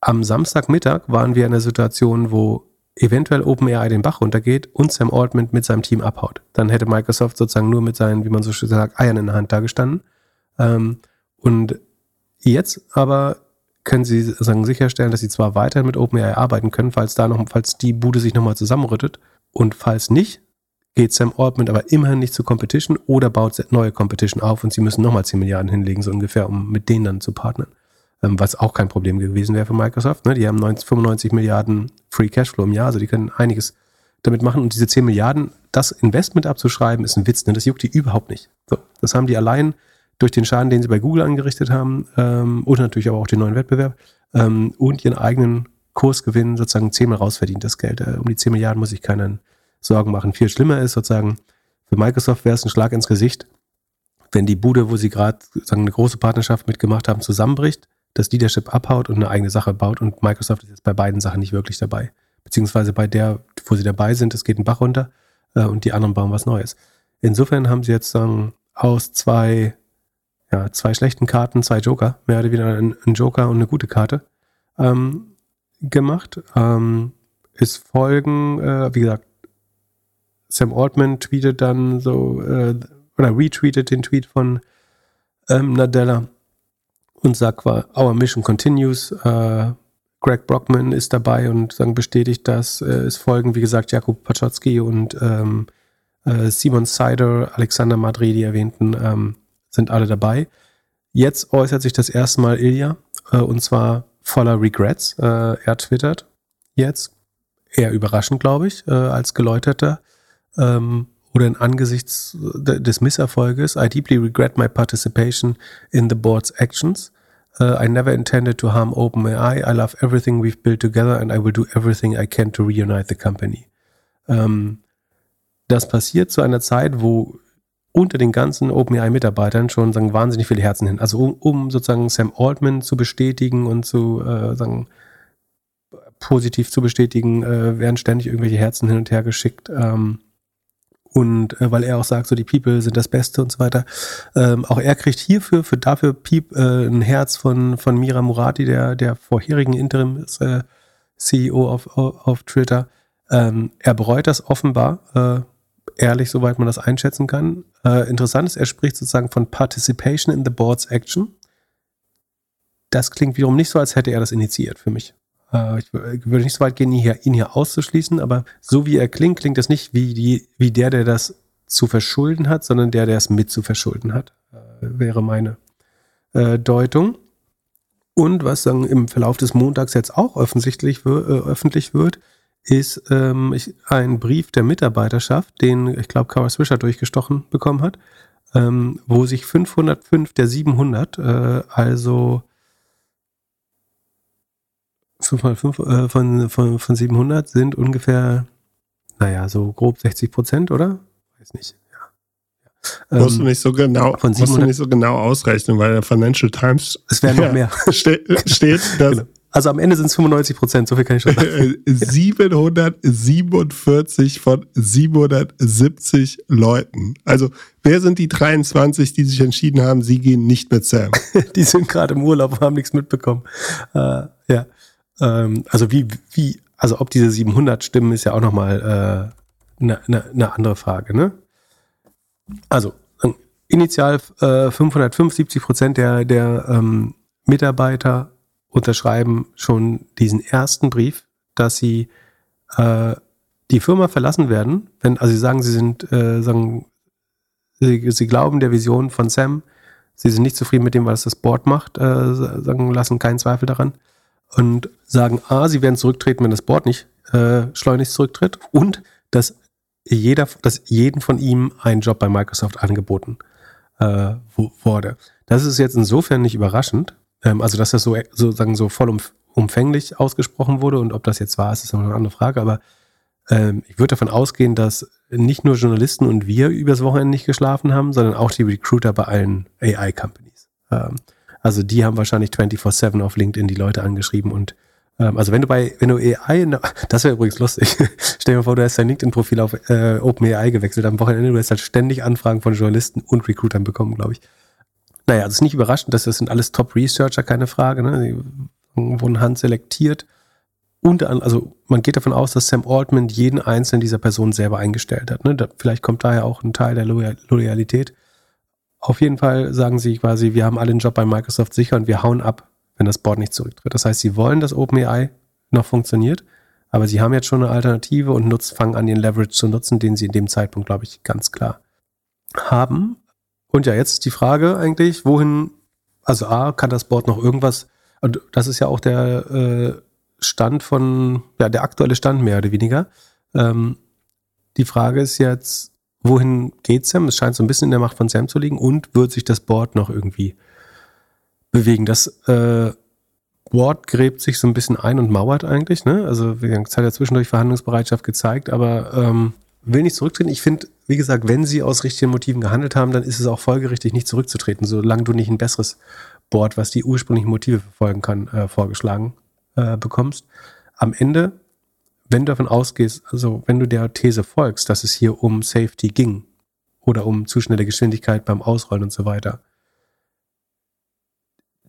Am Samstagmittag waren wir in einer Situation, wo eventuell OpenAI den Bach runtergeht und Sam Altman mit seinem Team abhaut. Dann hätte Microsoft sozusagen nur mit seinen, wie man so schön sagt, Eiern in der Hand dagestanden. Ähm, und jetzt aber können sie sagen, sicherstellen, dass sie zwar weiterhin mit OpenAI arbeiten können, falls da noch, falls die Bude sich nochmal zusammenrüttet. Und falls nicht, geht Sam Altman aber immerhin nicht zur Competition oder baut neue Competition auf und sie müssen nochmal 10 Milliarden hinlegen, so ungefähr, um mit denen dann zu partnern. Ähm, was auch kein Problem gewesen wäre für Microsoft. Ne? Die haben 90, 95 Milliarden Free Cashflow im Jahr, also die können einiges damit machen. Und diese 10 Milliarden, das Investment abzuschreiben, ist ein Witz. Ne? Das juckt die überhaupt nicht. So, das haben die allein durch den Schaden, den sie bei Google angerichtet haben ähm, und natürlich aber auch den neuen Wettbewerb ähm, und ihren eigenen Kursgewinn sozusagen zehnmal rausverdient, das Geld. Äh, um die 10 Milliarden muss ich keinen Sorgen machen. Viel schlimmer ist sozusagen, für Microsoft wäre es ein Schlag ins Gesicht, wenn die Bude, wo sie gerade eine große Partnerschaft mitgemacht haben, zusammenbricht, das Leadership abhaut und eine eigene Sache baut und Microsoft ist jetzt bei beiden Sachen nicht wirklich dabei. Beziehungsweise bei der, wo sie dabei sind, es geht ein Bach runter äh, und die anderen bauen was Neues. Insofern haben sie jetzt sagen, aus zwei, ja, zwei schlechten Karten, zwei Joker, mehr oder weniger ein, ein Joker und eine gute Karte ähm, gemacht. Ähm, es folgen, äh, wie gesagt, Sam Altman tweetet dann so, äh, oder retweetet den Tweet von ähm, Nadella und sagt, our mission continues. Äh, Greg Brockman ist dabei und dann bestätigt das. Äh, es folgen, wie gesagt, Jakub Paczocki und ähm, äh, Simon Sider, Alexander Madri, die erwähnten, ähm, sind alle dabei. Jetzt äußert sich das erste Mal Ilya äh, und zwar voller Regrets. Äh, er twittert jetzt, eher überraschend, glaube ich, äh, als geläuterter ähm, oder in angesichts des Misserfolges, I deeply regret my participation in the board's actions. Uh, I never intended to harm OpenAI. I love everything we've built together and I will do everything I can to reunite the company. Ähm, das passiert zu einer Zeit, wo unter den ganzen OpenAI-Mitarbeitern schon sagen, wahnsinnig viele Herzen hin. Also um, um sozusagen Sam Altman zu bestätigen und zu äh, sagen, positiv zu bestätigen, äh, werden ständig irgendwelche Herzen hin und her geschickt. Ähm, und äh, weil er auch sagt, so die People sind das Beste und so weiter. Ähm, auch er kriegt hierfür, für dafür Piep, äh, ein Herz von, von Mira Murati, der, der vorherigen Interim-CEO äh, auf, auf, auf Twitter. Ähm, er bereut das offenbar, äh, ehrlich, soweit man das einschätzen kann. Äh, interessant ist, er spricht sozusagen von Participation in the Board's Action. Das klingt wiederum nicht so, als hätte er das initiiert für mich. Äh, ich würde nicht so weit gehen, ihn hier, ihn hier auszuschließen, aber so wie er klingt, klingt das nicht wie, die, wie der, der das zu verschulden hat, sondern der, der es mit zu verschulden hat, äh, wäre meine äh, Deutung. Und was dann im Verlauf des Montags jetzt auch offensichtlich öffentlich wird, ist ähm, ich, ein Brief der Mitarbeiterschaft, den ich glaube Cara Swisher durchgestochen bekommen hat, ähm, wo sich 505 der 700, äh, also 5 mal 5 äh, von, von, von 700 sind ungefähr, naja, so grob 60 Prozent, oder? Weiß nicht. Ja. Musst ähm, du nicht so genau, musst du nicht so genau ausrechnen, weil der Financial Times es werden noch mehr steht, steht dass genau. Also am Ende sind es 95 Prozent, so viel kann ich schon sagen. 747 von 770 Leuten. Also wer sind die 23, die sich entschieden haben, sie gehen nicht mit Sam? die sind gerade im Urlaub und haben nichts mitbekommen. Äh, ja. Ähm, also wie, wie, also ob diese 700 stimmen, ist ja auch nochmal eine äh, ne, ne, ne andere Frage, ne? Also initial äh, 575 Prozent der, der ähm, Mitarbeiter unterschreiben schon diesen ersten Brief, dass sie äh, die Firma verlassen werden, wenn, also sie sagen, sie sind, äh, sagen, sie, sie glauben der Vision von Sam, sie sind nicht zufrieden mit dem, was das Board macht, äh, sagen, lassen keinen Zweifel daran und sagen, A, sie werden zurücktreten, wenn das Board nicht äh, schleunigst zurücktritt und dass jeder, dass jeden von ihm ein Job bei Microsoft angeboten äh, wurde. Das ist jetzt insofern nicht überraschend, ähm, also, dass das so sozusagen so vollumfänglich ausgesprochen wurde und ob das jetzt war, ist, ist eine andere Frage. Aber ähm, ich würde davon ausgehen, dass nicht nur Journalisten und wir übers Wochenende nicht geschlafen haben, sondern auch die Recruiter bei allen AI-Companies. Ähm, also die haben wahrscheinlich 24-7 auf LinkedIn die Leute angeschrieben und ähm, also wenn du bei, wenn du AI, das wäre übrigens lustig. Stell dir mal vor, du hast dein LinkedIn-Profil auf äh, OpenAI gewechselt am Wochenende, du hast halt ständig Anfragen von Journalisten und Recruitern bekommen, glaube ich. Naja, das ist nicht überraschend, das sind alles Top-Researcher, keine Frage. Ne? Die wurden handselektiert. Und an, also man geht davon aus, dass Sam Altman jeden einzelnen dieser Personen selber eingestellt hat. Ne? Da, vielleicht kommt daher auch ein Teil der Loyal Loyalität. Auf jeden Fall sagen sie quasi, wir haben alle einen Job bei Microsoft sicher und wir hauen ab, wenn das Board nicht zurücktritt. Das heißt, sie wollen, dass OpenAI noch funktioniert, aber sie haben jetzt schon eine Alternative und nutzt, fangen an, ihren Leverage zu nutzen, den sie in dem Zeitpunkt, glaube ich, ganz klar haben. Und ja, jetzt ist die Frage eigentlich, wohin, also A, kann das Board noch irgendwas, und das ist ja auch der äh, Stand von, ja, der aktuelle Stand mehr oder weniger. Ähm, die Frage ist jetzt, wohin geht Sam? Es scheint so ein bisschen in der Macht von Sam zu liegen und wird sich das Board noch irgendwie bewegen? Das äh, Board gräbt sich so ein bisschen ein und mauert eigentlich, ne? Also, es hat ja zwischendurch Verhandlungsbereitschaft gezeigt, aber ähm, will nicht zurücktreten. Ich finde, wie gesagt, wenn sie aus richtigen Motiven gehandelt haben, dann ist es auch folgerichtig, nicht zurückzutreten, solange du nicht ein besseres Board, was die ursprünglichen Motive verfolgen kann, äh, vorgeschlagen äh, bekommst. Am Ende, wenn du davon ausgehst, also wenn du der These folgst, dass es hier um Safety ging oder um zu schnelle Geschwindigkeit beim Ausrollen und so weiter,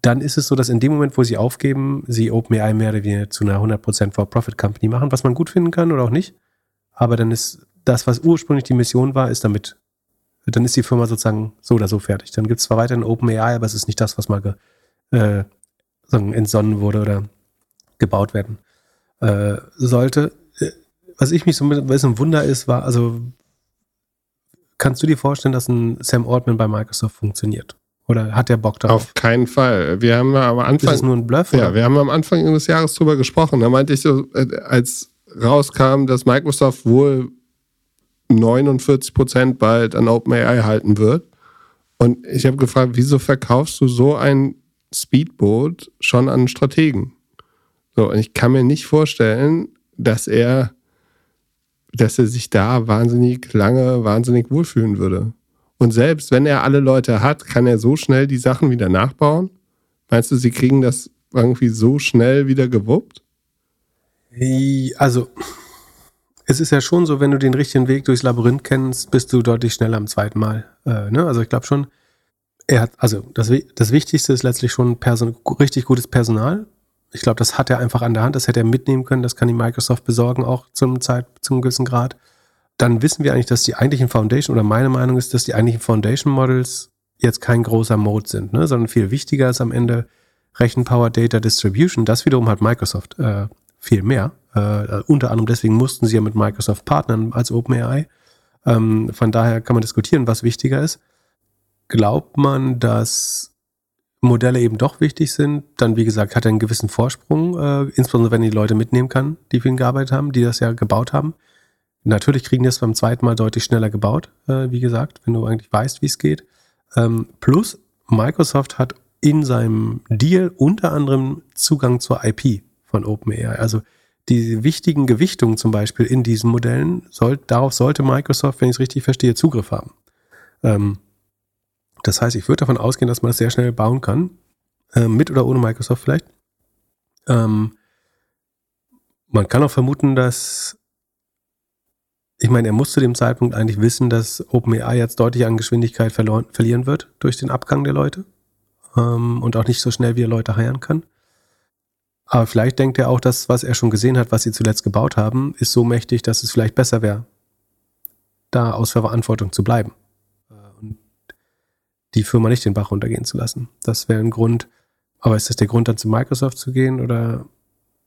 dann ist es so, dass in dem Moment, wo sie aufgeben, sie OpenAI mehr oder weniger zu einer 100% For-Profit-Company machen, was man gut finden kann oder auch nicht. Aber dann ist das, was ursprünglich die Mission war, ist damit, dann ist die Firma sozusagen so oder so fertig. Dann gibt es zwar weiterhin OpenAI, aber es ist nicht das, was mal ge, äh, sagen, entsonnen wurde oder gebaut werden äh, sollte. Äh, was ich mich so ein bisschen wunder ist, war, also kannst du dir vorstellen, dass ein Sam Altman bei Microsoft funktioniert? Oder hat der Bock darauf? Auf keinen Fall. Wir haben am Anfang. Ist das nur ein Bluff? Ja, oder? wir haben am Anfang des Jahres drüber gesprochen. Da meinte ich so, äh, als rauskam, dass Microsoft wohl 49 Prozent bald an OpenAI halten wird. Und ich habe gefragt, wieso verkaufst du so ein Speedboot schon an Strategen? So, und ich kann mir nicht vorstellen, dass er, dass er sich da wahnsinnig lange, wahnsinnig wohlfühlen würde. Und selbst wenn er alle Leute hat, kann er so schnell die Sachen wieder nachbauen? Meinst du, sie kriegen das irgendwie so schnell wieder gewuppt? Also, es ist ja schon so, wenn du den richtigen Weg durchs Labyrinth kennst, bist du deutlich schneller am zweiten Mal. Äh, ne? Also ich glaube schon, er hat, also das, das Wichtigste ist letztlich schon Person, richtig gutes Personal. Ich glaube, das hat er einfach an der Hand, das hätte er mitnehmen können, das kann die Microsoft besorgen, auch zum Zeit, zum gewissen Grad. Dann wissen wir eigentlich, dass die eigentlichen Foundation, oder meine Meinung ist, dass die eigentlichen Foundation Models jetzt kein großer Mode sind, ne? sondern viel wichtiger ist am Ende Rechenpower Data Distribution. Das wiederum hat Microsoft äh, viel mehr. Äh, unter anderem deswegen mussten sie ja mit Microsoft partnern als OpenAI. Ähm, von daher kann man diskutieren, was wichtiger ist. Glaubt man, dass Modelle eben doch wichtig sind, dann wie gesagt hat er einen gewissen Vorsprung, äh, insbesondere wenn die Leute mitnehmen kann, die für ihn gearbeitet haben, die das ja gebaut haben. Natürlich kriegen die es beim zweiten Mal deutlich schneller gebaut, äh, wie gesagt, wenn du eigentlich weißt, wie es geht. Ähm, plus Microsoft hat in seinem Deal unter anderem Zugang zur IP von OpenAI. Also die wichtigen Gewichtungen zum Beispiel in diesen Modellen, soll, darauf sollte Microsoft, wenn ich es richtig verstehe, Zugriff haben. Ähm, das heißt, ich würde davon ausgehen, dass man das sehr schnell bauen kann, äh, mit oder ohne Microsoft vielleicht. Ähm, man kann auch vermuten, dass ich meine, er muss zu dem Zeitpunkt eigentlich wissen, dass OpenAI jetzt deutlich an Geschwindigkeit verlieren wird durch den Abgang der Leute ähm, und auch nicht so schnell wieder Leute heiren kann. Aber vielleicht denkt er auch, dass was er schon gesehen hat, was sie zuletzt gebaut haben, ist so mächtig, dass es vielleicht besser wäre, da aus Verantwortung zu bleiben die Firma nicht den Bach runtergehen zu lassen. Das wäre ein Grund. Aber ist das der Grund, dann zu Microsoft zu gehen oder?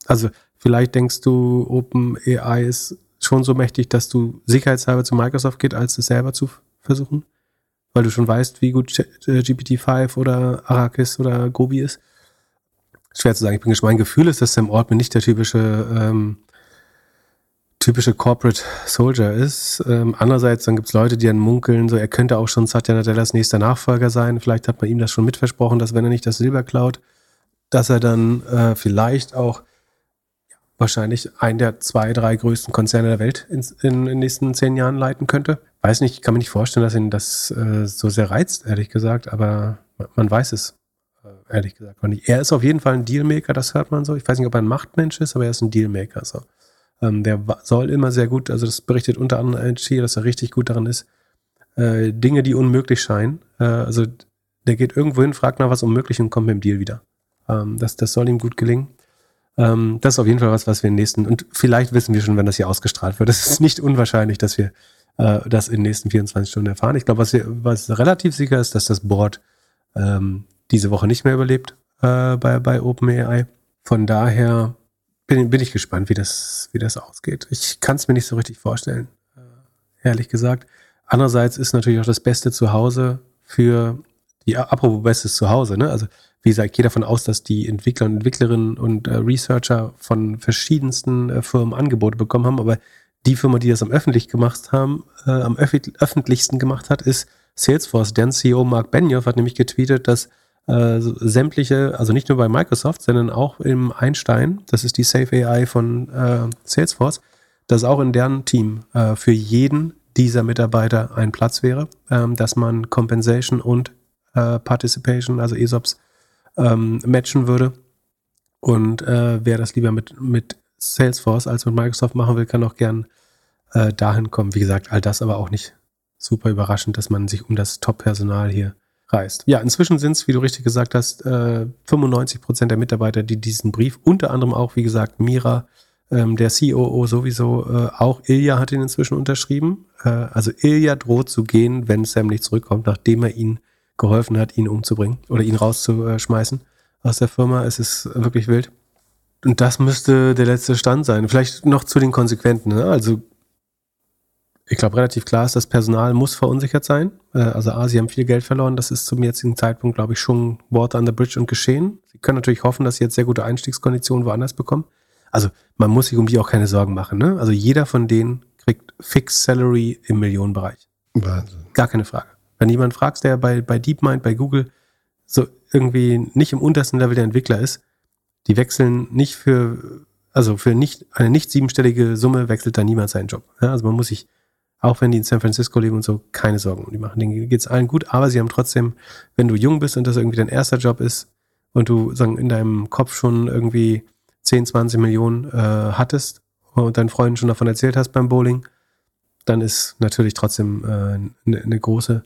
Also vielleicht denkst du, OpenAI ist schon so mächtig, dass du sicherheitshalber zu Microsoft geht, als es selber zu versuchen? Weil du schon weißt, wie gut GPT-5 oder Arrakis oder Gobi ist? Schwer zu sagen. Ich bin gespannt. Mein Gefühl ist, dass Sam Altman nicht der typische, ähm, typische Corporate Soldier ist. Ähm, andererseits, dann gibt es Leute, die dann munkeln, so er könnte auch schon Satya Nadellas nächster Nachfolger sein. Vielleicht hat man ihm das schon mitversprochen, dass wenn er nicht das Silber klaut, dass er dann äh, vielleicht auch wahrscheinlich einen der zwei, drei größten Konzerne der Welt in, in, in den nächsten zehn Jahren leiten könnte. Weiß nicht, ich kann mir nicht vorstellen, dass ihn das äh, so sehr reizt, ehrlich gesagt, aber man weiß es, äh, ehrlich gesagt. Er ist auf jeden Fall ein Dealmaker, das hört man so. Ich weiß nicht, ob er ein Machtmensch ist, aber er ist ein Dealmaker. So. Ähm, der soll immer sehr gut, also das berichtet unter anderem NG, dass er richtig gut daran ist, äh, Dinge, die unmöglich scheinen. Äh, also der geht irgendwo hin, fragt nach was unmöglich und kommt mit dem Deal wieder. Ähm, das, das soll ihm gut gelingen. Ähm, das ist auf jeden Fall was, was wir in den nächsten, und vielleicht wissen wir schon, wenn das hier ausgestrahlt wird. Es ist nicht unwahrscheinlich, dass wir äh, das in den nächsten 24 Stunden erfahren. Ich glaube, was, was relativ sicher ist, dass das Board ähm, diese Woche nicht mehr überlebt äh, bei, bei OpenAI. Von daher bin, bin ich gespannt, wie das, wie das ausgeht. Ich kann es mir nicht so richtig vorstellen, äh, ehrlich gesagt. Andererseits ist natürlich auch das beste Zuhause für die, apropos bestes Zuhause, ne? Also wie gesagt, ich gehe davon aus, dass die Entwickler und Entwicklerinnen und äh, Researcher von verschiedensten äh, Firmen Angebote bekommen haben, aber die Firma, die das am öffentlich gemacht haben, äh, am öffentlichsten gemacht hat, ist Salesforce. Deren CEO Mark Benioff hat nämlich getweetet, dass äh, sämtliche, also nicht nur bei Microsoft, sondern auch im Einstein, das ist die Safe AI von äh, Salesforce, dass auch in deren Team äh, für jeden dieser Mitarbeiter ein Platz wäre, ähm, dass man Compensation und äh, Participation, also ESOPs, ähm, matchen würde. Und äh, wer das lieber mit, mit Salesforce als mit Microsoft machen will, kann auch gern äh, dahin kommen. Wie gesagt, all das aber auch nicht super überraschend, dass man sich um das Top-Personal hier reißt. Ja, inzwischen sind es, wie du richtig gesagt hast, äh, 95 Prozent der Mitarbeiter, die diesen Brief, unter anderem auch, wie gesagt, Mira, ähm, der COO sowieso, äh, auch Ilya hat ihn inzwischen unterschrieben. Äh, also Ilya droht zu gehen, wenn Sam nicht zurückkommt, nachdem er ihn geholfen hat, ihn umzubringen oder ihn rauszuschmeißen aus der Firma. Es ist wirklich wild. Und das müsste der letzte Stand sein. Vielleicht noch zu den Konsequenten. Ne? Also ich glaube, relativ klar ist, das Personal muss verunsichert sein. Äh, also A, sie haben viel Geld verloren. Das ist zum jetzigen Zeitpunkt, glaube ich, schon Water under Bridge und geschehen. Sie können natürlich hoffen, dass sie jetzt sehr gute Einstiegskonditionen woanders bekommen. Also man muss sich um die auch keine Sorgen machen. Ne? Also jeder von denen kriegt Fixed Salary im Millionenbereich. Wahnsinn. Gar keine Frage. Wenn jemand fragst, der bei, bei DeepMind, bei Google so irgendwie nicht im untersten Level der Entwickler ist, die wechseln nicht für, also für nicht, eine nicht siebenstellige Summe wechselt da niemand seinen Job. Ja, also man muss sich, auch wenn die in San Francisco leben und so, keine Sorgen die machen. Denen geht's allen gut, aber sie haben trotzdem, wenn du jung bist und das irgendwie dein erster Job ist und du sagen, in deinem Kopf schon irgendwie 10, 20 Millionen äh, hattest und deinen Freunden schon davon erzählt hast beim Bowling, dann ist natürlich trotzdem eine äh, ne, ne große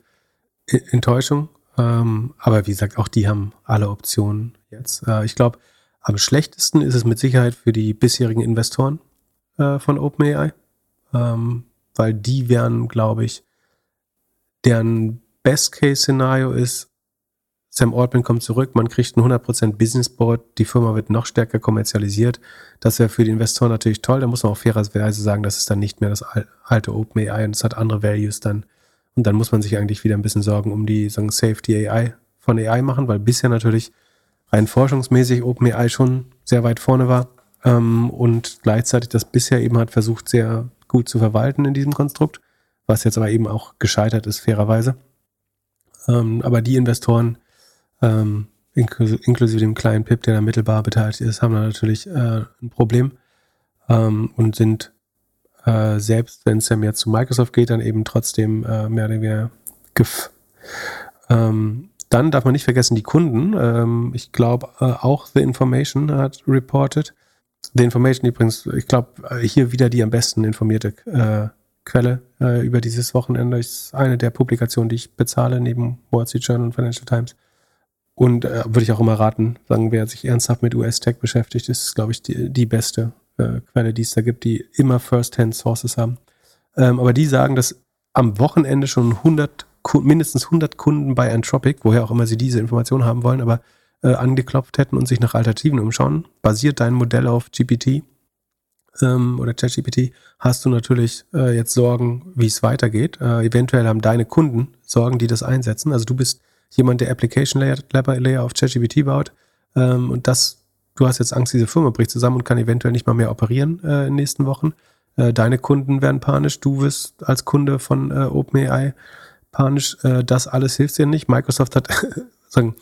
Enttäuschung. Ähm, aber wie gesagt, auch die haben alle Optionen jetzt. Äh, ich glaube, am schlechtesten ist es mit Sicherheit für die bisherigen Investoren äh, von OpenAI, ähm, weil die wären, glaube ich, deren Best-Case-Szenario ist, Sam Altman kommt zurück, man kriegt ein 100% Business Board, die Firma wird noch stärker kommerzialisiert. Das wäre für die Investoren natürlich toll. Da muss man auch fairerweise sagen, das ist dann nicht mehr das alte OpenAI und es hat andere Values dann und dann muss man sich eigentlich wieder ein bisschen Sorgen um die sagen, Safety AI von AI machen, weil bisher natürlich rein forschungsmäßig OpenAI schon sehr weit vorne war ähm, und gleichzeitig das bisher eben hat versucht, sehr gut zu verwalten in diesem Konstrukt, was jetzt aber eben auch gescheitert ist, fairerweise. Ähm, aber die Investoren, ähm, inklusive, dem kleinen Pip, der da mittelbar beteiligt ist, haben da natürlich äh, ein Problem ähm, und sind äh, selbst wenn Sam jetzt zu Microsoft geht, dann eben trotzdem äh, mehr oder weniger GIF. Ähm, dann darf man nicht vergessen, die Kunden. Ähm, ich glaube, äh, auch The Information hat reported. The Information übrigens, ich glaube, hier wieder die am besten informierte äh, Quelle äh, über dieses Wochenende. Ist eine der Publikationen, die ich bezahle, neben Wall Street Journal und Financial Times. Und äh, würde ich auch immer raten, sagen, wer sich ernsthaft mit US-Tech beschäftigt, ist, glaube ich, die, die beste äh, Quelle, die es da gibt, die immer First-Hand-Sources haben. Ähm, aber die sagen, dass am Wochenende schon 100, mindestens 100 Kunden bei Anthropic, woher auch immer sie diese Informationen haben wollen, aber äh, angeklopft hätten und sich nach Alternativen umschauen. Basiert dein Modell auf GPT ähm, oder ChatGPT, hast du natürlich äh, jetzt Sorgen, wie es weitergeht. Äh, eventuell haben deine Kunden Sorgen, die das einsetzen. Also du bist jemand, der Application Layer, Layer auf ChatGPT baut ähm, und das, du hast jetzt Angst, diese Firma bricht zusammen und kann eventuell nicht mal mehr operieren äh, in den nächsten Wochen. Äh, deine Kunden werden panisch, du wirst als Kunde von äh, OpenAI panisch. Äh, das alles hilft dir nicht. Microsoft hat sagen,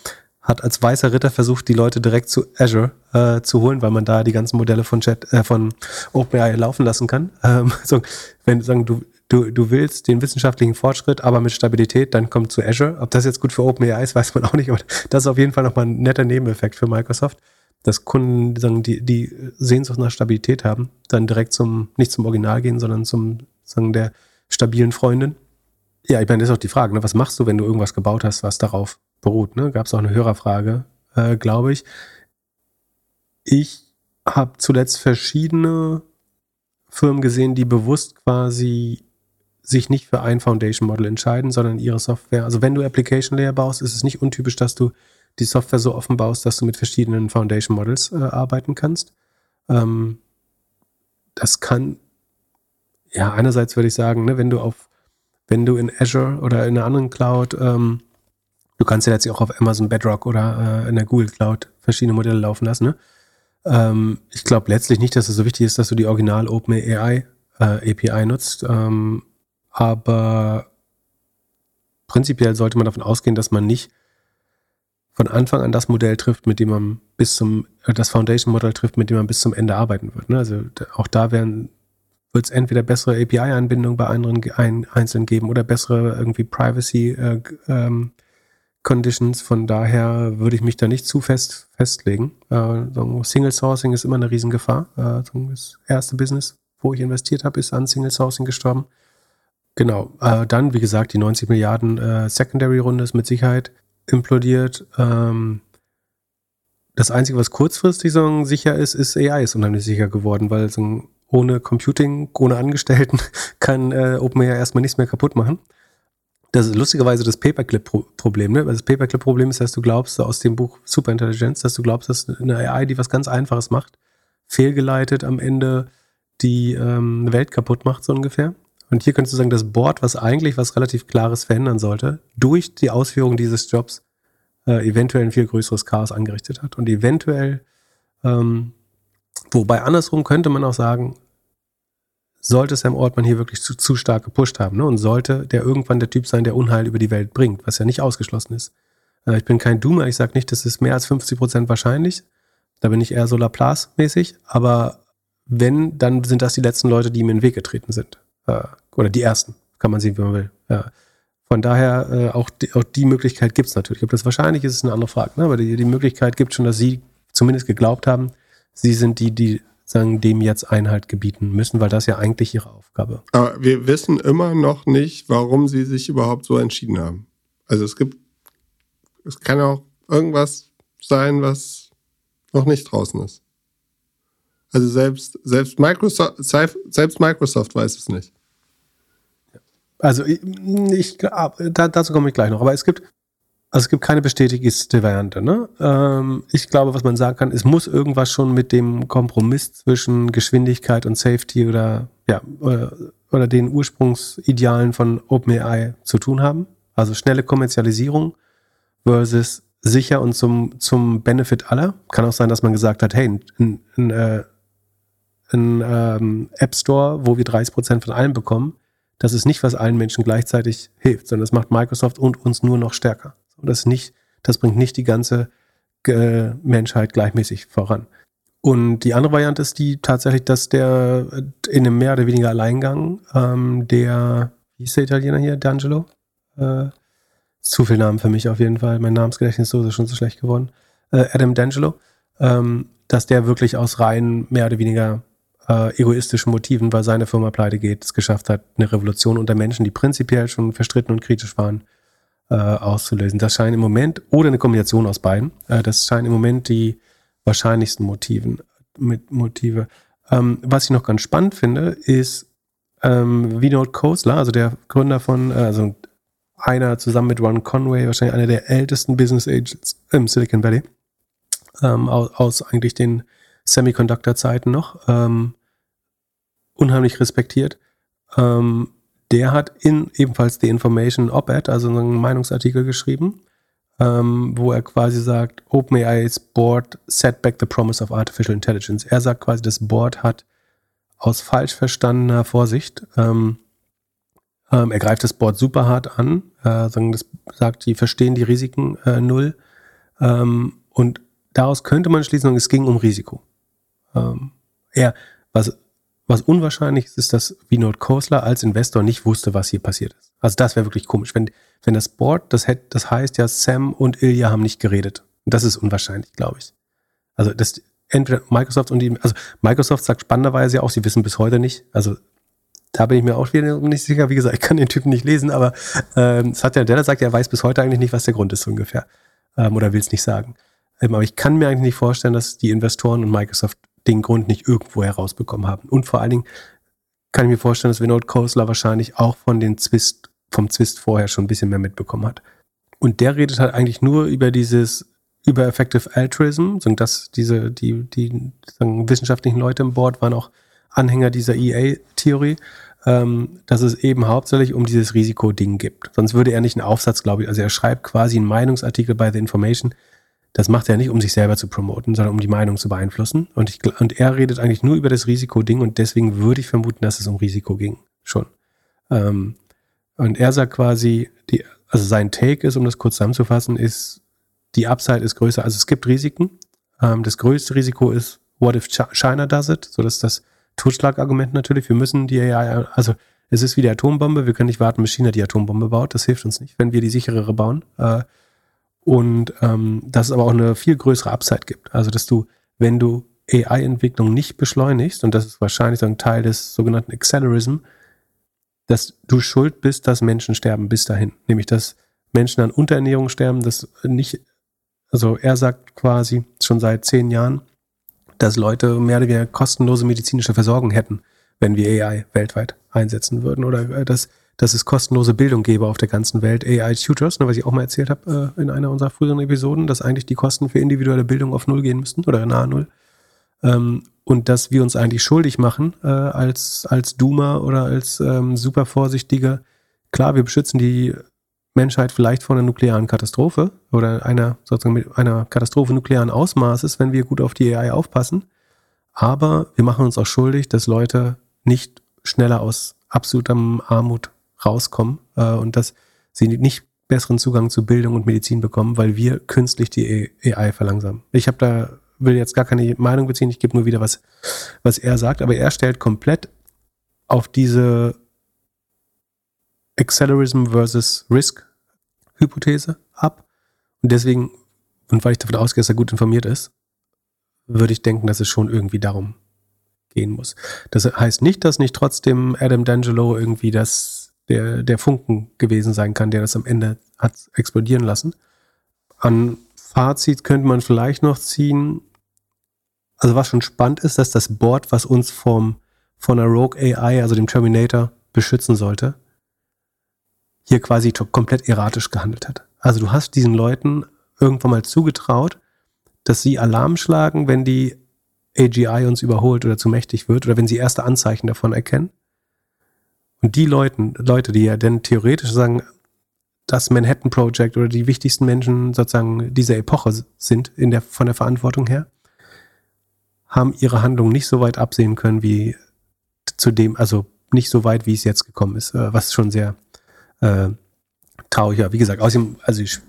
hat als weißer Ritter versucht, die Leute direkt zu Azure äh, zu holen, weil man da die ganzen Modelle von Chat, äh, von OpenAI laufen lassen kann. Ähm, so, wenn sagen du du, du willst den wissenschaftlichen Fortschritt, aber mit Stabilität, dann kommt zu Azure. Ob das jetzt gut für OpenAI ist, weiß man auch nicht, aber das ist auf jeden Fall nochmal ein netter Nebeneffekt für Microsoft, dass Kunden, sagen, die, die Sehnsucht nach Stabilität haben, dann direkt zum, nicht zum Original gehen, sondern zum, sagen, der stabilen Freundin. Ja, ich meine, das ist auch die Frage, ne? was machst du, wenn du irgendwas gebaut hast, was darauf beruht? Ne? Gab es auch eine Hörerfrage, äh, glaube ich. Ich habe zuletzt verschiedene Firmen gesehen, die bewusst quasi sich nicht für ein Foundation Model entscheiden, sondern ihre Software. Also wenn du Application Layer baust, ist es nicht untypisch, dass du die Software so offen baust, dass du mit verschiedenen Foundation Models äh, arbeiten kannst. Ähm, das kann, ja, einerseits würde ich sagen, ne, wenn du auf, wenn du in Azure oder in einer anderen Cloud, ähm, du kannst ja letztlich auch auf Amazon Bedrock oder äh, in der Google Cloud verschiedene Modelle laufen lassen. Ne? Ähm, ich glaube letztlich nicht, dass es so wichtig ist, dass du die Original OpenAI äh, API nutzt. Ähm, aber prinzipiell sollte man davon ausgehen, dass man nicht von Anfang an das Modell trifft, mit dem man bis zum, äh, das Foundation-Modell trifft, mit dem man bis zum Ende arbeiten wird. Ne? Also auch da werden, wird es entweder bessere API-Anbindungen bei anderen ein, Einzelnen geben oder bessere irgendwie Privacy äh, ähm, Conditions. Von daher würde ich mich da nicht zu fest festlegen. Äh, Single Sourcing ist immer eine Riesengefahr. Äh, das erste Business, wo ich investiert habe, ist an Single Sourcing gestorben. Genau. Äh, dann, wie gesagt, die 90 Milliarden äh, Secondary-Runde ist mit Sicherheit implodiert. Ähm, das Einzige, was kurzfristig so sicher ist, ist AI ist unheimlich sicher geworden, weil so ohne Computing, ohne Angestellten kann äh, OpenAI erstmal nichts mehr kaputt machen. Das ist lustigerweise das Paperclip-Problem. Ne? Das Paperclip-Problem ist, dass du glaubst, aus dem Buch Superintelligenz, dass du glaubst, dass eine AI, die was ganz Einfaches macht, fehlgeleitet am Ende die ähm, Welt kaputt macht, so ungefähr. Und hier könntest du sagen, das Board, was eigentlich was relativ Klares verändern sollte, durch die Ausführung dieses Jobs äh, eventuell ein viel größeres Chaos angerichtet hat. Und eventuell, ähm, wobei andersrum könnte man auch sagen, sollte Sam Altman hier wirklich zu, zu stark gepusht haben ne? und sollte der irgendwann der Typ sein, der Unheil über die Welt bringt, was ja nicht ausgeschlossen ist. Äh, ich bin kein Doomer, ich sage nicht, das ist mehr als 50 Prozent wahrscheinlich. Da bin ich eher so Laplace-mäßig, aber wenn, dann sind das die letzten Leute, die ihm in den Weg getreten sind. Äh, oder die ersten, kann man sehen, wie man will. Ja. Von daher, äh, auch, die, auch die Möglichkeit gibt es natürlich. Ob das wahrscheinlich ist, ist eine andere Frage. Ne? Aber die, die Möglichkeit gibt schon, dass sie zumindest geglaubt haben, sie sind die, die sagen, dem jetzt Einhalt gebieten müssen, weil das ja eigentlich ihre Aufgabe. Aber wir wissen immer noch nicht, warum sie sich überhaupt so entschieden haben. Also es gibt, es kann auch irgendwas sein, was noch nicht draußen ist. Also selbst, selbst Microsoft, selbst Microsoft weiß es nicht. Also ich, ich dazu komme ich gleich noch. Aber es gibt, also es gibt keine bestätigte Variante. Ne? Ähm, ich glaube, was man sagen kann, es muss irgendwas schon mit dem Kompromiss zwischen Geschwindigkeit und Safety oder ja oder, oder den Ursprungsidealen von OpenAI zu tun haben. Also schnelle Kommerzialisierung versus sicher und zum, zum Benefit aller. Kann auch sein, dass man gesagt hat, hey, ein, ein, äh, ein ähm, App Store, wo wir 30 Prozent von allem bekommen, das ist nicht, was allen Menschen gleichzeitig hilft, sondern das macht Microsoft und uns nur noch stärker. Und das nicht, das bringt nicht die ganze äh, Menschheit gleichmäßig voran. Und die andere Variante ist die tatsächlich, dass der in einem mehr oder weniger Alleingang ähm, der, wie ist der Italiener hier, D'Angelo? Äh, zu viel Namen für mich auf jeden Fall. Mein Namensgedächtnis ist schon so schlecht geworden. Äh, Adam D'Angelo, ähm, dass der wirklich aus rein mehr oder weniger äh, egoistischen Motiven, weil seine Firma pleite geht, es geschafft hat, eine Revolution unter Menschen, die prinzipiell schon verstritten und kritisch waren, äh, auszulösen. Das scheint im Moment, oder eine Kombination aus beiden, äh, das scheinen im Moment die wahrscheinlichsten Motiven, mit Motive. Ähm, was ich noch ganz spannend finde, ist ähm, Vinod Khosla, also der Gründer von, äh, also einer zusammen mit Ron Conway, wahrscheinlich einer der ältesten Business Agents im Silicon Valley, ähm, aus, aus, eigentlich den Semiconductor-Zeiten noch, ähm, unheimlich respektiert. Ähm, der hat in ebenfalls die Information Op-Ed, also einen Meinungsartikel geschrieben, ähm, wo er quasi sagt, OpenAI's Board set back the promise of artificial intelligence. Er sagt quasi, das Board hat aus falsch verstandener Vorsicht ähm, ähm, er greift das Board super hart an, äh, das sagt, die verstehen die Risiken äh, null. Ähm, und daraus könnte man schließen, es ging um Risiko. Ähm, er, was, was unwahrscheinlich ist, ist, dass Vinod Khosla als Investor nicht wusste, was hier passiert ist. Also das wäre wirklich komisch. Wenn, wenn das Board, das, hätte, das heißt ja, Sam und Ilya haben nicht geredet. Und das ist unwahrscheinlich, glaube ich. Also das entweder Microsoft und die, also Microsoft sagt spannenderweise ja auch, sie wissen bis heute nicht, also da bin ich mir auch wieder nicht sicher. Wie gesagt, ich kann den Typen nicht lesen, aber ähm, Satya Nadella sagt, er weiß bis heute eigentlich nicht, was der Grund ist ungefähr. Ähm, oder will es nicht sagen. Ähm, aber ich kann mir eigentlich nicht vorstellen, dass die Investoren und Microsoft den Grund nicht irgendwo herausbekommen haben. Und vor allen Dingen kann ich mir vorstellen, dass Vinod Khosla wahrscheinlich auch von den Zwist, vom Zwist vorher schon ein bisschen mehr mitbekommen hat. Und der redet halt eigentlich nur über dieses, über Effective Altruism, so dass diese, die, die sagen, wissenschaftlichen Leute im Board waren auch Anhänger dieser EA-Theorie, ähm, dass es eben hauptsächlich um dieses Risikoding gibt. Sonst würde er nicht einen Aufsatz, glaube ich, also er schreibt quasi einen Meinungsartikel bei The Information. Das macht er nicht, um sich selber zu promoten, sondern um die Meinung zu beeinflussen. Und, ich, und er redet eigentlich nur über das Risikoding und deswegen würde ich vermuten, dass es um Risiko ging. Schon. Ähm, und er sagt quasi, die, also sein Take ist, um das kurz zusammenzufassen, ist, die Upside ist größer. Also es gibt Risiken. Ähm, das größte Risiko ist, what if China does it? So dass das Totschlagargument natürlich. Wir müssen die AI, also es ist wie die Atombombe. Wir können nicht warten, bis China die Atombombe baut. Das hilft uns nicht, wenn wir die sicherere bauen. Äh, und ähm, dass es aber auch eine viel größere Upside gibt. Also dass du, wenn du AI-Entwicklung nicht beschleunigst, und das ist wahrscheinlich so ein Teil des sogenannten Accelerism, dass du schuld bist, dass Menschen sterben bis dahin. Nämlich, dass Menschen an Unterernährung sterben, dass nicht, also er sagt quasi schon seit zehn Jahren, dass Leute mehr oder weniger kostenlose medizinische Versorgung hätten, wenn wir AI weltweit einsetzen würden. Oder äh, dass, dass es kostenlose Bildung gäbe auf der ganzen Welt. AI-Tutors, ne, was ich auch mal erzählt habe äh, in einer unserer früheren Episoden, dass eigentlich die Kosten für individuelle Bildung auf Null gehen müssten oder nahe Null. Ähm, und dass wir uns eigentlich schuldig machen äh, als, als Duma oder als ähm, super vorsichtige, klar, wir beschützen die Menschheit vielleicht vor einer nuklearen Katastrophe oder einer sozusagen mit einer Katastrophe nuklearen Ausmaßes, wenn wir gut auf die AI aufpassen. Aber wir machen uns auch schuldig, dass Leute nicht schneller aus absoluter Armut rauskommen äh, und dass sie nicht besseren Zugang zu Bildung und Medizin bekommen, weil wir künstlich die AI verlangsamen. Ich habe da will jetzt gar keine Meinung beziehen, ich gebe nur wieder was, was er sagt, aber er stellt komplett auf diese Accelerism versus Risk Hypothese ab. Und deswegen, und weil ich davon ausgehe, dass er gut informiert ist, würde ich denken, dass es schon irgendwie darum gehen muss. Das heißt nicht, dass nicht trotzdem Adam D'Angelo irgendwie das, der, der Funken gewesen sein kann, der das am Ende hat explodieren lassen. An Fazit könnte man vielleicht noch ziehen, also was schon spannend ist, dass das Board, was uns vom, von der Rogue AI, also dem Terminator, beschützen sollte, hier quasi komplett erratisch gehandelt hat. Also du hast diesen Leuten irgendwann mal zugetraut, dass sie Alarm schlagen, wenn die AGI uns überholt oder zu mächtig wird oder wenn sie erste Anzeichen davon erkennen. Und die Leuten, Leute, die ja dann theoretisch sagen, das Manhattan Project oder die wichtigsten Menschen sozusagen dieser Epoche sind in der, von der Verantwortung her, haben ihre Handlung nicht so weit absehen können wie zu dem, also nicht so weit, wie es jetzt gekommen ist, äh, was schon sehr äh, traurig. Ja, wie gesagt, außerdem, also ich,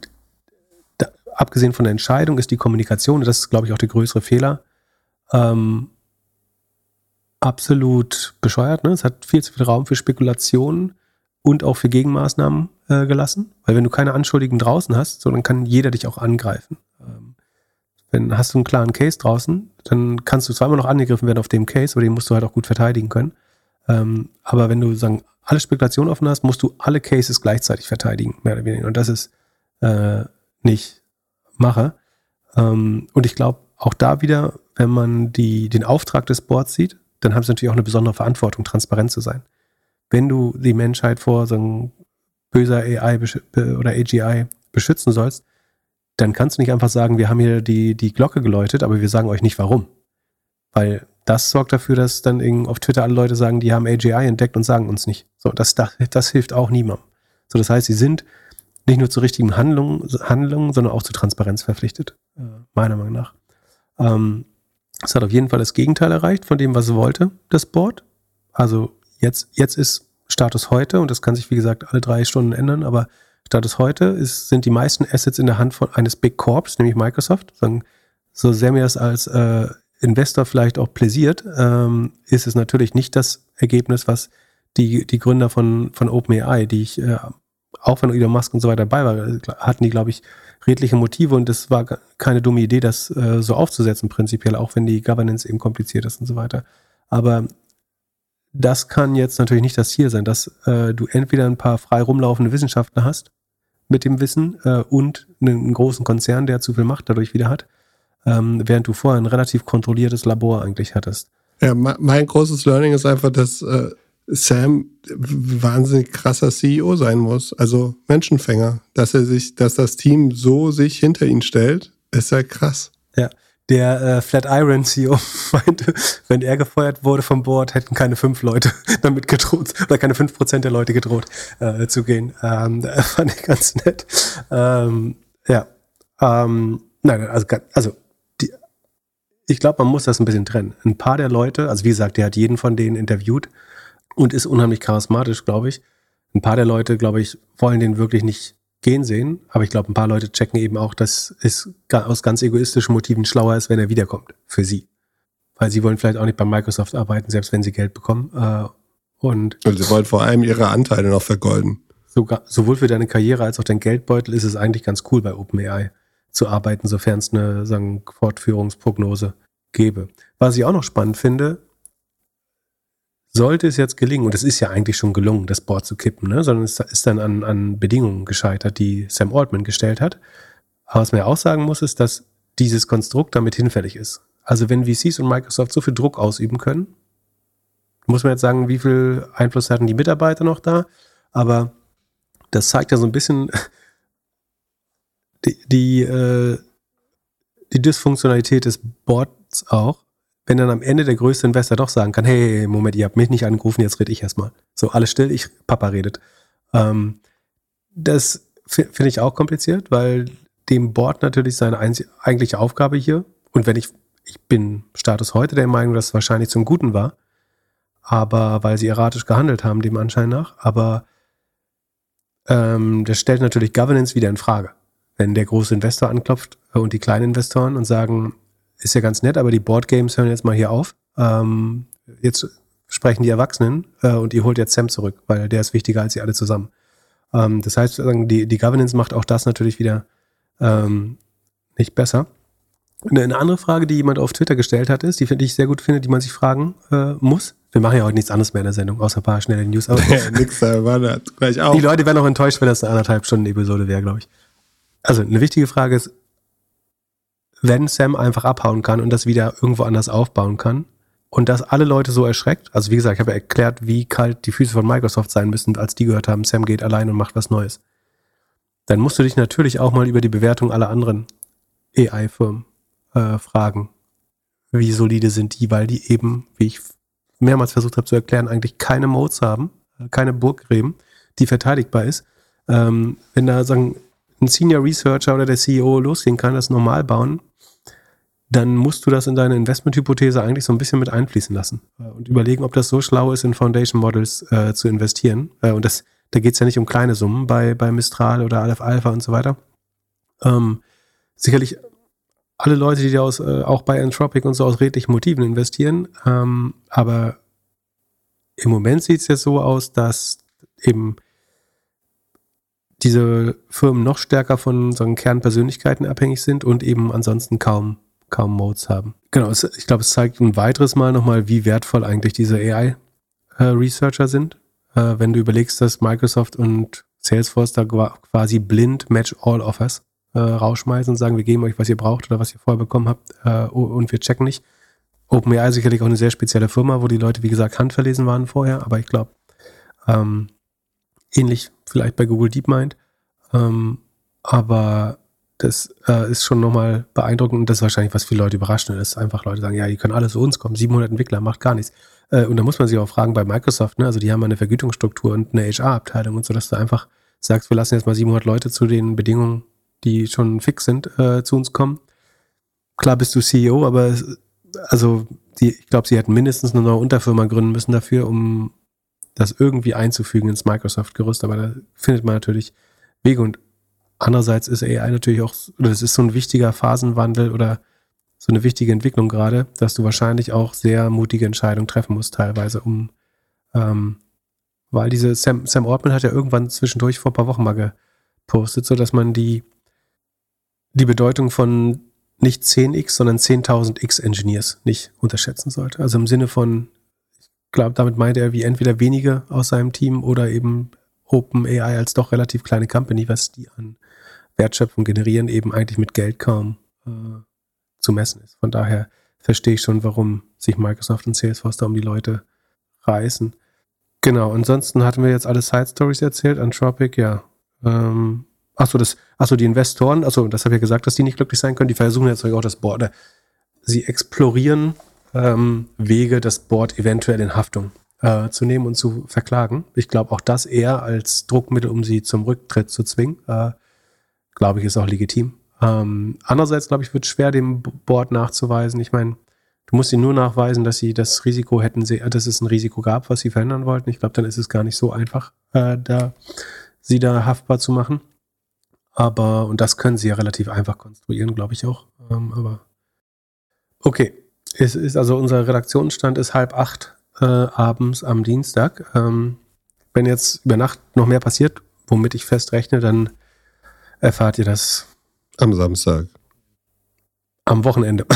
da, abgesehen von der Entscheidung ist die Kommunikation, das ist, glaube ich, auch der größere Fehler, ähm, absolut bescheuert. Ne? Es hat viel zu viel Raum für Spekulationen. und auch für Gegenmaßnahmen äh, gelassen. Weil wenn du keine Anschuldigen draußen hast, so, dann kann jeder dich auch angreifen. Ähm, wenn hast du einen klaren Case draußen, dann kannst du immer noch angegriffen werden auf dem Case, aber den musst du halt auch gut verteidigen können. Ähm, aber wenn du sagen, alle Spekulationen offen hast, musst du alle Cases gleichzeitig verteidigen, mehr oder weniger. Und das ist äh, nicht Mache. Ähm, und ich glaube, auch da wieder, wenn man die, den Auftrag des Boards sieht, dann haben sie natürlich auch eine besondere Verantwortung, transparent zu sein. Wenn du die Menschheit vor so einem böser AI oder AGI beschützen sollst, dann kannst du nicht einfach sagen, wir haben hier die, die Glocke geläutet, aber wir sagen euch nicht warum. Weil das sorgt dafür, dass dann auf Twitter alle Leute sagen, die haben AGI entdeckt und sagen uns nicht. So, das, das, das hilft auch niemandem. So, das heißt, sie sind nicht nur zu richtigen Handlungen, Handlungen sondern auch zu Transparenz verpflichtet, meiner Meinung nach. Ähm, es hat auf jeden Fall das Gegenteil erreicht von dem, was es wollte, das Board. Also jetzt, jetzt ist Status heute, und das kann sich wie gesagt alle drei Stunden ändern, aber Status heute ist, sind die meisten Assets in der Hand von eines Big Corps, nämlich Microsoft. So sehr mir das als äh, Investor vielleicht auch pläsiert, ähm, ist es natürlich nicht das Ergebnis, was die, die Gründer von, von OpenAI, die ich, äh, auch wenn Elon Musk und so weiter dabei war, hatten die, glaube ich, redliche Motive und es war keine dumme Idee, das äh, so aufzusetzen, prinzipiell, auch wenn die Governance eben kompliziert ist und so weiter. Aber das kann jetzt natürlich nicht das Ziel sein, dass äh, du entweder ein paar frei rumlaufende Wissenschaftler hast mit dem Wissen äh, und einen großen Konzern, der zu viel Macht dadurch wieder hat, ähm, während du vorher ein relativ kontrolliertes Labor eigentlich hattest. Ja, mein großes Learning ist einfach, dass äh, Sam wahnsinnig krasser CEO sein muss, also Menschenfänger, dass er sich, dass das Team so sich hinter ihn stellt, ist ja krass. Ja, der äh, Flatiron CEO meinte, wenn er gefeuert wurde vom Board, hätten keine fünf Leute damit gedroht oder keine fünf Prozent der Leute gedroht äh, zu gehen. Ähm, fand ich ganz nett. Ähm, ja, ähm, nein, also, also die, ich glaube, man muss das ein bisschen trennen. Ein paar der Leute, also wie gesagt, der hat jeden von denen interviewt und ist unheimlich charismatisch, glaube ich. Ein paar der Leute, glaube ich, wollen den wirklich nicht gehen sehen. Aber ich glaube, ein paar Leute checken eben auch, dass es aus ganz egoistischen Motiven schlauer ist, wenn er wiederkommt. Für sie. Weil sie wollen vielleicht auch nicht bei Microsoft arbeiten, selbst wenn sie Geld bekommen. Äh, und, und sie wollen vor allem ihre Anteile noch vergolden. Sogar, sowohl für deine Karriere als auch dein Geldbeutel ist es eigentlich ganz cool bei OpenAI zu arbeiten, sofern es eine sagen, Fortführungsprognose gäbe. Was ich auch noch spannend finde, sollte es jetzt gelingen, und es ist ja eigentlich schon gelungen, das Board zu kippen, ne? sondern es ist dann an, an Bedingungen gescheitert, die Sam Altman gestellt hat. Aber was man ja auch sagen muss, ist, dass dieses Konstrukt damit hinfällig ist. Also wenn VCs und Microsoft so viel Druck ausüben können, muss man jetzt sagen, wie viel Einfluss hatten die Mitarbeiter noch da? Aber das zeigt ja so ein bisschen die, die, äh, die Dysfunktionalität des Boards auch, wenn dann am Ende der größte Investor doch sagen kann, hey, Moment, ihr habt mich nicht angerufen, jetzt rede ich erstmal. So, alles still, ich, Papa redet. Ähm, das finde ich auch kompliziert, weil dem Board natürlich seine eigentliche Aufgabe hier, und wenn ich, ich bin Status heute der Meinung, dass es wahrscheinlich zum Guten war, aber weil sie erratisch gehandelt haben, dem Anschein nach, aber ähm, das stellt natürlich Governance wieder in Frage. Wenn der große Investor anklopft und die kleinen Investoren und sagen, ist ja ganz nett, aber die Boardgames hören jetzt mal hier auf. Ähm, jetzt sprechen die Erwachsenen äh, und ihr holt jetzt Sam zurück, weil der ist wichtiger als sie alle zusammen. Ähm, das heißt, die, die Governance macht auch das natürlich wieder ähm, nicht besser. Eine andere Frage, die jemand auf Twitter gestellt hat, ist, die finde ich sehr gut finde, die man sich fragen äh, muss. Wir machen ja heute nichts anderes mehr in der Sendung, außer ein paar schnelle News. Aber nix, da war das gleich auch. Die Leute werden auch enttäuscht, wenn das eine anderthalb Stunden Episode wäre, glaube ich. Also eine wichtige Frage ist, wenn Sam einfach abhauen kann und das wieder irgendwo anders aufbauen kann. Und dass alle Leute so erschreckt, also wie gesagt, ich habe ja erklärt, wie kalt die Füße von Microsoft sein müssen, als die gehört haben, Sam geht allein und macht was Neues. Dann musst du dich natürlich auch mal über die Bewertung aller anderen AI-Firmen äh, fragen. Wie solide sind die, weil die eben, wie ich mehrmals versucht habe zu erklären, eigentlich keine Modes haben, keine Burggräben, die verteidigbar ist. Ähm, wenn da sagen, ein Senior Researcher oder der CEO losgehen kann, das normal bauen, dann musst du das in deine Investmenthypothese eigentlich so ein bisschen mit einfließen lassen äh, und überlegen, ob das so schlau ist, in Foundation Models äh, zu investieren. Äh, und das, da geht es ja nicht um kleine Summen bei, bei Mistral oder Aleph Alpha und so weiter. Ähm, sicherlich alle Leute, die da aus, äh, auch bei Anthropic und so aus redlichen Motiven investieren, ähm, aber im Moment sieht es ja so aus, dass eben diese Firmen noch stärker von so Kernpersönlichkeiten abhängig sind und eben ansonsten kaum, kaum Modes haben. Genau, es, ich glaube, es zeigt ein weiteres Mal nochmal, wie wertvoll eigentlich diese AI-Researcher äh, sind. Äh, wenn du überlegst, dass Microsoft und Salesforce da quasi blind Match All Offers äh, rausschmeißen und sagen, wir geben euch, was ihr braucht oder was ihr vorher bekommen habt äh, und wir checken nicht. OpenAI sicherlich auch eine sehr spezielle Firma, wo die Leute, wie gesagt, handverlesen waren vorher, aber ich glaube, ähm, ähnlich vielleicht bei Google DeepMind. Ähm, aber das äh, ist schon nochmal beeindruckend und das ist wahrscheinlich, was viele Leute überraschen, ist einfach Leute sagen, ja, die können alle zu uns kommen, 700 Entwickler, macht gar nichts. Äh, und da muss man sich auch fragen bei Microsoft, ne, also die haben eine Vergütungsstruktur und eine HR-Abteilung und so, dass du einfach sagst, wir lassen jetzt mal 700 Leute zu den Bedingungen die schon fix sind, äh, zu uns kommen. Klar bist du CEO, aber also die, ich glaube, sie hätten mindestens eine neue Unterfirma gründen müssen dafür, um das irgendwie einzufügen ins Microsoft-Gerüst. Aber da findet man natürlich Wege. Und andererseits ist AI natürlich auch, es ist so ein wichtiger Phasenwandel oder so eine wichtige Entwicklung gerade, dass du wahrscheinlich auch sehr mutige Entscheidungen treffen musst, teilweise, um, ähm, weil diese Sam, Sam Ortman hat ja irgendwann zwischendurch vor ein paar Wochen mal gepostet, so dass man die die Bedeutung von nicht 10x, sondern 10.000x Engineers nicht unterschätzen sollte. Also im Sinne von, ich glaube, damit meinte er wie entweder wenige aus seinem Team oder eben OpenAI als doch relativ kleine Company, was die an Wertschöpfung generieren, eben eigentlich mit Geld kaum äh, zu messen ist. Von daher verstehe ich schon, warum sich Microsoft und Salesforce da um die Leute reißen. Genau, ansonsten hatten wir jetzt alle Side Stories erzählt. Anthropic, ja. Ähm, Achso, das, achso, die Investoren, achso, das habe ich ja gesagt, dass die nicht glücklich sein können. Die versuchen jetzt auch das Board, sie explorieren ähm, Wege, das Board eventuell in Haftung äh, zu nehmen und zu verklagen. Ich glaube auch das eher als Druckmittel, um sie zum Rücktritt zu zwingen. Äh, glaube ich, ist auch legitim. Ähm, andererseits, glaube ich, wird schwer, dem Board nachzuweisen. Ich meine, du musst ihnen nur nachweisen, dass sie das Risiko hätten, dass es ein Risiko gab, was sie verhindern wollten. Ich glaube, dann ist es gar nicht so einfach, äh, da, sie da haftbar zu machen. Aber, und das können sie ja relativ einfach konstruieren, glaube ich auch. Ähm, aber okay. Es ist also unser Redaktionsstand ist halb acht äh, abends am Dienstag. Ähm, wenn jetzt über Nacht noch mehr passiert, womit ich fest rechne, dann erfahrt ihr das am Samstag. Am Wochenende.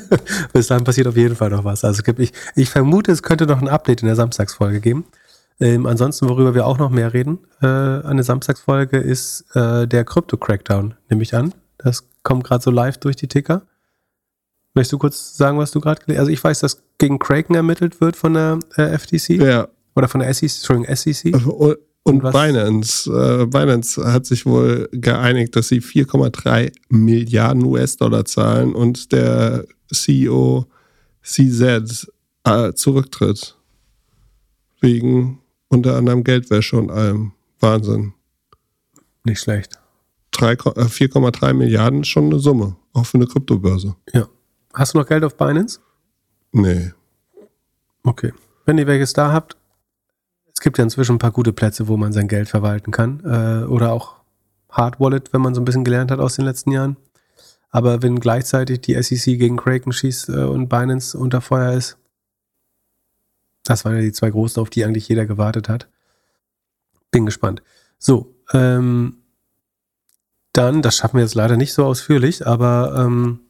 Bis dahin passiert auf jeden Fall noch was. Also ich, ich vermute, es könnte noch ein Update in der Samstagsfolge geben. Ähm, ansonsten, worüber wir auch noch mehr reden, äh, eine Samstagsfolge ist äh, der Crypto-Crackdown, nehme ich an. Das kommt gerade so live durch die Ticker. Möchtest du kurz sagen, was du gerade gelesen hast? Also ich weiß, dass gegen Kraken ermittelt wird von der äh, FTC. Ja. Oder von der SEC, Entschuldigung, SEC. Und, und, und Binance. Äh, Binance hat sich wohl geeinigt, dass sie 4,3 Milliarden US-Dollar zahlen und der CEO CZ äh, zurücktritt. Wegen unter anderem Geldwäsche und allem. Wahnsinn. Nicht schlecht. 4,3 äh, Milliarden ist schon eine Summe, auch für eine Kryptobörse. Ja. Hast du noch Geld auf Binance? Nee. Okay. Wenn ihr welches da habt, es gibt ja inzwischen ein paar gute Plätze, wo man sein Geld verwalten kann. Äh, oder auch Hard Wallet, wenn man so ein bisschen gelernt hat aus den letzten Jahren. Aber wenn gleichzeitig die SEC gegen Kraken schießt äh, und Binance unter Feuer ist, das waren ja die zwei großen, auf die eigentlich jeder gewartet hat. Bin gespannt. So, ähm, dann, das schaffen wir jetzt leider nicht so ausführlich, aber ähm,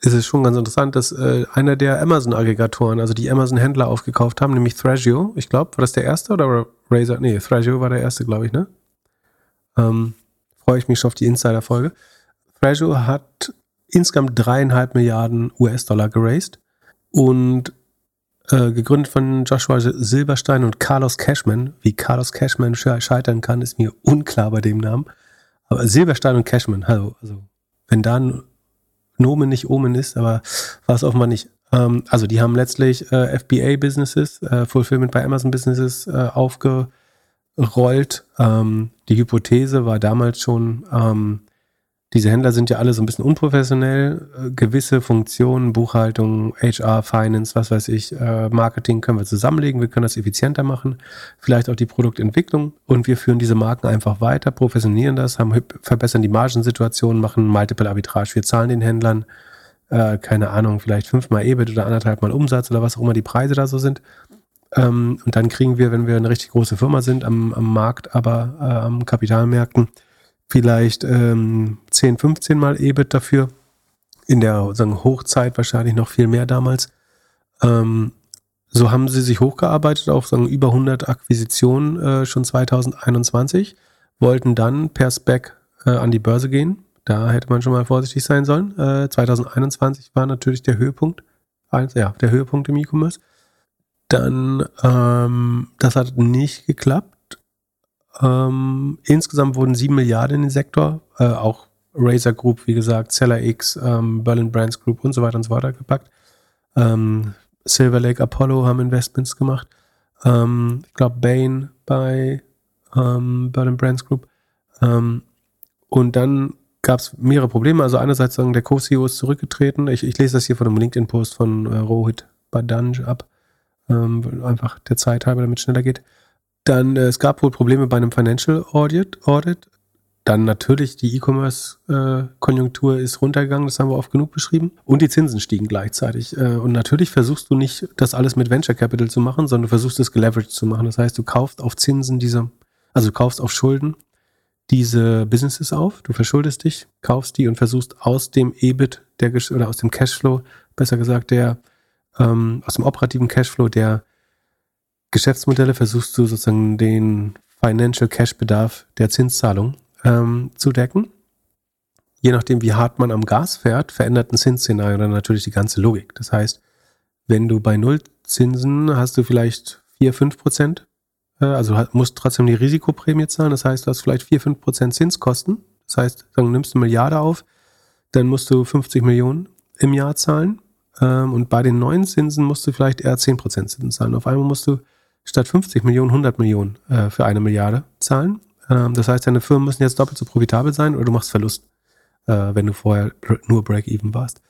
ist es schon ganz interessant, dass äh, einer der Amazon-Aggregatoren, also die Amazon-Händler aufgekauft haben, nämlich Thrasio, ich glaube, war das der erste oder Razer? Nee, Thrasio war der erste, glaube ich, ne? Ähm, Freue ich mich schon auf die Insider-Folge. Thrasio hat insgesamt dreieinhalb Milliarden US-Dollar geraced und äh, gegründet von Joshua Silberstein und Carlos Cashman. Wie Carlos Cashman scheitern kann, ist mir unklar bei dem Namen. Aber Silberstein und Cashman, also, also wenn da ein Nomen nicht Omen ist, aber war es offenbar nicht. Ähm, also die haben letztlich äh, FBA-Businesses, äh, Fulfillment bei Amazon-Businesses äh, aufgerollt. Ähm, die Hypothese war damals schon, ähm, diese Händler sind ja alle so ein bisschen unprofessionell. Äh, gewisse Funktionen, Buchhaltung, HR, Finance, was weiß ich, äh, Marketing können wir zusammenlegen. Wir können das effizienter machen. Vielleicht auch die Produktentwicklung. Und wir führen diese Marken einfach weiter, professionieren das, haben, verbessern die Margensituation, machen Multiple Arbitrage. Wir zahlen den Händlern, äh, keine Ahnung, vielleicht fünfmal EBIT oder anderthalb Mal Umsatz oder was auch immer die Preise da so sind. Ähm, und dann kriegen wir, wenn wir eine richtig große Firma sind, am, am Markt, aber äh, am Kapitalmärkten, vielleicht ähm, 10, 15 Mal EBIT dafür. In der sagen, Hochzeit wahrscheinlich noch viel mehr damals. Ähm, so haben sie sich hochgearbeitet auf sagen, über 100 Akquisitionen äh, schon 2021, wollten dann per Spec äh, an die Börse gehen. Da hätte man schon mal vorsichtig sein sollen. Äh, 2021 war natürlich der Höhepunkt, ja, der Höhepunkt im E-Commerce. Dann, ähm, das hat nicht geklappt. Ähm, insgesamt wurden 7 Milliarden in den Sektor, äh, auch Razer Group, wie gesagt, Seller X, ähm, Berlin Brands Group und so weiter und so weiter gepackt. Ähm, Silver Lake Apollo haben Investments gemacht. Ähm, ich glaube, Bain bei ähm, Berlin Brands Group. Ähm, und dann gab es mehrere Probleme. Also einerseits sagen, der Co-CEO ist zurückgetreten. Ich, ich, lese das hier von einem LinkedIn-Post von äh, Rohit Badanj ab. Ähm, einfach der Zeit halber, damit es schneller geht. Dann, äh, es gab wohl Probleme bei einem Financial Audit. Audit. Dann natürlich die E-Commerce-Konjunktur ist runtergegangen, das haben wir oft genug beschrieben. Und die Zinsen stiegen gleichzeitig. Äh, und natürlich versuchst du nicht, das alles mit Venture Capital zu machen, sondern du versuchst es geleveraged zu machen. Das heißt, du kaufst auf Zinsen diese, also du kaufst auf Schulden diese Businesses auf, du verschuldest dich, kaufst die und versuchst aus dem EBIT der, oder aus dem Cashflow, besser gesagt, der, ähm, aus dem operativen Cashflow der Geschäftsmodelle versuchst du sozusagen den Financial Cash Bedarf der Zinszahlung ähm, zu decken. Je nachdem, wie hart man am Gas fährt, verändert ein Zinsszenario dann natürlich die ganze Logik. Das heißt, wenn du bei Nullzinsen hast du vielleicht 4, 5 Prozent, äh, also musst trotzdem die Risikoprämie zahlen. Das heißt, du hast vielleicht 4, 5 Prozent Zinskosten. Das heißt, dann nimmst du eine Milliarde auf, dann musst du 50 Millionen im Jahr zahlen. Ähm, und bei den neuen Zinsen musst du vielleicht eher 10 Prozent Zinsen zahlen. Auf einmal musst du statt 50 Millionen 100 Millionen äh, für eine Milliarde zahlen. Ähm, das heißt, deine Firmen müssen jetzt doppelt so profitabel sein oder du machst Verlust, äh, wenn du vorher nur Break-Even warst.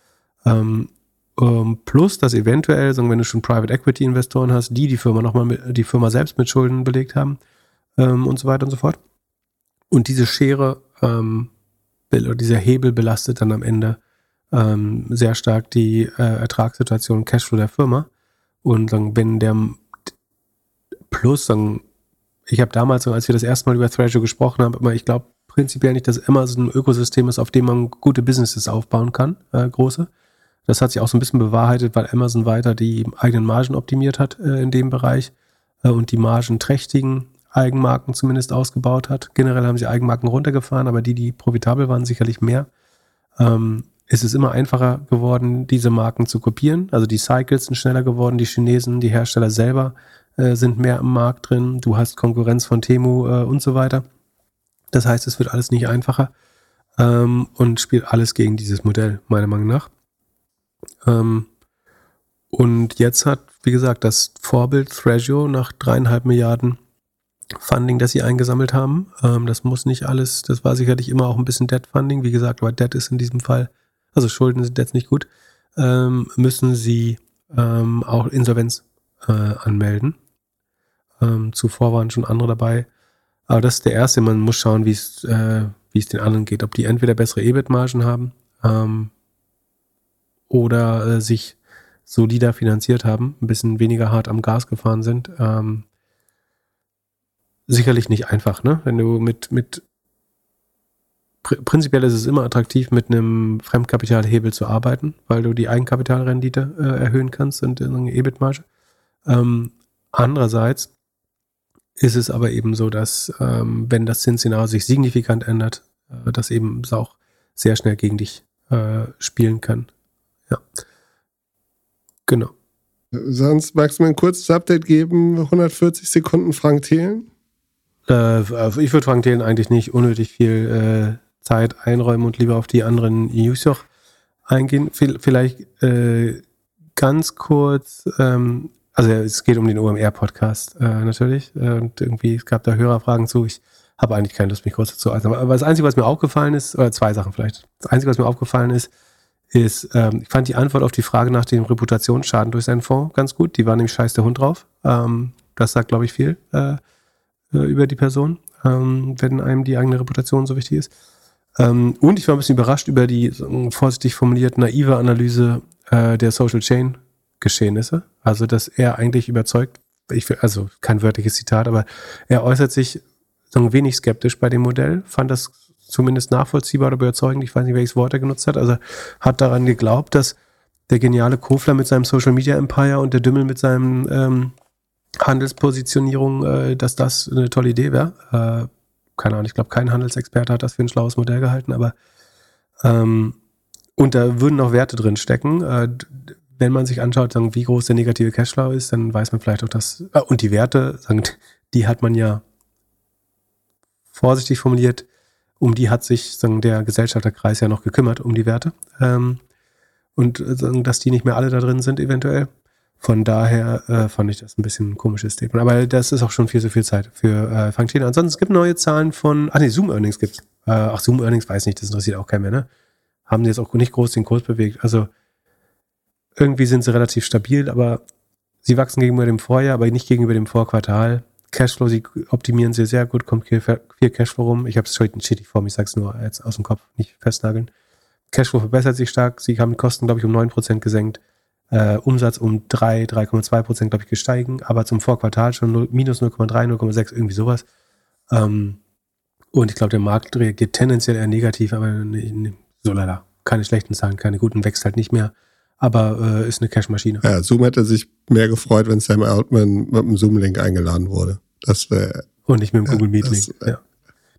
Ähm, ähm, plus, dass eventuell, sagen, wenn du schon Private Equity Investoren hast, die die Firma nochmal die Firma selbst mit Schulden belegt haben ähm, und so weiter und so fort. Und diese Schere ähm, oder dieser Hebel belastet dann am Ende ähm, sehr stark die äh, Ertragssituation Cashflow der Firma. Und sagen, wenn der plus sagen, ich habe damals, als wir das erste Mal über Thrasher gesprochen haben, immer, ich glaube prinzipiell nicht, dass Amazon ein Ökosystem ist, auf dem man gute Businesses aufbauen kann, äh, große. Das hat sich auch so ein bisschen bewahrheitet, weil Amazon weiter die eigenen Margen optimiert hat äh, in dem Bereich äh, und die margenträchtigen Eigenmarken zumindest ausgebaut hat. Generell haben sie Eigenmarken runtergefahren, aber die, die profitabel waren, sicherlich mehr. Ähm, es ist immer einfacher geworden, diese Marken zu kopieren. Also die Cycles sind schneller geworden, die Chinesen, die Hersteller selber äh, sind mehr im Markt drin, du hast Konkurrenz von Temu äh, und so weiter. Das heißt, es wird alles nicht einfacher ähm, und spielt alles gegen dieses Modell, meiner Meinung nach. Ähm, und jetzt hat, wie gesagt, das Vorbild Thrasio nach dreieinhalb Milliarden Funding, das sie eingesammelt haben. Ähm, das muss nicht alles, das war sicherlich immer auch ein bisschen Debt Funding. Wie gesagt, aber Debt ist in diesem Fall, also Schulden sind jetzt nicht gut, ähm, müssen sie ähm, auch Insolvenz äh, anmelden. Ähm, zuvor waren schon andere dabei. Aber das ist der erste. Man muss schauen, wie es, äh, wie es den anderen geht. Ob die entweder bessere EBIT-Margen haben ähm, oder äh, sich solider finanziert haben, ein bisschen weniger hart am Gas gefahren sind. Ähm, sicherlich nicht einfach, ne? Wenn du mit, mit prinzipiell ist es immer attraktiv, mit einem Fremdkapitalhebel zu arbeiten, weil du die Eigenkapitalrendite äh, erhöhen kannst und eine EBIT-Marge. Ähm, andererseits ist es aber eben so, dass ähm, wenn das Zinsszenario sich signifikant ändert, äh, das eben auch sehr schnell gegen dich äh, spielen kann. Ja. Genau. Sonst magst du mir ein kurzes Update geben? 140 Sekunden Frank Thelen? Äh, ich würde Frank Thelen eigentlich nicht unnötig viel äh, Zeit einräumen und lieber auf die anderen News noch eingehen. Vielleicht äh, ganz kurz ähm, also es geht um den OMR-Podcast äh, natürlich. Äh, und irgendwie, es gab da Hörerfragen zu. Ich habe eigentlich keine Lust, mich kurz dazu äußern. Aber das Einzige, was mir aufgefallen ist, oder zwei Sachen vielleicht. Das Einzige, was mir aufgefallen ist, ist, ähm, ich fand die Antwort auf die Frage nach dem Reputationsschaden durch seinen Fonds ganz gut. Die war nämlich scheiß der Hund drauf. Ähm, das sagt, glaube ich, viel äh, äh, über die Person, ähm, wenn einem die eigene Reputation so wichtig ist. Ähm, und ich war ein bisschen überrascht über die vorsichtig formuliert naive Analyse äh, der Social Chain Geschehnisse. Also, dass er eigentlich überzeugt ich will, also kein wörtliches Zitat, aber er äußert sich so wenig skeptisch bei dem Modell, fand das zumindest nachvollziehbar oder überzeugend, ich weiß nicht, welches Wort er genutzt hat, also hat daran geglaubt, dass der geniale Kofler mit seinem Social Media Empire und der Dümmel mit seinem ähm, Handelspositionierung, äh, dass das eine tolle Idee wäre. Äh, keine Ahnung, ich glaube, kein Handelsexperte hat das für ein schlaues Modell gehalten, aber ähm, und da würden noch Werte drin stecken. Äh, wenn man sich anschaut, sagen, wie groß der negative Cashflow ist, dann weiß man vielleicht auch, dass, äh, und die Werte, sagen, die hat man ja vorsichtig formuliert, um die hat sich sagen, der Gesellschafterkreis ja noch gekümmert, um die Werte. Ähm, und äh, sagen, dass die nicht mehr alle da drin sind, eventuell. Von daher äh, fand ich das ein bisschen ein komisches Statement. Aber das ist auch schon viel zu viel Zeit für äh, Fangtina. Ansonsten es gibt neue Zahlen von, ach nee, Zoom Earnings gibt's. Äh, ach, Zoom Earnings weiß nicht, das interessiert auch keinen mehr, ne? Haben die jetzt auch nicht groß den Kurs bewegt. Also irgendwie sind sie relativ stabil, aber sie wachsen gegenüber dem Vorjahr, aber nicht gegenüber dem Vorquartal. Cashflow, sie optimieren sie sehr gut, kommt viel, Cashflow rum. Ich habe es heute stetig vor mir, ich sag's nur jetzt aus dem Kopf, nicht festnageln. Cashflow verbessert sich stark, sie haben die Kosten, glaube ich, um 9% gesenkt. Äh, Umsatz um 3, 3,2 Prozent, glaube ich, gestiegen, aber zum Vorquartal schon 0, minus 0,3, 0,6, irgendwie sowas. Ähm, und ich glaube, der Markt reagiert tendenziell eher negativ, aber ne, so leider. Keine schlechten Zahlen, keine guten, wächst halt nicht mehr. Aber äh, ist eine Cash-Maschine. Ja, Zoom hätte sich mehr gefreut, wenn Sam Altman mit einem Zoom-Link eingeladen wurde. Das wäre. Und nicht mit dem Google Meet-Link. Ja.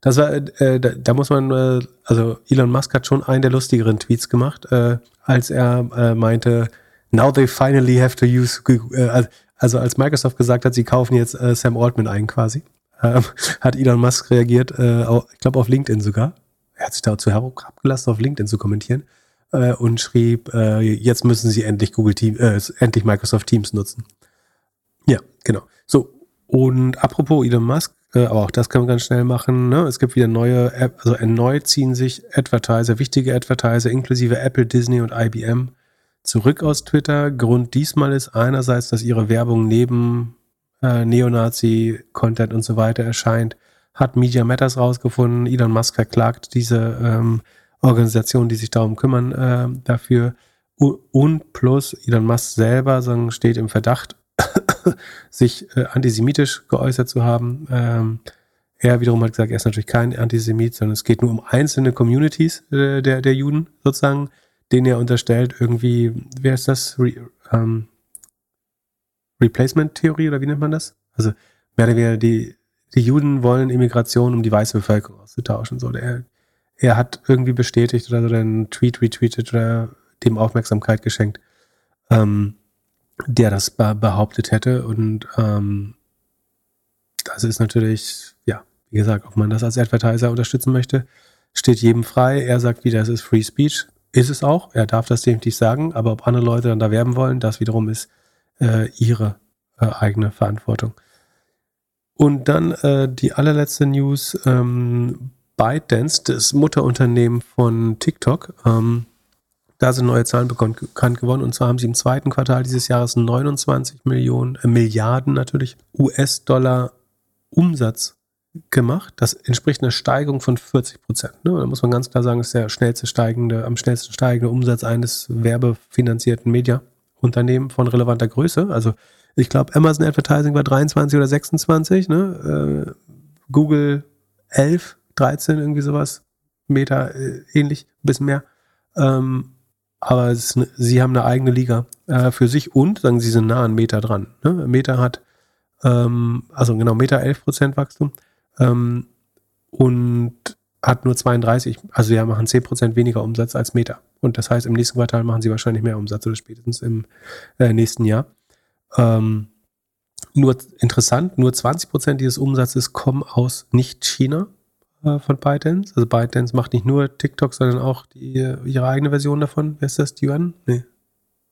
Das war, äh, da, da, muss man, äh, also Elon Musk hat schon einen der lustigeren Tweets gemacht, äh, als er äh, meinte, now they finally have to use, äh, also als Microsoft gesagt hat, sie kaufen jetzt äh, Sam Altman ein quasi, ähm, hat Elon Musk reagiert, äh, auch, ich glaube auf LinkedIn sogar. Er hat sich dazu herabgelassen, auf LinkedIn zu kommentieren äh, und schrieb, äh, jetzt müssen sie endlich Google Team, äh, endlich Microsoft Teams nutzen. Ja, genau. So, und apropos Elon Musk, äh, aber auch das können wir ganz schnell machen. Ne? Es gibt wieder neue App, also erneut ziehen sich Advertiser, wichtige Advertiser, inklusive Apple, Disney und IBM, zurück aus Twitter. Grund diesmal ist einerseits, dass ihre Werbung neben äh, Neonazi-Content und so weiter erscheint. Hat Media Matters rausgefunden. Elon Musk verklagt diese ähm, Organisation, die sich darum kümmern, äh, dafür. Und plus Elon Musk selber sagen, steht im Verdacht, sich äh, antisemitisch geäußert zu haben. Ähm, er wiederum hat gesagt, er ist natürlich kein Antisemit, sondern es geht nur um einzelne Communities äh, der, der Juden sozusagen, denen er unterstellt, irgendwie, wer ist das? Re, ähm, Replacement-Theorie oder wie nennt man das? Also mehr oder weniger die, die Juden wollen Immigration, um die weiße Bevölkerung auszutauschen. So, er, er hat irgendwie bestätigt oder so einen Tweet retweetet oder dem Aufmerksamkeit geschenkt. Ähm, der das behauptet hätte. Und ähm, das ist natürlich, ja, wie gesagt, ob man das als Advertiser unterstützen möchte, steht jedem frei. Er sagt wieder, es ist Free Speech. Ist es auch. Er darf das definitiv sagen. Aber ob andere Leute dann da werben wollen, das wiederum ist äh, ihre äh, eigene Verantwortung. Und dann äh, die allerletzte News. Ähm, ByteDance, das Mutterunternehmen von TikTok, ähm, da sind neue Zahlen bekannt geworden. Und zwar haben sie im zweiten Quartal dieses Jahres 29 Millionen, äh, Milliarden natürlich US-Dollar Umsatz gemacht. Das entspricht einer Steigerung von 40 Prozent. Ne? Da muss man ganz klar sagen, ist der schnellste steigende, am schnellsten steigende Umsatz eines werbefinanzierten Media-Unternehmen von relevanter Größe. Also ich glaube, Amazon Advertising war 23 oder 26, ne? Äh, Google 11, 13, irgendwie sowas. Meta äh, ähnlich, ein bisschen mehr. Ähm, aber ist, sie haben eine eigene Liga äh, für sich und sagen, sie sind nah an Meta dran. Ne? Meta hat, ähm, also genau, Meta 11% Wachstum ähm, und hat nur 32, also ja, machen 10% weniger Umsatz als Meta. Und das heißt, im nächsten Quartal machen sie wahrscheinlich mehr Umsatz oder spätestens im äh, nächsten Jahr. Ähm, nur interessant, nur 20% dieses Umsatzes kommen aus Nicht-China äh, von ByteDance. Also ByteDance macht nicht nur TikTok, sondern auch die, ihre eigene Version davon. Wer ist das? Yuan? Nee.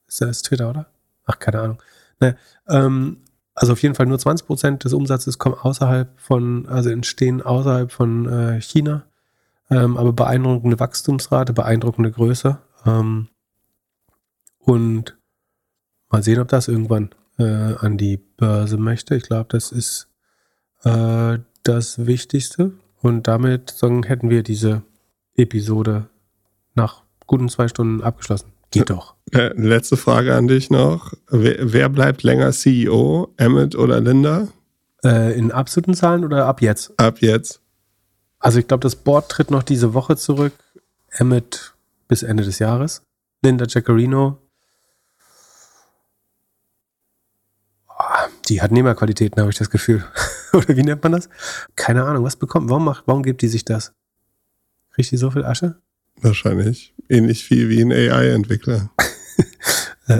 Ist das Twitter, oder? Ach, keine Ahnung. Naja, ähm, also auf jeden Fall nur 20% des Umsatzes kommen außerhalb von, also entstehen außerhalb von äh, China. Ähm, aber beeindruckende Wachstumsrate, beeindruckende Größe. Ähm, und mal sehen, ob das irgendwann äh, an die Börse möchte. Ich glaube, das ist äh, das Wichtigste. Und damit sagen, hätten wir diese Episode nach guten zwei Stunden abgeschlossen. Geht doch. Äh, letzte Frage an dich noch. Wer, wer bleibt länger CEO? Emmett oder Linda? Äh, in absoluten Zahlen oder ab jetzt? Ab jetzt. Also ich glaube, das Board tritt noch diese Woche zurück. Emmett bis Ende des Jahres. Linda Jaccarino. Ah, Die hat Nehmerqualitäten, habe ich das Gefühl. Oder wie nennt man das? Keine Ahnung, was bekommt, warum macht, warum gibt die sich das? Kriegt die so viel Asche? Wahrscheinlich. Ähnlich viel wie ein AI-Entwickler.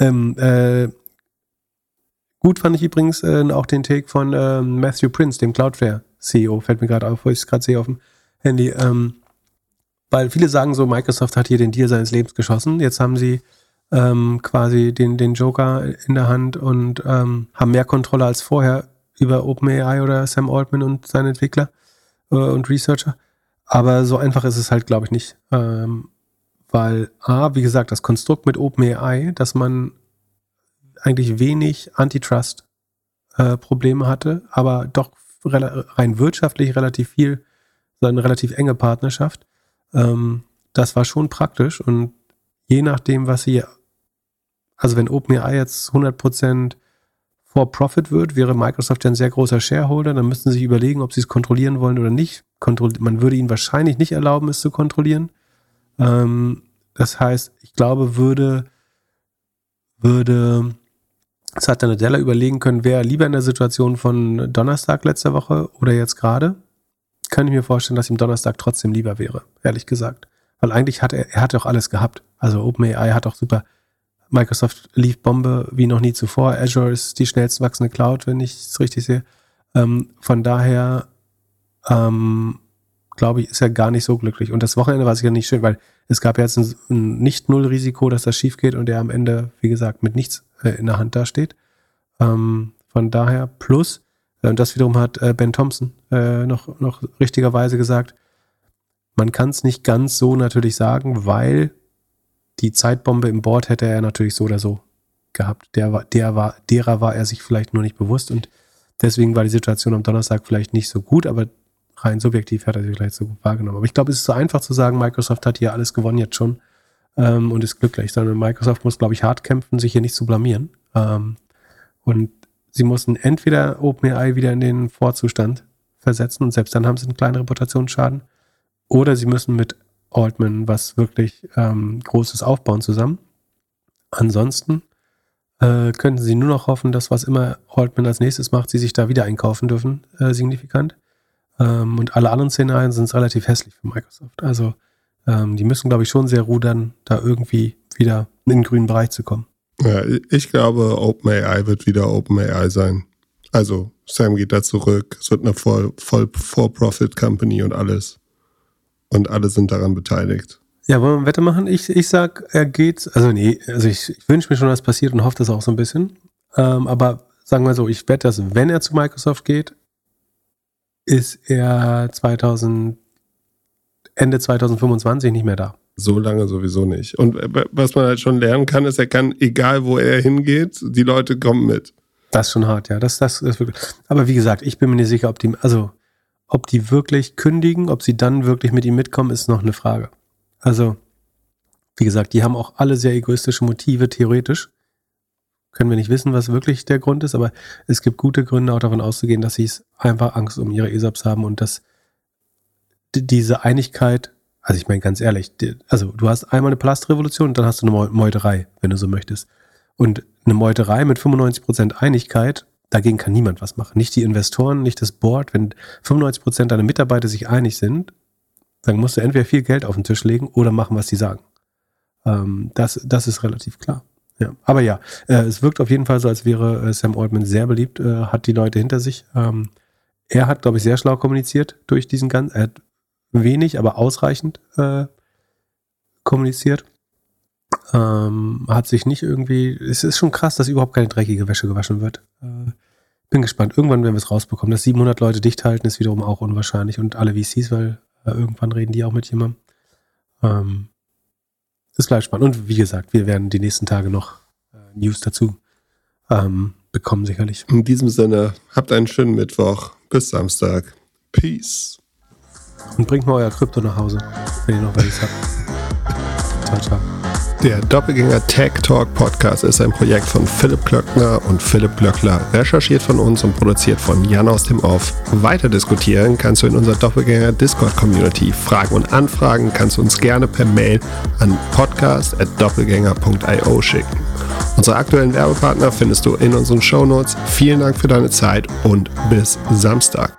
ähm, äh, gut fand ich übrigens äh, auch den Take von ähm, Matthew Prince, dem Cloudflare CEO. Fällt mir gerade auf, wo ich es gerade sehe auf dem Handy. Ähm, weil viele sagen so, Microsoft hat hier den Deal seines Lebens geschossen. Jetzt haben sie ähm, quasi den, den Joker in der Hand und ähm, haben mehr Kontrolle als vorher über OpenAI oder Sam Altman und seine Entwickler äh, und Researcher. Aber so einfach ist es halt, glaube ich, nicht. Ähm, weil A, wie gesagt, das Konstrukt mit OpenAI, dass man eigentlich wenig Antitrust-Probleme äh, hatte, aber doch rein wirtschaftlich relativ viel, so eine relativ enge Partnerschaft. Ähm, das war schon praktisch und je nachdem, was sie, also wenn OpenAI jetzt 100% for Profit wird, wäre Microsoft ja ein sehr großer Shareholder, dann müssten sie sich überlegen, ob sie es kontrollieren wollen oder nicht. Kontroll man würde ihnen wahrscheinlich nicht erlauben, es zu kontrollieren. Ähm, das heißt, ich glaube, würde, würde Satya Nadella überlegen können, wer lieber in der Situation von Donnerstag letzter Woche oder jetzt gerade. Kann ich mir vorstellen, dass ihm Donnerstag trotzdem lieber wäre, ehrlich gesagt. Weil eigentlich hat er, er hat auch alles gehabt. Also OpenAI hat auch super, Microsoft lief Bombe wie noch nie zuvor. Azure ist die schnellst wachsende Cloud, wenn ich es richtig sehe. Ähm, von daher ähm, glaube ich, ist er gar nicht so glücklich. Und das Wochenende war sicher nicht schön, weil es gab jetzt ein, ein Nicht-Null-Risiko, dass das schief geht und er am Ende, wie gesagt, mit nichts äh, in der Hand dasteht. Ähm, von daher plus, äh, das wiederum hat äh, Ben Thompson äh, noch, noch richtigerweise gesagt, man kann es nicht ganz so natürlich sagen, weil die Zeitbombe im Board hätte er natürlich so oder so gehabt. Der war, der war, derer war er sich vielleicht nur nicht bewusst und deswegen war die Situation am Donnerstag vielleicht nicht so gut, aber rein subjektiv hat er sie vielleicht so gut wahrgenommen. Aber ich glaube, es ist so einfach zu sagen, Microsoft hat hier alles gewonnen jetzt schon ähm, und ist glücklich, sondern Microsoft muss, glaube ich, hart kämpfen, sich hier nicht zu blamieren. Ähm, und sie mussten entweder OpenAI wieder in den Vorzustand versetzen und selbst dann haben sie einen kleinen Reputationsschaden, oder sie müssen mit Altman was wirklich ähm, Großes aufbauen zusammen. Ansonsten äh, könnten sie nur noch hoffen, dass was immer Altman als nächstes macht, sie sich da wieder einkaufen dürfen, äh, signifikant. Ähm, und alle anderen Szenarien sind relativ hässlich für Microsoft. Also ähm, die müssen, glaube ich, schon sehr rudern, da irgendwie wieder in den grünen Bereich zu kommen. Ja, ich glaube, OpenAI wird wieder OpenAI sein. Also Sam geht da zurück, es wird eine voll, voll und alles. Und alle sind daran beteiligt. Ja, wollen wir Wette machen? Ich, ich sag, er geht, also nee, also ich, ich wünsche mir schon, dass passiert und hoffe das auch so ein bisschen. Ähm, aber sagen wir so, ich wette, dass wenn er zu Microsoft geht, ist er 2000, Ende 2025 nicht mehr da. So lange sowieso nicht. Und was man halt schon lernen kann, ist, er kann, egal wo er hingeht, die Leute kommen mit. Das ist schon hart, ja. Das, das, das wirklich. Aber wie gesagt, ich bin mir nicht sicher, ob die, also, ob die wirklich kündigen, ob sie dann wirklich mit ihm mitkommen, ist noch eine Frage. Also, wie gesagt, die haben auch alle sehr egoistische Motive, theoretisch. Können wir nicht wissen, was wirklich der Grund ist, aber es gibt gute Gründe, auch davon auszugehen, dass sie es einfach Angst um ihre ESOPs haben und dass diese Einigkeit, also ich meine ganz ehrlich, also du hast einmal eine Palastrevolution und dann hast du eine Meuterei, wenn du so möchtest. Und eine Meuterei mit 95% Einigkeit, dagegen kann niemand was machen. Nicht die Investoren, nicht das Board. Wenn 95% deiner Mitarbeiter sich einig sind, dann musst du entweder viel Geld auf den Tisch legen oder machen, was sie sagen. Ähm, das, das ist relativ klar. Ja, aber ja, äh, es wirkt auf jeden Fall so, als wäre äh, Sam Altman sehr beliebt, äh, hat die Leute hinter sich. Ähm, er hat, glaube ich, sehr schlau kommuniziert durch diesen ganzen, er hat wenig, aber ausreichend äh, kommuniziert. Ähm, hat sich nicht irgendwie, es ist schon krass, dass überhaupt keine dreckige Wäsche gewaschen wird. Äh, bin gespannt. Irgendwann werden wir es rausbekommen. Dass 700 Leute dicht halten, ist wiederum auch unwahrscheinlich. Und alle VCs, weil äh, irgendwann reden die auch mit jemandem. Ähm, ist gleich spannend. Und wie gesagt, wir werden die nächsten Tage noch äh, News dazu ähm, bekommen, sicherlich. In diesem Sinne, habt einen schönen Mittwoch. Bis Samstag. Peace. Und bringt mal euer Krypto nach Hause, wenn ihr noch welches habt. Ciao, ciao. Der Doppelgänger Tech Talk Podcast ist ein Projekt von Philipp Klöckner und Philipp Glöckler, recherchiert von uns und produziert von Jan aus dem Off. Weiter diskutieren kannst du in unserer Doppelgänger Discord Community. Fragen und Anfragen kannst du uns gerne per Mail an podcast.doppelgänger.io schicken. Unsere aktuellen Werbepartner findest du in unseren Shownotes. Vielen Dank für deine Zeit und bis Samstag.